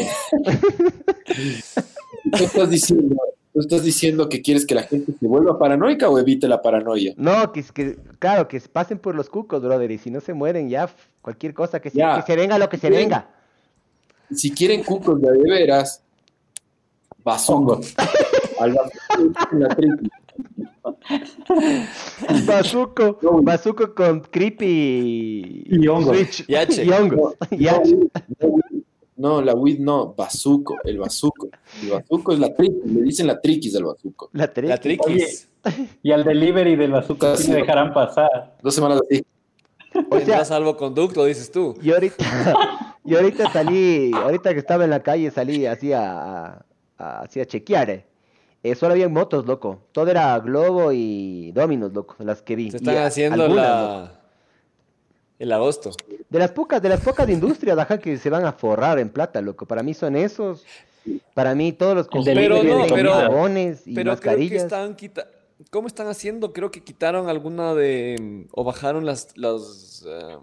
Tú estás diciendo, tú estás diciendo que quieres que la gente se vuelva paranoica o evite la paranoia. No, que, es que, claro, que pasen por los cucos, brother, y si no se mueren, ya, cualquier cosa, que se, Ya. que se venga lo que se venga. Si quieren cucos de de veras, bazuco. Al bazuco. Bazuco, con creepy Y hongos. Y. Y hongos. Y No, la weed no, bazuco, el bazuco. El bazuco es la triqui, le dicen la triquis al bazuco. La triqui. La triquis. Y al delivery del bazooka sí me dejarán pasar. Dos semanas así. O sea, salvoconducto, dices tú. y ahorita, y ahorita salí, ahorita que estaba en la calle salí así a, así a chequear. eh. Eh, solo había motos, loco. Todo era Globo y Dominos, loco, las que vi. Se están haciendo algunas, loco. El agosto. De las pocas, de las pocas industrias, ajá, que se van a forrar en plata, loco. Para mí son esos. Para mí, todos los de tienen comida. jabones y Pero creo que mascarillas. están quita ¿Cómo están haciendo? Creo que quitaron alguna de o bajaron las los eh,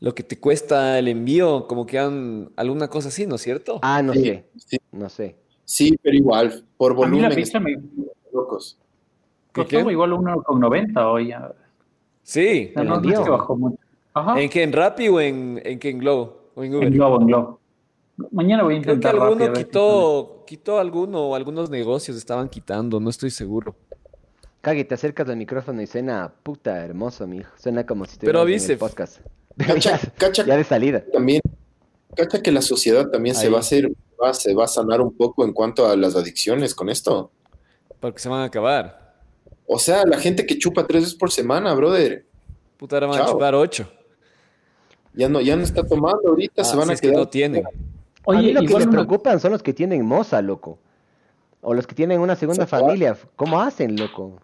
lo que te cuesta el envío, como que han alguna cosa así, ¿no es cierto? Ah, no Sí, sé, sí, no sé. sí, pero igual, por A mí volumen la pizza me locos. ¿Qué, costó igual 1,90 hoy. ya. Sí. O sea, ¿El no, no bajó mucho. Ajá. ¿En qué? ¿En Rappi o en, en qué? ¿En Globo? ¿O en Uber? En Globo, en Globo. Mañana voy a Creo que intentar alguno Rappi, si quitó, quitó alguno o algunos negocios estaban quitando, no estoy seguro. Cague, te acercas al micrófono y suena puta hermoso, mijo. Suena como si Pero estuvieras en el podcast. Pero Cacha, ya, cacha ya de salida. también, cacha que la sociedad también se va a hacer, va- se va a sanar un poco en cuanto a las adicciones con esto. Porque se van a acabar. O sea, la gente que chupa tres veces por semana, brother, Puta, ahora van a chupar ocho. ya no, ya no está tomando ahorita, Ah, se van si a es que quedar. no tienen. a Oye, mí lo que me una- preocupan son los que tienen moza, loco. O los que tienen una segunda familia. ¿Cómo hacen, loco?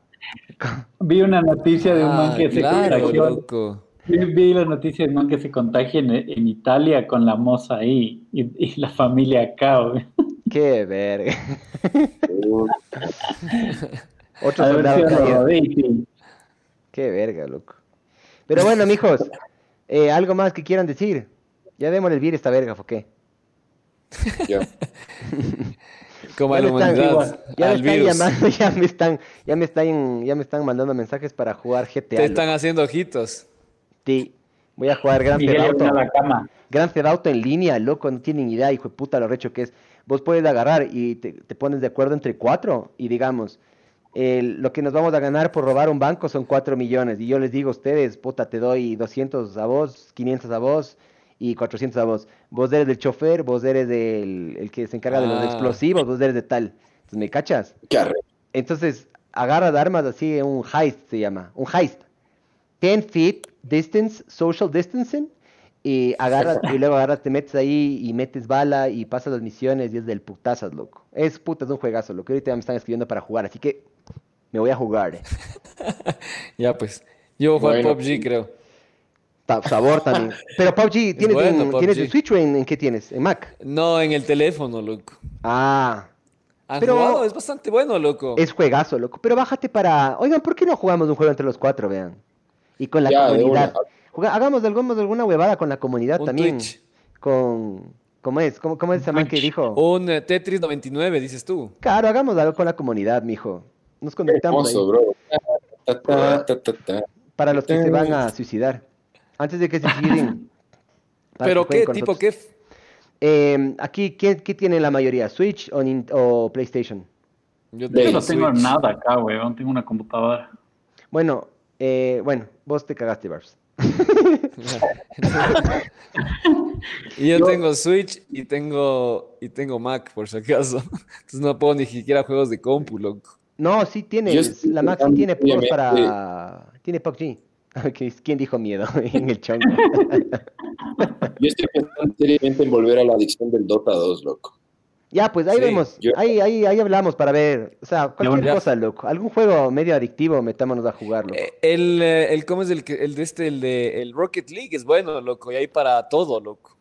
vi una noticia de un man Ah, que se claro, contagió. loco. Vi, vi la noticia de un man que se contagia en, en Italia con la moza ahí y, y la familia acá. güey. Qué verga. Otro soldado caído. Qué verga, loco. Pero bueno, mijos, eh, ¿algo más que quieran decir? Ya démosle el vir a esta verga, ¿o qué? ya. Como a Ya la me están- humanidad, Ya me están llamando, ya me están, ya me están, ya me están mandando mensajes para jugar GTA. Te loco. están haciendo ojitos. Sí, voy a jugar Grand Miguel Theft Auto. Grand Theft Auto en línea, loco, no tienen idea, hijo de puta, lo recho que es. Vos puedes agarrar y te, te pones de acuerdo entre cuatro y digamos, lo que nos vamos a ganar por robar un banco son cuatro millones. Y yo les digo a ustedes, puta, te doy 200 a vos, 500 a vos y 400 a vos. Vos eres del chofer, vos eres del el que se encarga de los Ah. explosivos, vos eres de tal. Entonces, ¿me cachas? Arre- Entonces, agarra de armas así, un heist se llama, un heist. 10 feet distance, social distancing, y agarras, y luego agarras, te metes ahí y metes bala y pasas las misiones y es del putazas, loco. Es puta, es un juegazo, loco. Ahorita ya me están escribiendo para jugar, así que me voy a jugar. eh. Ya pues. Yo voy a jugar Bueno, PUBG, creo. Sabor también. Pero PUBG, ¿tienes, bueno, en, ¿tienes en PUBG. Switch o en, en qué tienes? ¿En Mac? No, en el teléfono, loco. Ah, ¿Han Pero- jugado? Es bastante bueno, loco. es juegazo, loco. Pero bájate para... Oigan, ¿por qué no jugamos un juego entre los cuatro, vean? Y con la Ya, comunidad. Juga- hagamos, hagamos alguna huevada con la comunidad Un también. Twitch. Con... ¿Cómo es? ¿Cómo, cómo es esa man que dijo? Un eh, Tetris 99, dices tú. Claro, hagamos algo con la comunidad, mijo. Nos conectamos ahí. hermoso, bro. Ta, ta, ta, ta, ta. Para los que se van a suicidar. Antes de que se suiciden. ¿Pero qué? ¿Tipo nosotros. qué? Eh, aquí, ¿qué, qué tiene la mayoría? ¿Switch o, o PlayStation? Yo no tengo Switch. nada acá, weón. Tengo una computadora. Bueno, eh, bueno, vos te cagaste, Barbs. Y yo, Yo- tengo Switch y tengo, y tengo Mac, por si acaso. Entonces no puedo ni siquiera juegos de compu, loco. No, sí tiene, la Max sí jugando, tiene obviamente. para... Tiene PUBG. ¿Quién dijo miedo en el chongo? Yo estoy pensando seriamente en volver a la adicción del Dota 2, loco. Ya, pues ahí Sí, vemos, yo- ahí, ahí, ahí hablamos para ver, o sea, cualquier Ya. cosa, loco. Algún juego medio adictivo, metámonos a jugarlo. Eh, El, eh, el, ¿cómo es el, que- el de este, el de el Rocket League? Es bueno, loco, y hay para todo, loco.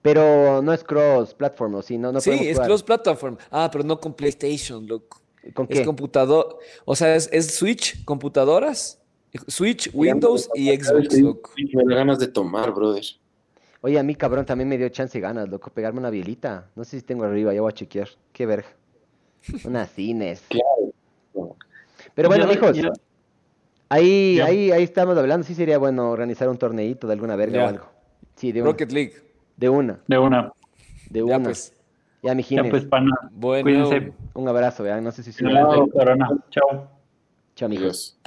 Pero no es cross-platform, ¿o sí? No, no sí, es jugar. cross platform. Ah, pero no con PlayStation, loco. ¿Con Es qué? computador, o sea, es, es Switch, computadoras, Switch, Windows y Xbox, loco. Me da ganas de tomar, brother. Oye, a mí, cabrón, también me dio chance y ganas, loco, pegarme una bielita. No sé si tengo arriba, ya voy a chequear. Qué verga. Unas cines. Claro. Pero bueno, hijos, ahí, Ya. ahí, ahí estamos hablando. Sí sería bueno organizar un torneito de alguna verga Ya. o algo. Sí, de una. Rocket League. De una, De una. de Ya una. pues, Ya, Ya mijines. pues, pana. bueno. Cuídense. Un abrazo, vean. No sé si se Cuídense, Corona. Chao. Chao, mijos. Adiós.